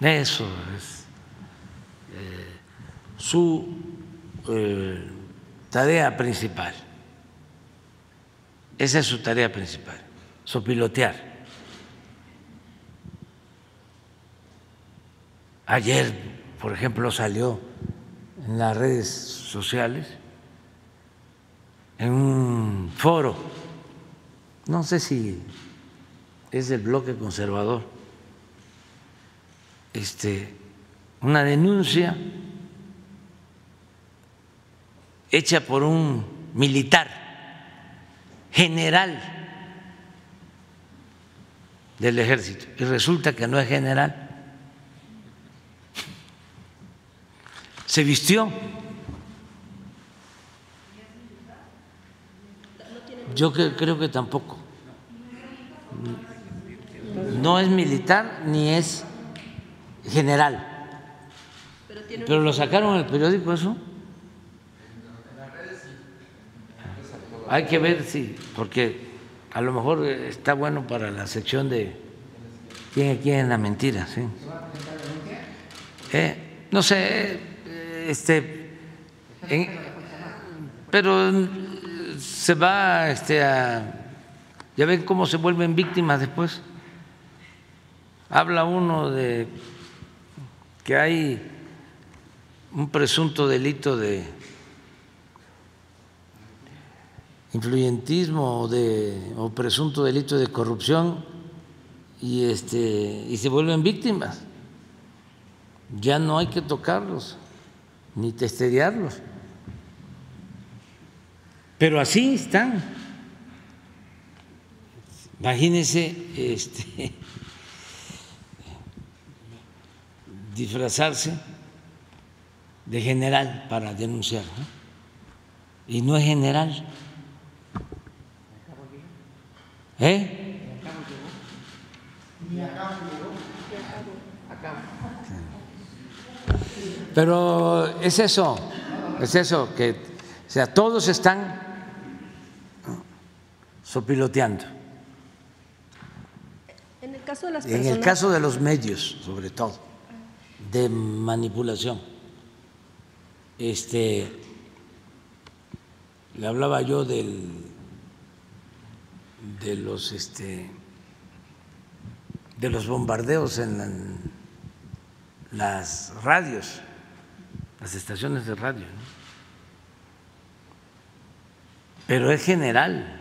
Eso es eh, su eh, tarea principal. Esa es su tarea principal, sopilotear. Ayer, por ejemplo, salió en las redes sociales, en un foro no sé si es del bloque conservador, este, una denuncia hecha por un militar general del ejército y resulta que no es general. Se vistió. Yo creo que tampoco. No es militar ni es general. Pero lo sacaron en el periódico eso. Hay que ver si, porque a lo mejor está bueno para la sección de quién es quién la mentira, ¿sí? Eh, no sé, este, pero se va este, a, ya ven cómo se vuelven víctimas después. Habla uno de que hay un presunto delito de influyentismo o, de, o presunto delito de corrupción y, este, y se vuelven víctimas. Ya no hay que tocarlos ni testerearlos. Pero así están. Imagínense este, disfrazarse de general para denunciar. Y no es general. ¿Eh? Pero es eso, es eso, que o sea, todos están sopiloteando. En el caso de las En el caso de los medios, sobre todo, de manipulación. Este le hablaba yo del de los este de los bombardeos en las radios, las estaciones de radio. Pero es general.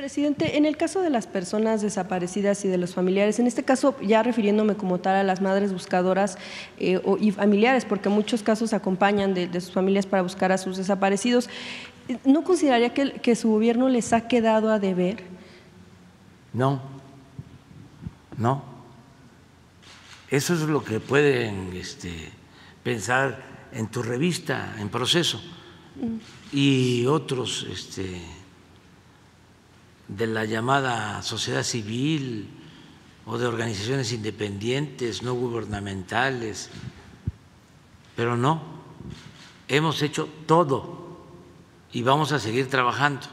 Presidente, en el caso de las personas desaparecidas y de los familiares, en este caso ya refiriéndome como tal a las madres buscadoras eh, y familiares, porque muchos casos acompañan de, sus familias para buscar a sus desaparecidos, ¿no consideraría que, que su gobierno les ha quedado a deber? No, no. Eso es lo que pueden este, pensar en tu revista, en proceso, mm. y otros. Este, de la llamada sociedad civil o de organizaciones independientes, no gubernamentales, pero no, hemos hecho todo y vamos a seguir trabajando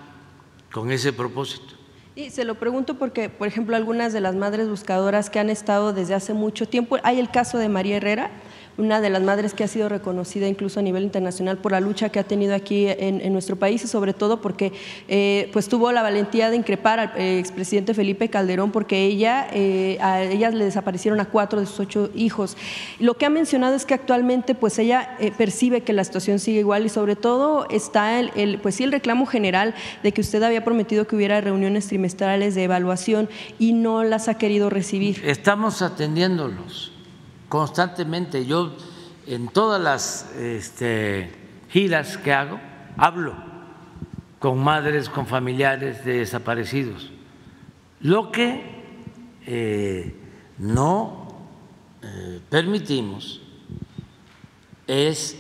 con ese propósito. Y se lo pregunto porque, por ejemplo, algunas de las madres buscadoras que han estado desde hace mucho tiempo, hay el caso de María Herrera, una de las madres que ha sido reconocida incluso a nivel internacional por la lucha que ha tenido aquí en, nuestro país y sobre todo porque eh, pues tuvo la valentía de increpar al eh, expresidente Felipe Calderón porque ella, eh, a ellas le desaparecieron a cuatro de sus ocho hijos. Lo que ha mencionado es que actualmente pues ella percibe que la situación sigue igual y sobre todo está el, pues sí el reclamo general de que usted había prometido que hubiera reuniones trimestrales de evaluación y no las ha querido recibir. Estamos atendiéndolos constantemente. Yo en todas las este, giras que hago hablo con madres, con familiares de desaparecidos. Lo que eh, no eh, permitimos es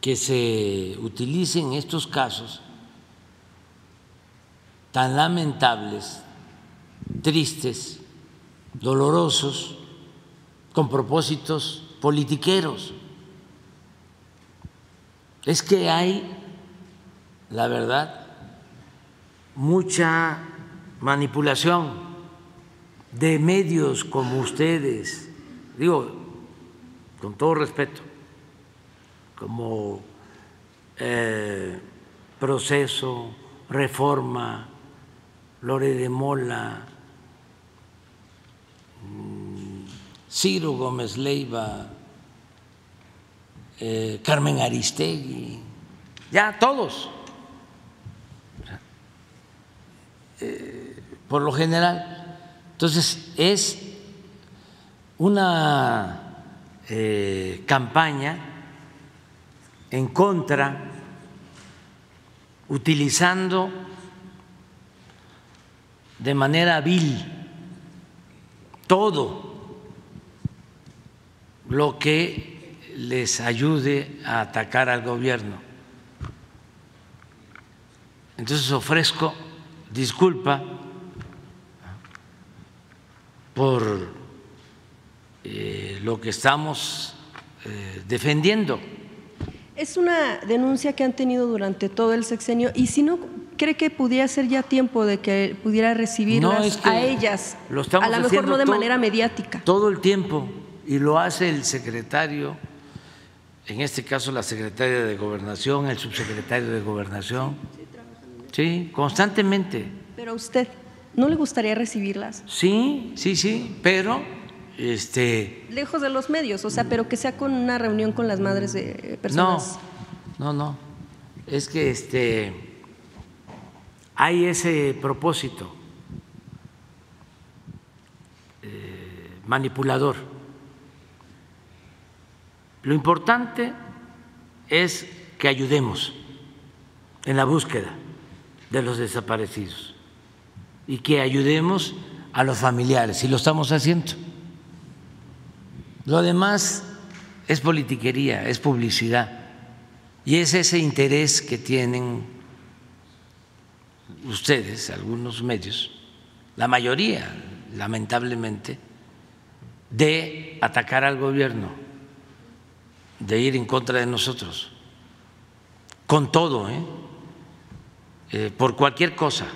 que se utilicen estos casos tan lamentables, tristes, dolorosos, con propósitos politiqueros. Es que hay, la verdad, mucha manipulación de medios como ustedes, digo, con todo respeto, como eh, proceso, reforma, Lore de Mola, Ciro Gómez Leiva, eh, Carmen Aristegui, ya todos por lo general. Entonces, es una eh, campaña en contra, utilizando de manera vil todo lo que les ayude a atacar al gobierno. Entonces ofrezco disculpa por eh, lo que estamos eh, defendiendo. Es una denuncia que han tenido durante todo el sexenio y si no cree que pudiera ser ya tiempo de que pudiera recibirlas a ellas, a lo mejor no de manera mediática. Todo el tiempo y lo hace el secretario, en este caso la secretaria de Gobernación, el subsecretario de Gobernación. Sí, constantemente. Pero a usted, ¿no le gustaría recibirlas? Sí, sí, sí, pero este lejos de los medios, o sea, pero que sea con una reunión con las madres de personas. No, no, no. Es que este hay ese propósito eh, manipulador. Lo importante es que ayudemos en la búsqueda de los desaparecidos y que ayudemos a los familiares, y lo estamos haciendo. Lo demás es politiquería, es publicidad, y es ese interés que tienen ustedes, algunos medios, la mayoría, lamentablemente, de atacar al gobierno, de ir en contra de nosotros, con todo, ¿eh? Eh, por cualquier cosa.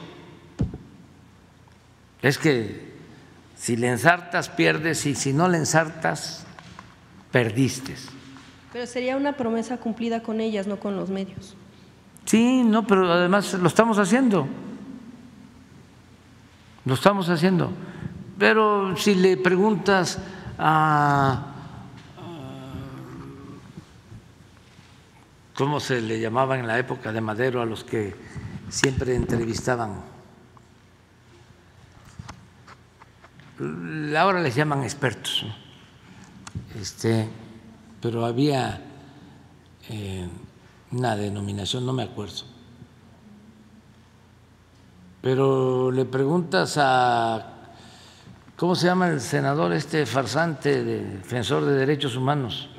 Es que si le ensartas, pierdes, y si no le ensartas, perdiste. Pero sería una promesa cumplida con ellas, no con los medios. Sí, no, pero además lo estamos haciendo. Lo estamos haciendo. Pero si le preguntas a. ¿Cómo se le llamaba en la época de Madero a los que siempre entrevistaban? Ahora les llaman expertos, este, pero había eh, una denominación, no me acuerdo. Pero le preguntas a, ¿cómo se llama el senador este farsante, defensor de derechos humanos?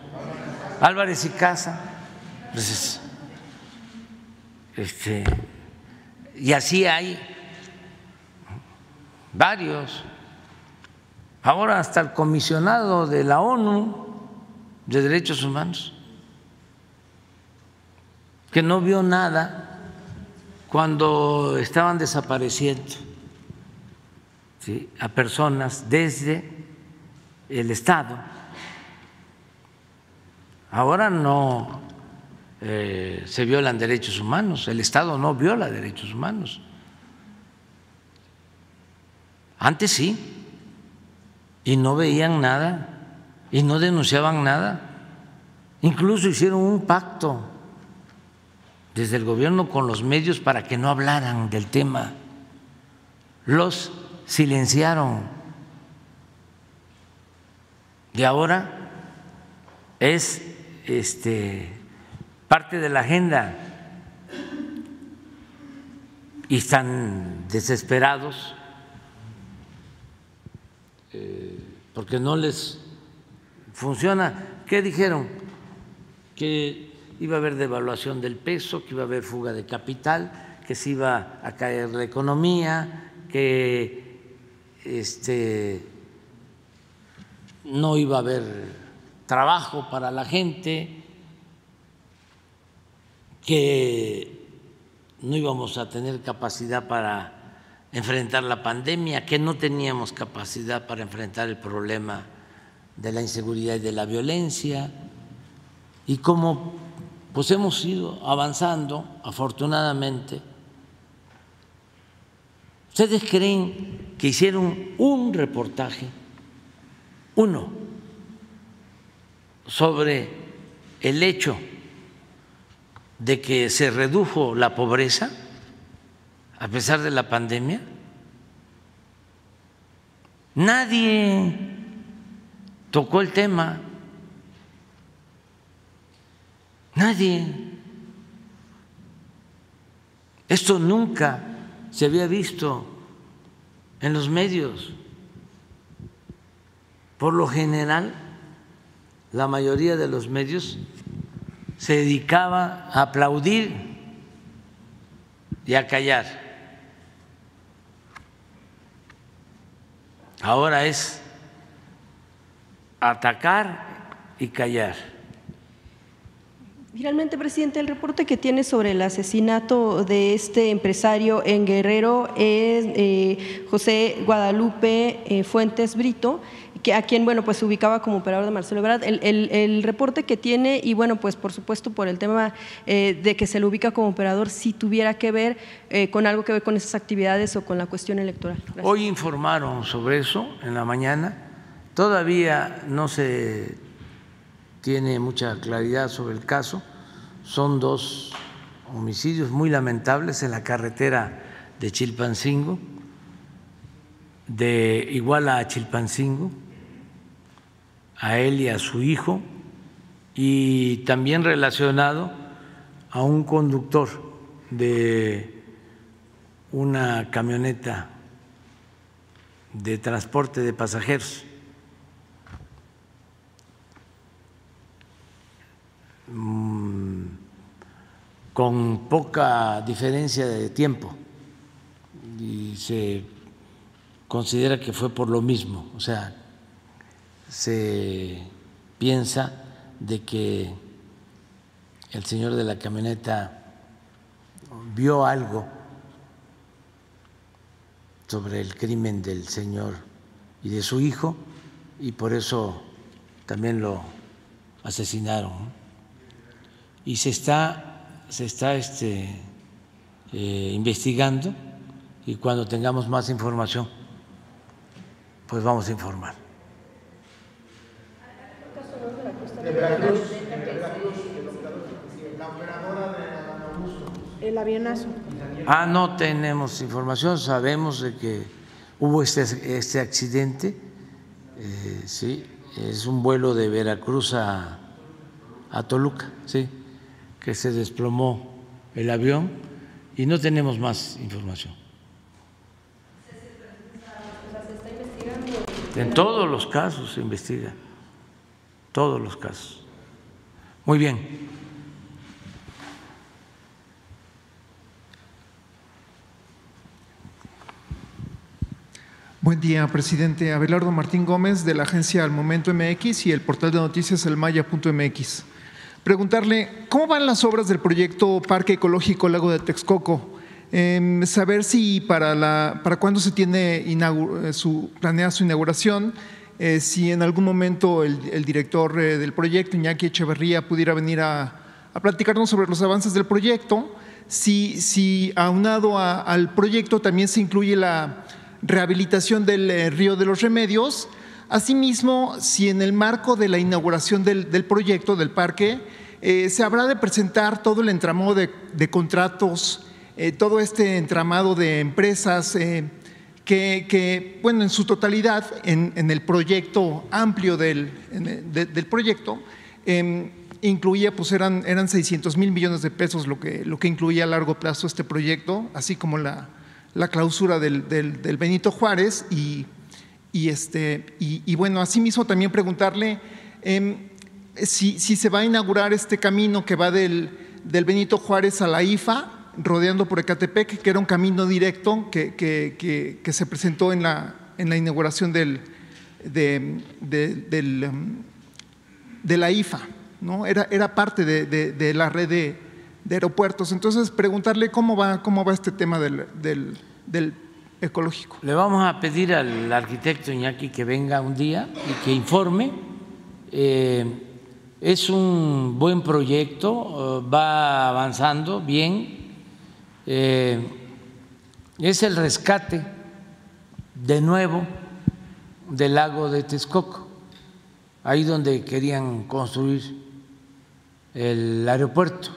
Álvarez y Casa. Pues este, y así hay varios. Ahora hasta el comisionado de la ONU de Derechos Humanos que no vio nada cuando estaban desapareciendo a personas desde el Estado. Ahora no eh, se violan derechos humanos, el Estado no viola derechos humanos. Antes sí, y no veían nada, y no denunciaban nada. Incluso hicieron un pacto desde el gobierno con los medios para que no hablaran del tema. Los silenciaron. Y ahora es este, parte de la agenda y están desesperados eh, porque no les funciona. ¿Qué dijeron? Que iba a haber devaluación del peso, que iba a haber fuga de capital, que se iba a caer la economía, que este, no iba a haber trabajo para la gente, que no íbamos a tener capacidad para enfrentar la pandemia, que no teníamos capacidad para enfrentar el problema de la inseguridad y de la violencia, y como pues hemos ido avanzando, afortunadamente. ¿Ustedes creen que hicieron un reportaje, uno, sobre el hecho de que se redujo la pobreza a pesar de la pandemia? Nadie tocó el tema. Nadie. Esto nunca se había visto en los medios. Por lo general, la mayoría de los medios se dedicaba a aplaudir y a callar. Ahora es atacar y callar. Finalmente, presidente, el reporte que tiene sobre el asesinato de este empresario en Guerrero es eh, José Guadalupe eh, Fuentes Brito, que a quien bueno pues se ubicaba como operador de Marcelo Ebrard. El, reporte que tiene y bueno pues por supuesto por el tema eh, de que se lo ubica como operador si tuviera que ver con algo que ver con esas actividades o con la cuestión electoral. Hoy informaron sobre eso en la mañana. Todavía no se tiene mucha claridad sobre el caso. Son dos homicidios muy lamentables en la carretera de Chilpancingo, de Iguala a Chilpancingo, a él y a su hijo, y también relacionado a un conductor de una camioneta de transporte de pasajeros. Mm, con poca diferencia de tiempo y se considera que fue por lo mismo, o sea, se piensa de que el señor de la camioneta vio algo sobre el crimen del señor y de su hijo y por eso también lo asesinaron y se está, se está este, eh, investigando y cuando tengamos más información, pues vamos a informar. El avionazo. Ah, no tenemos información, sabemos de que hubo este, este accidente, eh, sí, es un vuelo de Veracruz a, a Toluca, sí que se desplomó el avión y no tenemos más información. En todos los casos se investiga, todos los casos. Muy bien. Buen día, presidente. Abelardo Martín Gómez de la agencia Al Momento MX y el portal de noticias elmaya.mx preguntarle cómo van las obras del proyecto Parque Ecológico Lago de Texcoco. Em, saber si para, la, para cuándo se tiene eh, su, planea su inauguración, eh, si en algún momento el, director eh, del proyecto, Iñaki Echeverría, pudiera venir a, platicarnos sobre los avances del proyecto, si, si aunado al proyecto también se incluye la rehabilitación del río de los remedios, Asimismo, si en el marco de la inauguración del, proyecto del parque eh, se habrá de presentar todo el entramado de, contratos, eh, todo este entramado de empresas eh, que, bueno, en su totalidad, en, el proyecto amplio del, del proyecto, em, incluía, pues eran, eran 600 mil millones de pesos lo que, lo que incluía a largo plazo este proyecto, así como la, clausura del, del Benito Juárez y y, este, y, bueno, asimismo también preguntarle em, si, se va a inaugurar este camino que va del, Benito Juárez a la IFA, rodeando por Ecatepec, que era un camino directo que, que, se presentó en la, en la inauguración del, de, de la IFA, ¿no? era, era parte de, la red de, aeropuertos. Entonces, preguntarle cómo va, cómo va este tema del, del, del ecológico. Le vamos a pedir al arquitecto Iñaki que venga un día y que informe. Eh, es un buen proyecto, eh, va avanzando bien. Eh, es el rescate de nuevo del lago de Texcoco, ahí donde querían construir el aeropuerto.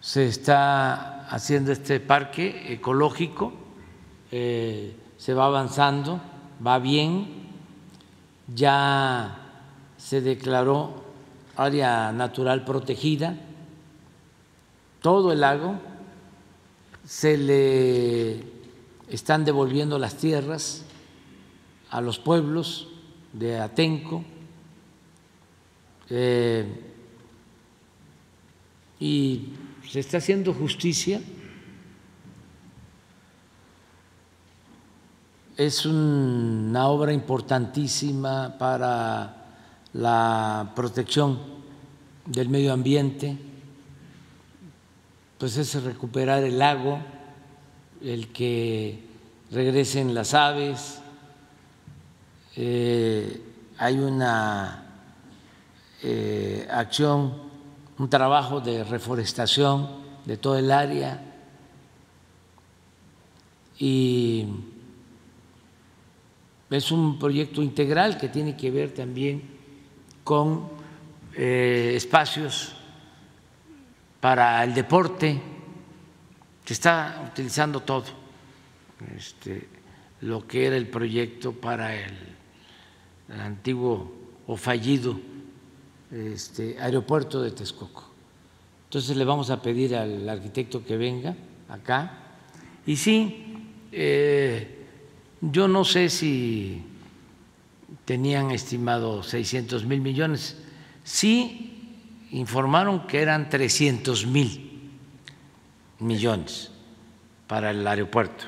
Se está haciendo este parque ecológico eh, se va avanzando va bien, ya se declaró área natural protegida, todo el lago, se le están devolviendo las tierras a los pueblos de Atenco eh, y se está haciendo justicia. Es una obra importantísima para la protección del medio ambiente, pues es recuperar el lago, el que regresen las aves, eh, hay una eh, acción, un trabajo de reforestación de todo el área. Y es un proyecto integral que tiene que ver también con eh, espacios para el deporte, se está utilizando todo este, lo que era el proyecto para el, antiguo o fallido este, aeropuerto de Texcoco. Entonces le vamos a pedir al arquitecto que venga acá. Y sí, eh, yo no sé si tenían estimado 600 mil millones, sí informaron que eran 300 mil millones para el aeropuerto.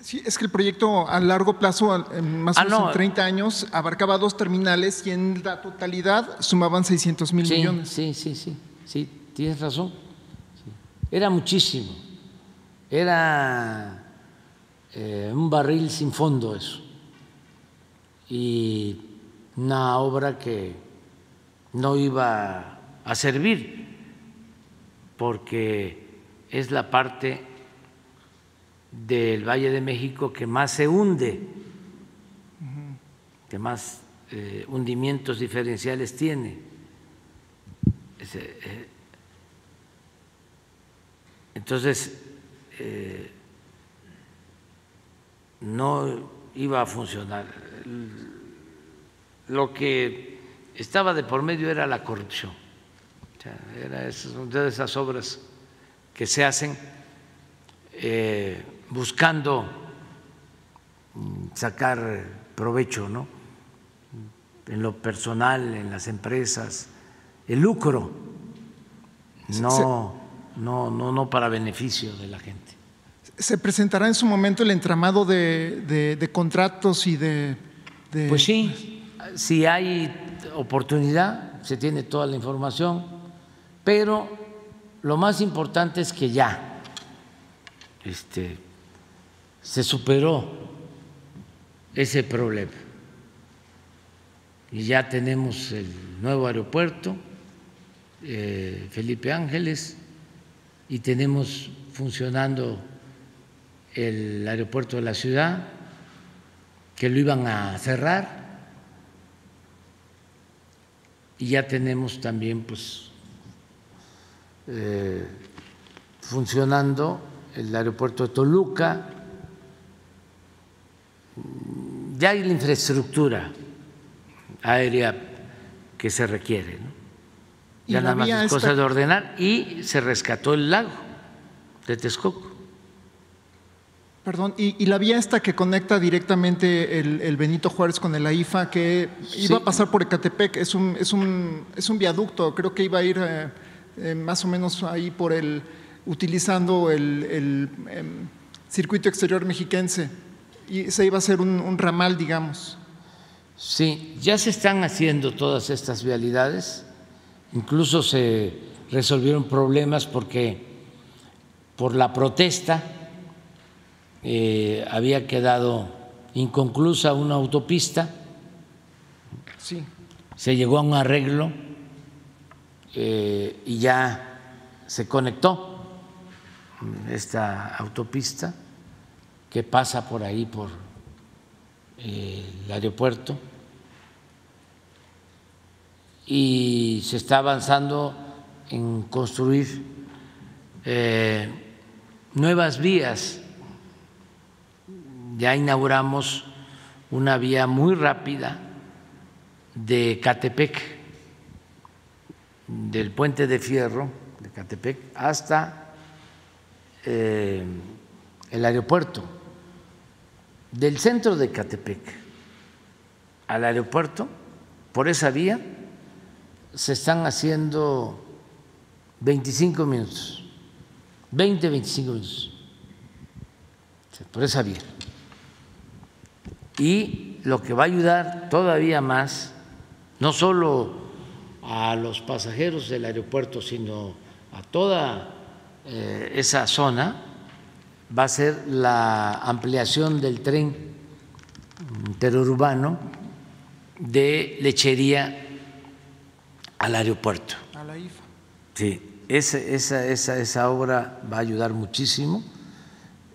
Sí, es que el proyecto a largo plazo, más o ah, menos en 30 años, abarcaba dos terminales y en la totalidad sumaban 600 mil millones. Sí, sí, sí, sí, tienes razón. Era muchísimo. Era eh, un barril sin fondo eso. Y una obra que no iba a servir porque es la parte del Valle de México que más se hunde, que más eh, hundimientos diferenciales tiene. Eh, entonces, eh, no iba a funcionar. Lo que estaba de por medio era la corrupción. Era de esas obras que se hacen buscando sacar provecho, ¿no? En lo personal, en las empresas, el lucro, no, no, no, no para beneficio de la gente. ¿Se presentará en su momento el entramado de, contratos y de, de, Pues sí, si hay oportunidad, se tiene toda la información, pero lo más importante es que ya este, se superó ese problema. Y ya tenemos el nuevo aeropuerto, eh, Felipe Ángeles, y tenemos funcionando el aeropuerto de la ciudad, que lo iban a cerrar, y ya tenemos también pues eh, funcionando el aeropuerto de Toluca, ya hay la infraestructura aérea que se requiere. Ya nada más es cosa de ordenar y se rescató el lago de Texcoco. Perdón, y, la vía esta que conecta directamente el, Benito Juárez con el AIFA, que iba a pasar por Ecatepec, es un, es un, es un viaducto, creo que iba a ir eh, más o menos ahí por el, utilizando el, em, circuito exterior mexiquense y se iba a hacer un, ramal, digamos. Sí, ya se están haciendo todas estas vialidades, incluso se resolvieron problemas porque por la protesta eh, había quedado inconclusa una autopista. Sí. Se llegó a un arreglo eh, y ya se conectó esta autopista que pasa por ahí, por eh, el aeropuerto, y se está avanzando en construir eh, nuevas vías. Ya inauguramos una vía muy rápida de Catepec, del puente de fierro de Catepec hasta eh, el aeropuerto, del centro de Catepec al aeropuerto, por esa vía se están haciendo 25 minutos, 20, 25 minutos, por esa vía. Y lo que va a ayudar todavía más, no solo a los pasajeros del aeropuerto, sino a toda eh, esa zona, va a ser la ampliación del tren interurbano de lechería al aeropuerto. A la IFA. Sí, esa, esa, esa, esa obra va a ayudar muchísimo.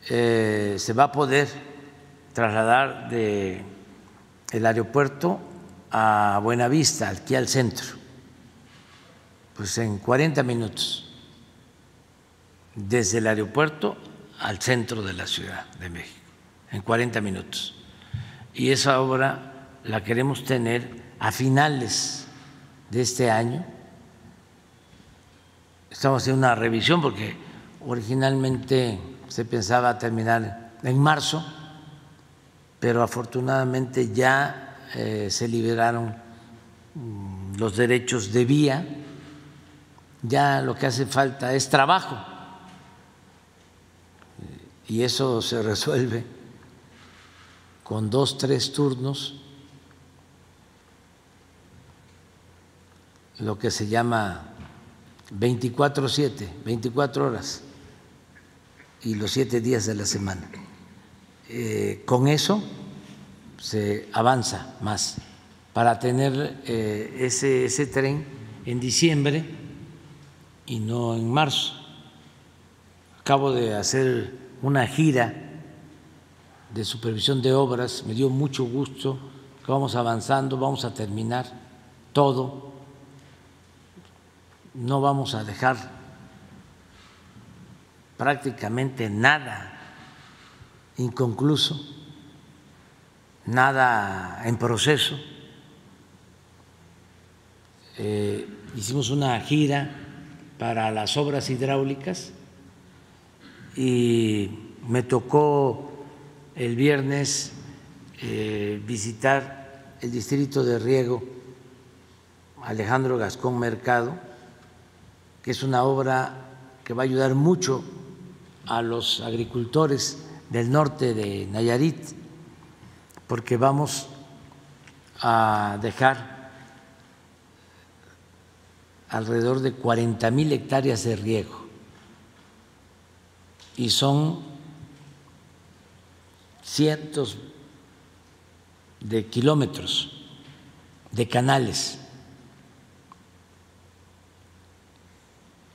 Eh, se va a poder trasladar de el aeropuerto a Buenavista, aquí al centro, pues en 40 minutos, desde el aeropuerto al centro de la Ciudad de México, en 40 minutos. Y esa obra la queremos tener a finales de este año. Estamos haciendo una revisión porque originalmente se pensaba terminar en marzo, pero afortunadamente ya eh, se liberaron mm, los derechos de vía, ya lo que hace falta es trabajo y eso se resuelve con dos, tres turnos, lo que se llama 24-7, 24 horas y los siete días de la semana. Eh, con eso se avanza más para tener eh, ese, ese tren en diciembre y no en marzo. Acabo de hacer una gira de supervisión de obras, me dio mucho gusto vamos avanzando, vamos a terminar todo, no vamos a dejar prácticamente nada inconcluso, nada en proceso. Eh, hicimos una gira para las obras hidráulicas. Y me tocó el viernes eh, visitar el distrito de riego Alejandro Gascón Mercado, que es una obra que va a ayudar mucho a los agricultores del norte de Nayarit, porque vamos a dejar alrededor de 40 mil hectáreas de riego. Y son cientos de kilómetros de canales,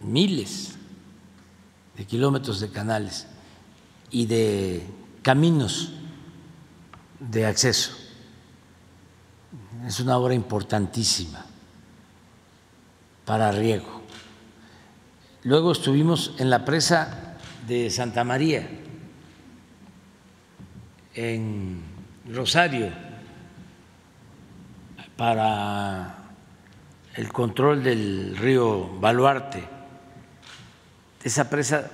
miles de kilómetros de canales y de caminos de acceso. Es una obra importantísima para riego. Luego estuvimos en la presa de Santa María, en Rosario, para el control del río Baluarte. Esa presa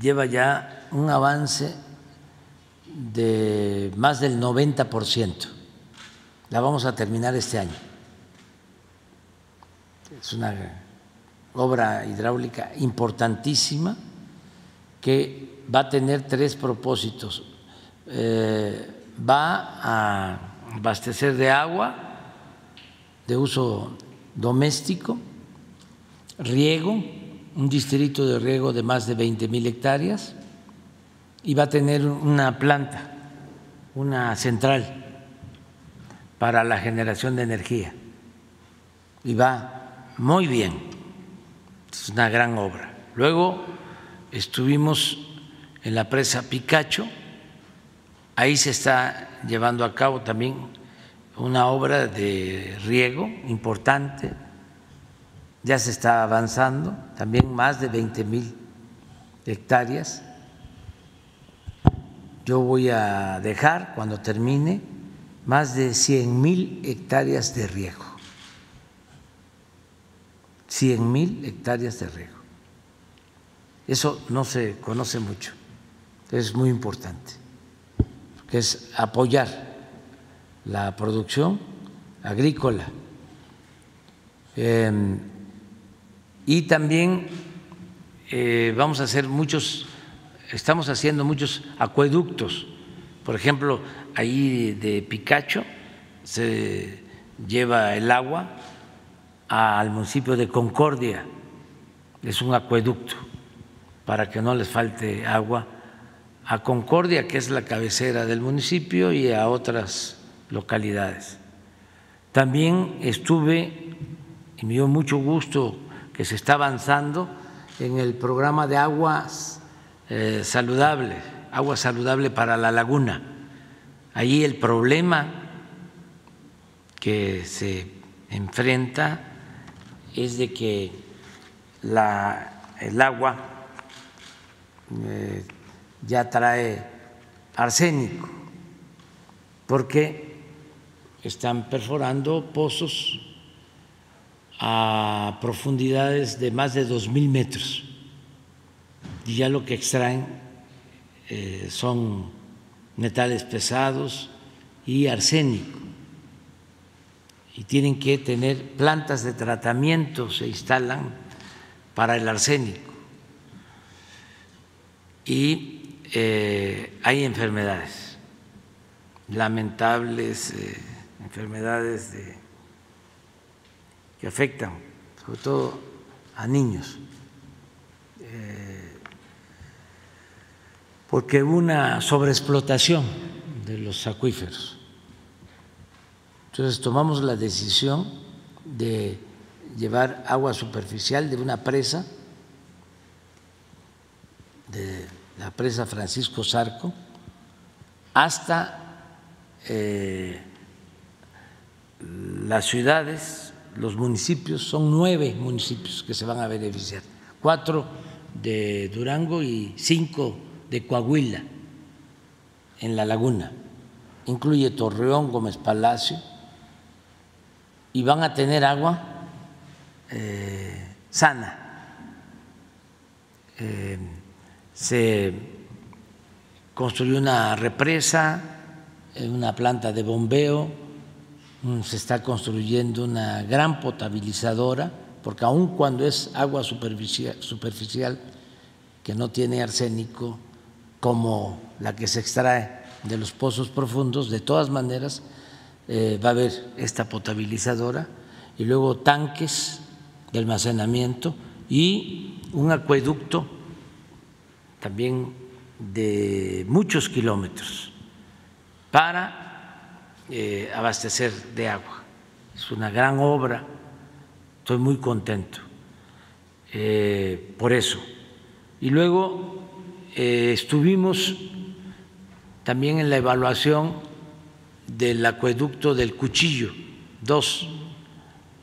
lleva ya un avance de más del 90%. La vamos a terminar este año. Es una obra hidráulica importantísima que va a tener tres propósitos. Eh, va a abastecer de agua de uso doméstico, riego, un distrito de riego de más de 20 mil hectáreas y va a tener una planta, una central para la generación de energía. Y va muy bien, es una gran obra. Luego estuvimos en la presa Picacho, ahí se está llevando a cabo también una obra de riego importante, ya se está avanzando, también más de 20 mil hectáreas. Yo voy a dejar, cuando termine, más de 100 mil hectáreas de riego. 100 mil hectáreas de riego. Eso no se conoce mucho, es muy importante, que es apoyar la producción agrícola em, y también eh, vamos a hacer muchos, estamos haciendo muchos acueductos, por ejemplo, ahí de Picacho se lleva el agua al municipio de Concordia, es un acueducto para que no les falte agua a Concordia, que es la cabecera del municipio, y a otras localidades. También estuve, y me dio mucho gusto que se está avanzando en el programa de aguas eh, saludables, agua saludable para la laguna. Ahí el problema que se enfrenta es de que la, el agua eh, ya trae arsénico, porque están perforando pozos a profundidades de más de dos mil metros. Y ya lo que extraen eh, son metales pesados y arsénico y tienen que tener plantas de tratamiento, se instalan para el arsénico. Y eh, hay enfermedades, lamentables eh, enfermedades que afectan sobre todo a niños, eh, porque hubo una sobreexplotación de los acuíferos entonces tomamos la decisión de llevar agua superficial de una presa, de la presa Francisco Zarco, hasta eh, las ciudades, los municipios, son nueve municipios que se van a beneficiar, cuatro de Durango y cinco de Coahuila, en la laguna. Incluye Torreón, Gómez Palacio, y van a tener agua eh, sana. Eh, se construyó una represa, una planta de bombeo, mm, se está construyendo una gran potabilizadora, porque aun cuando es agua superficial, superficial que no tiene arsénico, como la que se extrae de los pozos profundos, de todas maneras eh, va a haber esta potabilizadora y luego tanques de almacenamiento y un acueducto también de muchos kilómetros para eh, abastecer de agua. Es una gran obra, estoy muy contento eh, por eso. Y luego estuvimos también en la evaluación del acueducto del Cuchillo, dos,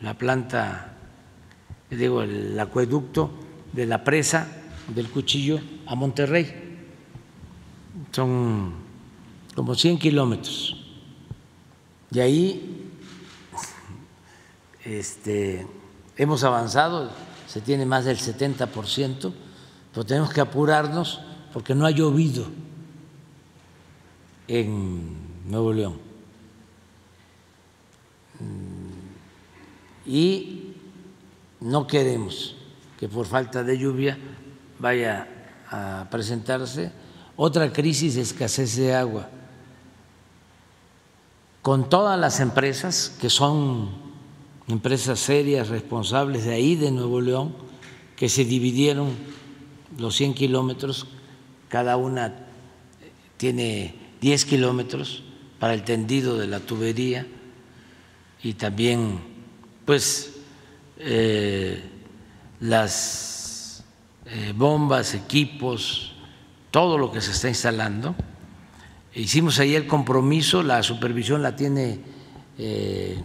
la planta, digo, el acueducto de la presa del Cuchillo a Monterrey. Son como 100 kilómetros. Y ahí este, hemos avanzado, se tiene más del 70%, pero tenemos que apurarnos porque no ha llovido en Nuevo León. Y no queremos que por falta de lluvia vaya a presentarse otra crisis de escasez de agua. Con todas las empresas que son empresas serias, responsables de ahí, de Nuevo León, que se dividieron los 100 kilómetros, cada una tiene 10 kilómetros para el tendido de la tubería y también pues eh, las eh, bombas, equipos, todo lo que se está instalando. Hicimos ahí el compromiso, la supervisión la tiene eh,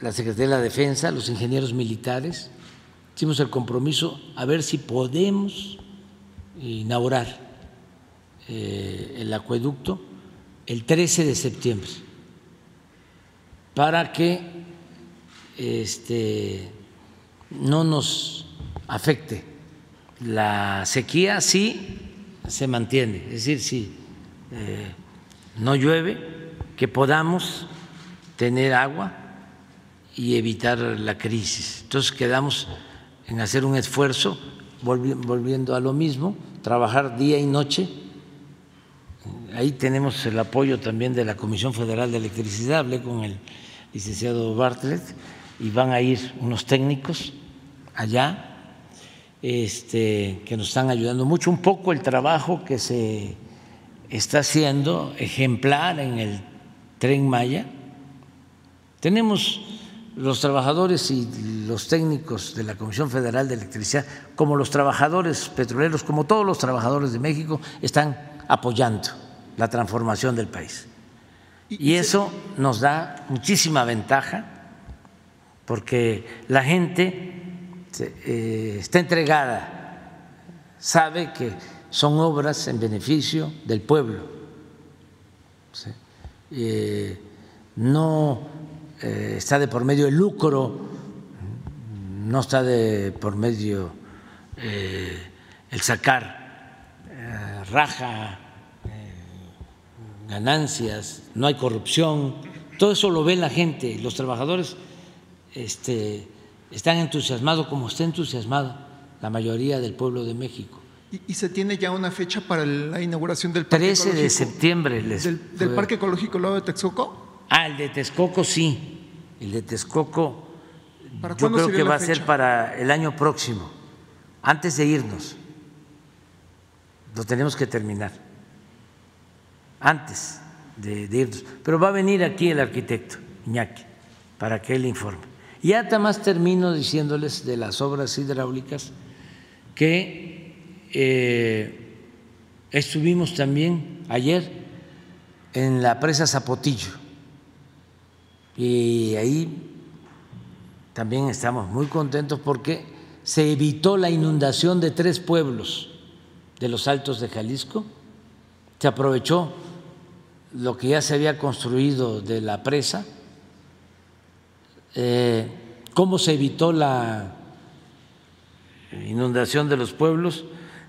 la Secretaría de la Defensa, los ingenieros militares. Hicimos el compromiso a ver si podemos inaugurar el acueducto el 13 de septiembre para que este, no nos afecte. La sequía sí se mantiene, es decir, si eh, no llueve, que podamos tener agua y evitar la crisis. Entonces quedamos en hacer un esfuerzo, volviendo a lo mismo, trabajar día y noche. Ahí tenemos el apoyo también de la Comisión Federal de Electricidad, hablé con el licenciado Bartlett y van a ir unos técnicos allá este, que nos están ayudando mucho. Un poco el trabajo que se está haciendo ejemplar en el tren Maya. Tenemos los trabajadores y los técnicos de la Comisión Federal de Electricidad, como los trabajadores petroleros, como todos los trabajadores de México, están apoyando la transformación del país. Y eso nos da muchísima ventaja porque la gente eh, está entregada, sabe que son obras en beneficio del pueblo. Eh, no eh, está de por medio el lucro, no está de por medio el sacar raja ganancias, no hay corrupción, todo eso lo ve la gente, los trabajadores este, están entusiasmados como está entusiasmado la mayoría del pueblo de México. ¿Y, se tiene ya una fecha para la inauguración del parque 13 de septiembre. del, Parque Ecológico Lado de Texcoco? Ah, el de Texcoco sí. El de Texcoco yo creo que va a ser para el año próximo, antes de irnos. Lo tenemos que terminar antes de, irnos. Pero va a venir aquí el arquitecto Iñaki para que él informe. Y además termino diciéndoles de las obras hidráulicas que eh, estuvimos también ayer en la presa Zapotillo y ahí también estamos muy contentos porque se evitó la inundación de tres pueblos de los altos de Jalisco, se aprovechó lo que ya se había construido de la presa, eh, cómo se evitó la inundación de los pueblos,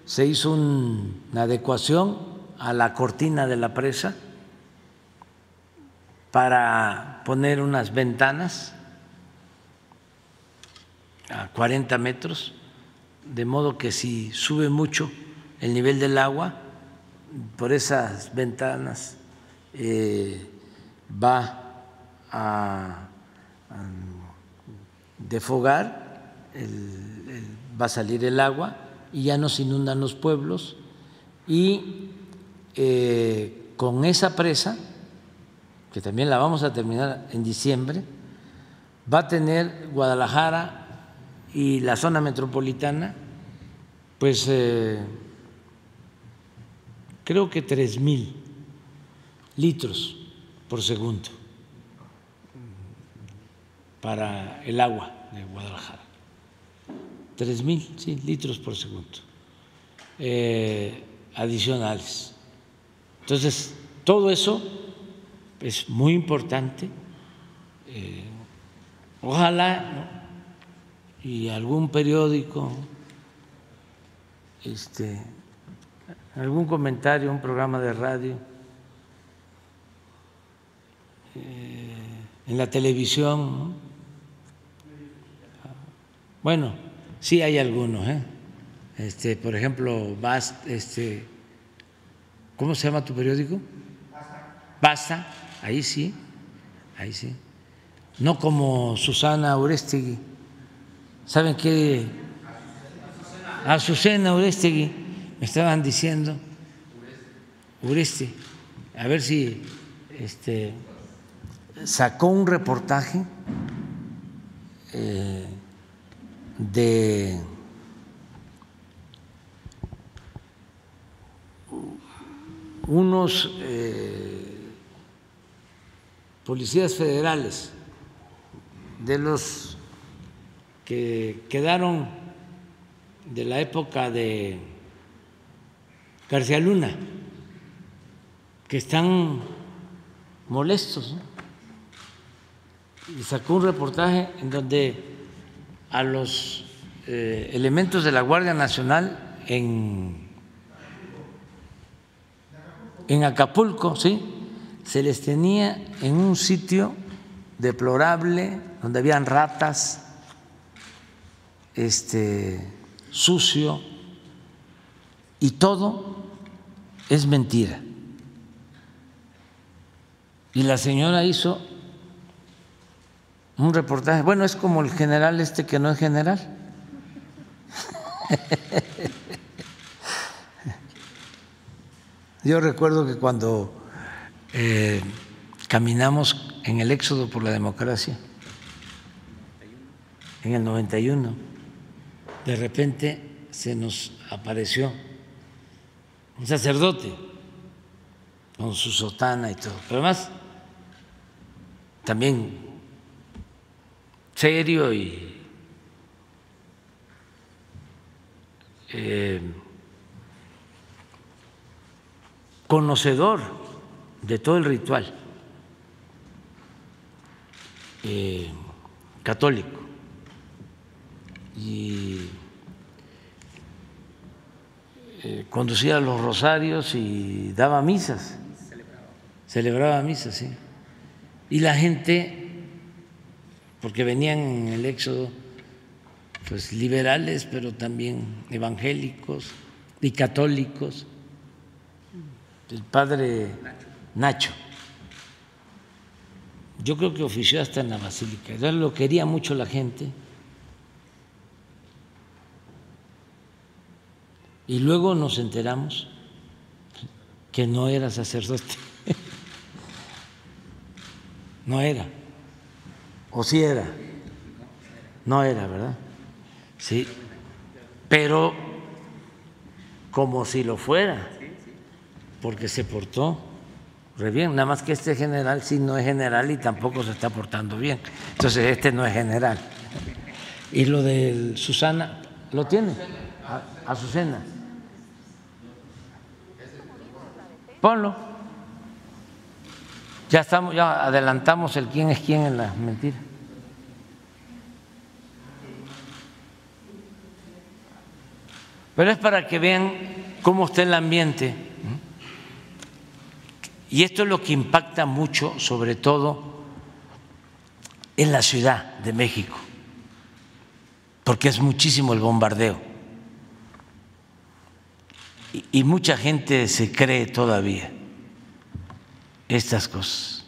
se hizo una adecuación a la cortina de la presa para poner unas ventanas a 40 metros, de modo que si sube mucho el nivel del agua, por esas ventanas eh, va a, defogar, va a salir el agua y ya no se inundan los pueblos. Y eh, con esa presa, que también la vamos a terminar en diciembre, va a tener Guadalajara y la zona metropolitana, pues eh, creo que tres mil litros por segundo para el agua de Guadalajara. Tres mil litros por segundo eh, adicionales. Entonces, todo eso es muy importante. Eh, ojalá y algún periódico, este, algún comentario, un programa de radio eh, en la televisión. Bueno, sí hay algunos. ¿eh? Este, por ejemplo, Basta, este, ¿cómo se llama tu periódico? Basta, ahí sí, ahí sí. No como Susana Urestegui. ¿Saben qué? Azucena Urestegui, me estaban diciendo. Uresti. A ver si este, sacó un reportaje eh, de unos eh, policías federales, de los que quedaron de la época de García Luna, que están molestos. Y sacó un reportaje en donde a los eh, elementos de la Guardia Nacional en, en Acapulco, ¿sí? Se les tenía en un sitio deplorable, donde habían ratas, este, sucio, y todo es mentira. Y la señora hizo un reportaje, bueno, es como el general este que no es general. Yo recuerdo que cuando eh, caminamos en el éxodo por la democracia, en el 91, de repente se nos apareció un sacerdote con su sotana y todo, pero además también serio y eh, conocedor de todo el ritual eh, católico. Y eh, conducía los rosarios y daba misas, celebraba. Misas, sí. Y la gente, porque venían en el éxodo, pues liberales, pero también evangélicos y católicos, el padre Nacho. Yo creo que ofició hasta en la basílica, lo quería mucho la gente. Y luego nos enteramos que no era sacerdote. No era. ¿O sí era? No era, ¿verdad? Sí. Pero como si lo fuera, porque se portó re bien. Nada más que este general sí no es general y tampoco se está portando bien. Entonces este no es general. Y lo de Susana, ¿lo tiene? Azucena. Ponlo. Ya estamos, ya adelantamos el quién es quién en la mentira. Pero es para que vean cómo está el ambiente. Y esto es lo que impacta mucho, sobre todo en la Ciudad de México, porque es muchísimo el bombardeo. Y, mucha gente se cree todavía estas cosas.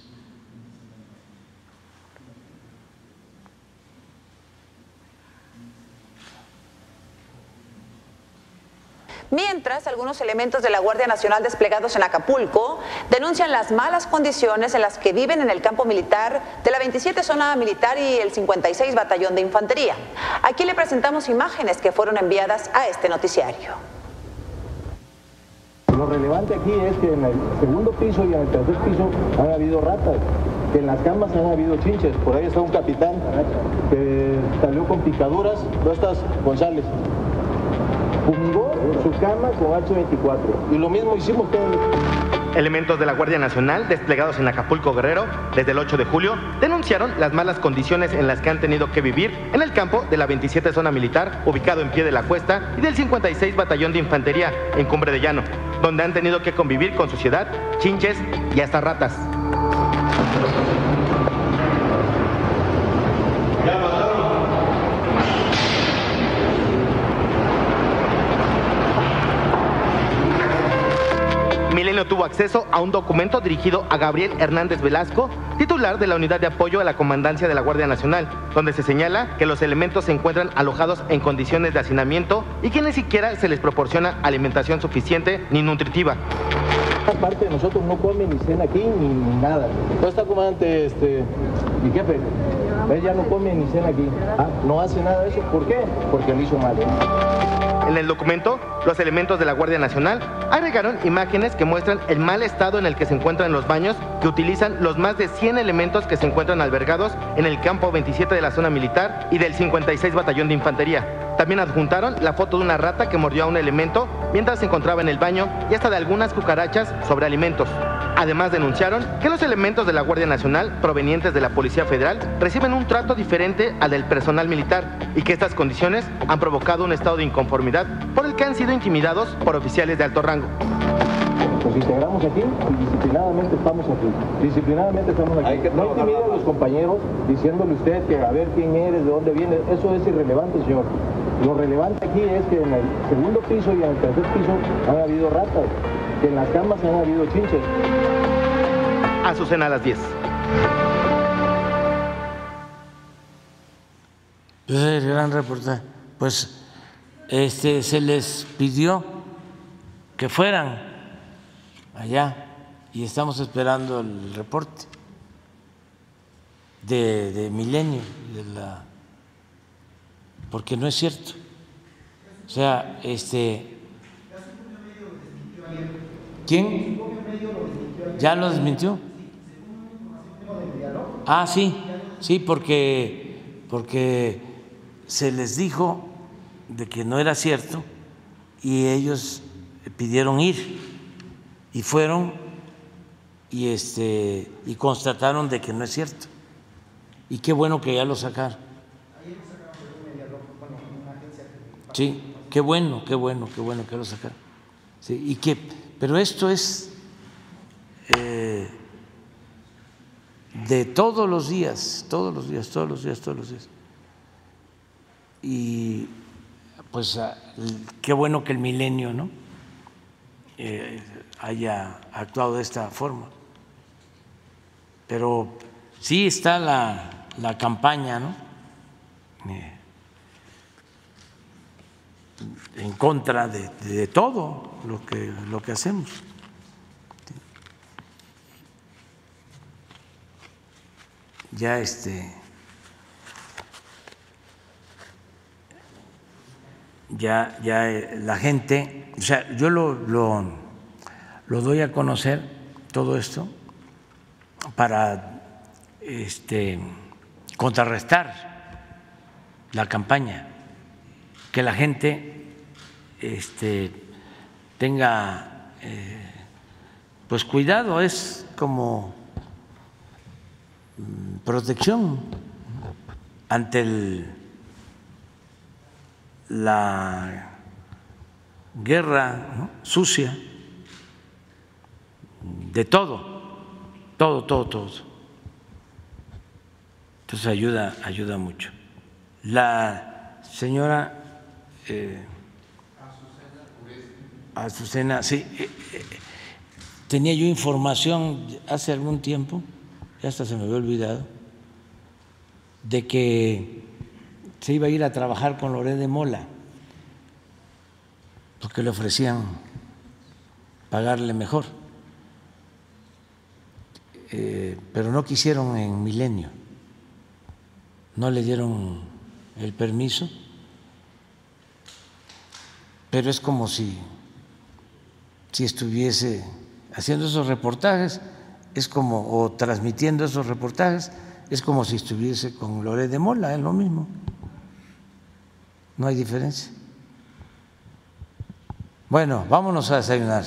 Mientras, algunos elementos de la Guardia Nacional desplegados en Acapulco denuncian las malas condiciones en las que viven en el campo militar de la 27 Zona Militar y el 56 Batallón de Infantería. Aquí le presentamos imágenes que fueron enviadas a este noticiario. Lo relevante aquí es que en el segundo piso y en el tercer piso han habido ratas, que en las camas han habido chinches. Por ahí está un capitán que salió con picaduras. ¿Dónde estás, González? fumigó su cama con H24. Y lo mismo hicimos todos Elementos de la Guardia Nacional desplegados en Acapulco Guerrero desde el 8 de julio denunciaron las malas condiciones en las que han tenido que vivir en el campo de la 27 Zona Militar, ubicado en pie de la cuesta, y del 56 Batallón de Infantería en Cumbre de Llano, donde han tenido que convivir con suciedad, chinches y hasta ratas. Tuvo acceso a un documento dirigido a Gabriel Hernández Velasco, titular de la Unidad de Apoyo a la Comandancia de la Guardia Nacional, donde se señala que los elementos se encuentran alojados en condiciones de hacinamiento y que ni siquiera se les proporciona alimentación suficiente ni nutritiva. Parte de nosotros no comen ni cena aquí ni, nada. ¿Dónde está comandante, este, mi jefe? Ella no come ni cena aquí. Ah, no hace nada de eso. ¿Por qué? Porque lo hizo mal. En el documento, los elementos de la Guardia Nacional agregaron imágenes que muestran el mal estado en el que se encuentran los baños que utilizan los más de 100 elementos que se encuentran albergados en el campo 27 de la zona militar y del 56 Batallón de Infantería. También adjuntaron la foto de una rata que mordió a un elemento mientras se encontraba en el baño y hasta de algunas cucarachas sobre alimentos. Además denunciaron que los elementos de la Guardia Nacional provenientes de la Policía Federal reciben un trato diferente al del personal militar y que estas condiciones han provocado un estado de inconformidad por el que han sido intimidados por oficiales de alto rango. Nos integramos aquí y disciplinadamente estamos aquí. Disciplinadamente estamos aquí. no intimide a los compañeros diciéndole usted que a ver quién eres, de dónde vienes. Eso es irrelevante, señor. Lo relevante aquí es que en el segundo piso y en el tercer piso han habido ratas, que en las camas han habido chinches. Azucena a las 10. Pues el gran reportaje. Pues este, se les pidió que fueran allá y estamos esperando el reporte de, de Milenio, de la, porque no es cierto. O sea, este. ¿Quién? ¿Ya lo desmintió? Ah, sí, sí, porque, porque se les dijo de que no era cierto y ellos pidieron ir y fueron y este y constataron de que no es cierto. Y qué bueno que ya lo sacaron. Sí, qué bueno, qué bueno, qué bueno que lo sacaron. Sí, y que, pero esto es eh, de todos los días, todos los días, todos los días, todos los días. Y pues ah, qué bueno que el milenio, ¿no? Eh, haya actuado de esta forma. Pero sí está la, la campaña, ¿no? Eh, en contra de, todo lo que, lo que hacemos. Ya este. Ya, ya eh, la gente, o sea, yo lo, lo, lo doy a conocer todo esto para este, contrarrestar la campaña, que la gente este, tenga eh, pues cuidado, es como protección ante el, la guerra sucia de todo, todo, todo, todo. Entonces ayuda, ayuda mucho. La señora eh, Azucena, sí, eh, eh, tenía yo información hace algún tiempo, ya hasta se me había olvidado, de que se iba a ir a trabajar con Loré de Mola, porque le ofrecían pagarle mejor, eh, pero no quisieron en Milenio, no le dieron el permiso, pero es como si, si estuviese haciendo esos reportajes, es como, o transmitiendo esos reportajes, es como si estuviese con Loré de Mola, es lo mismo. No hay diferencia. Bueno, vámonos a desayunar.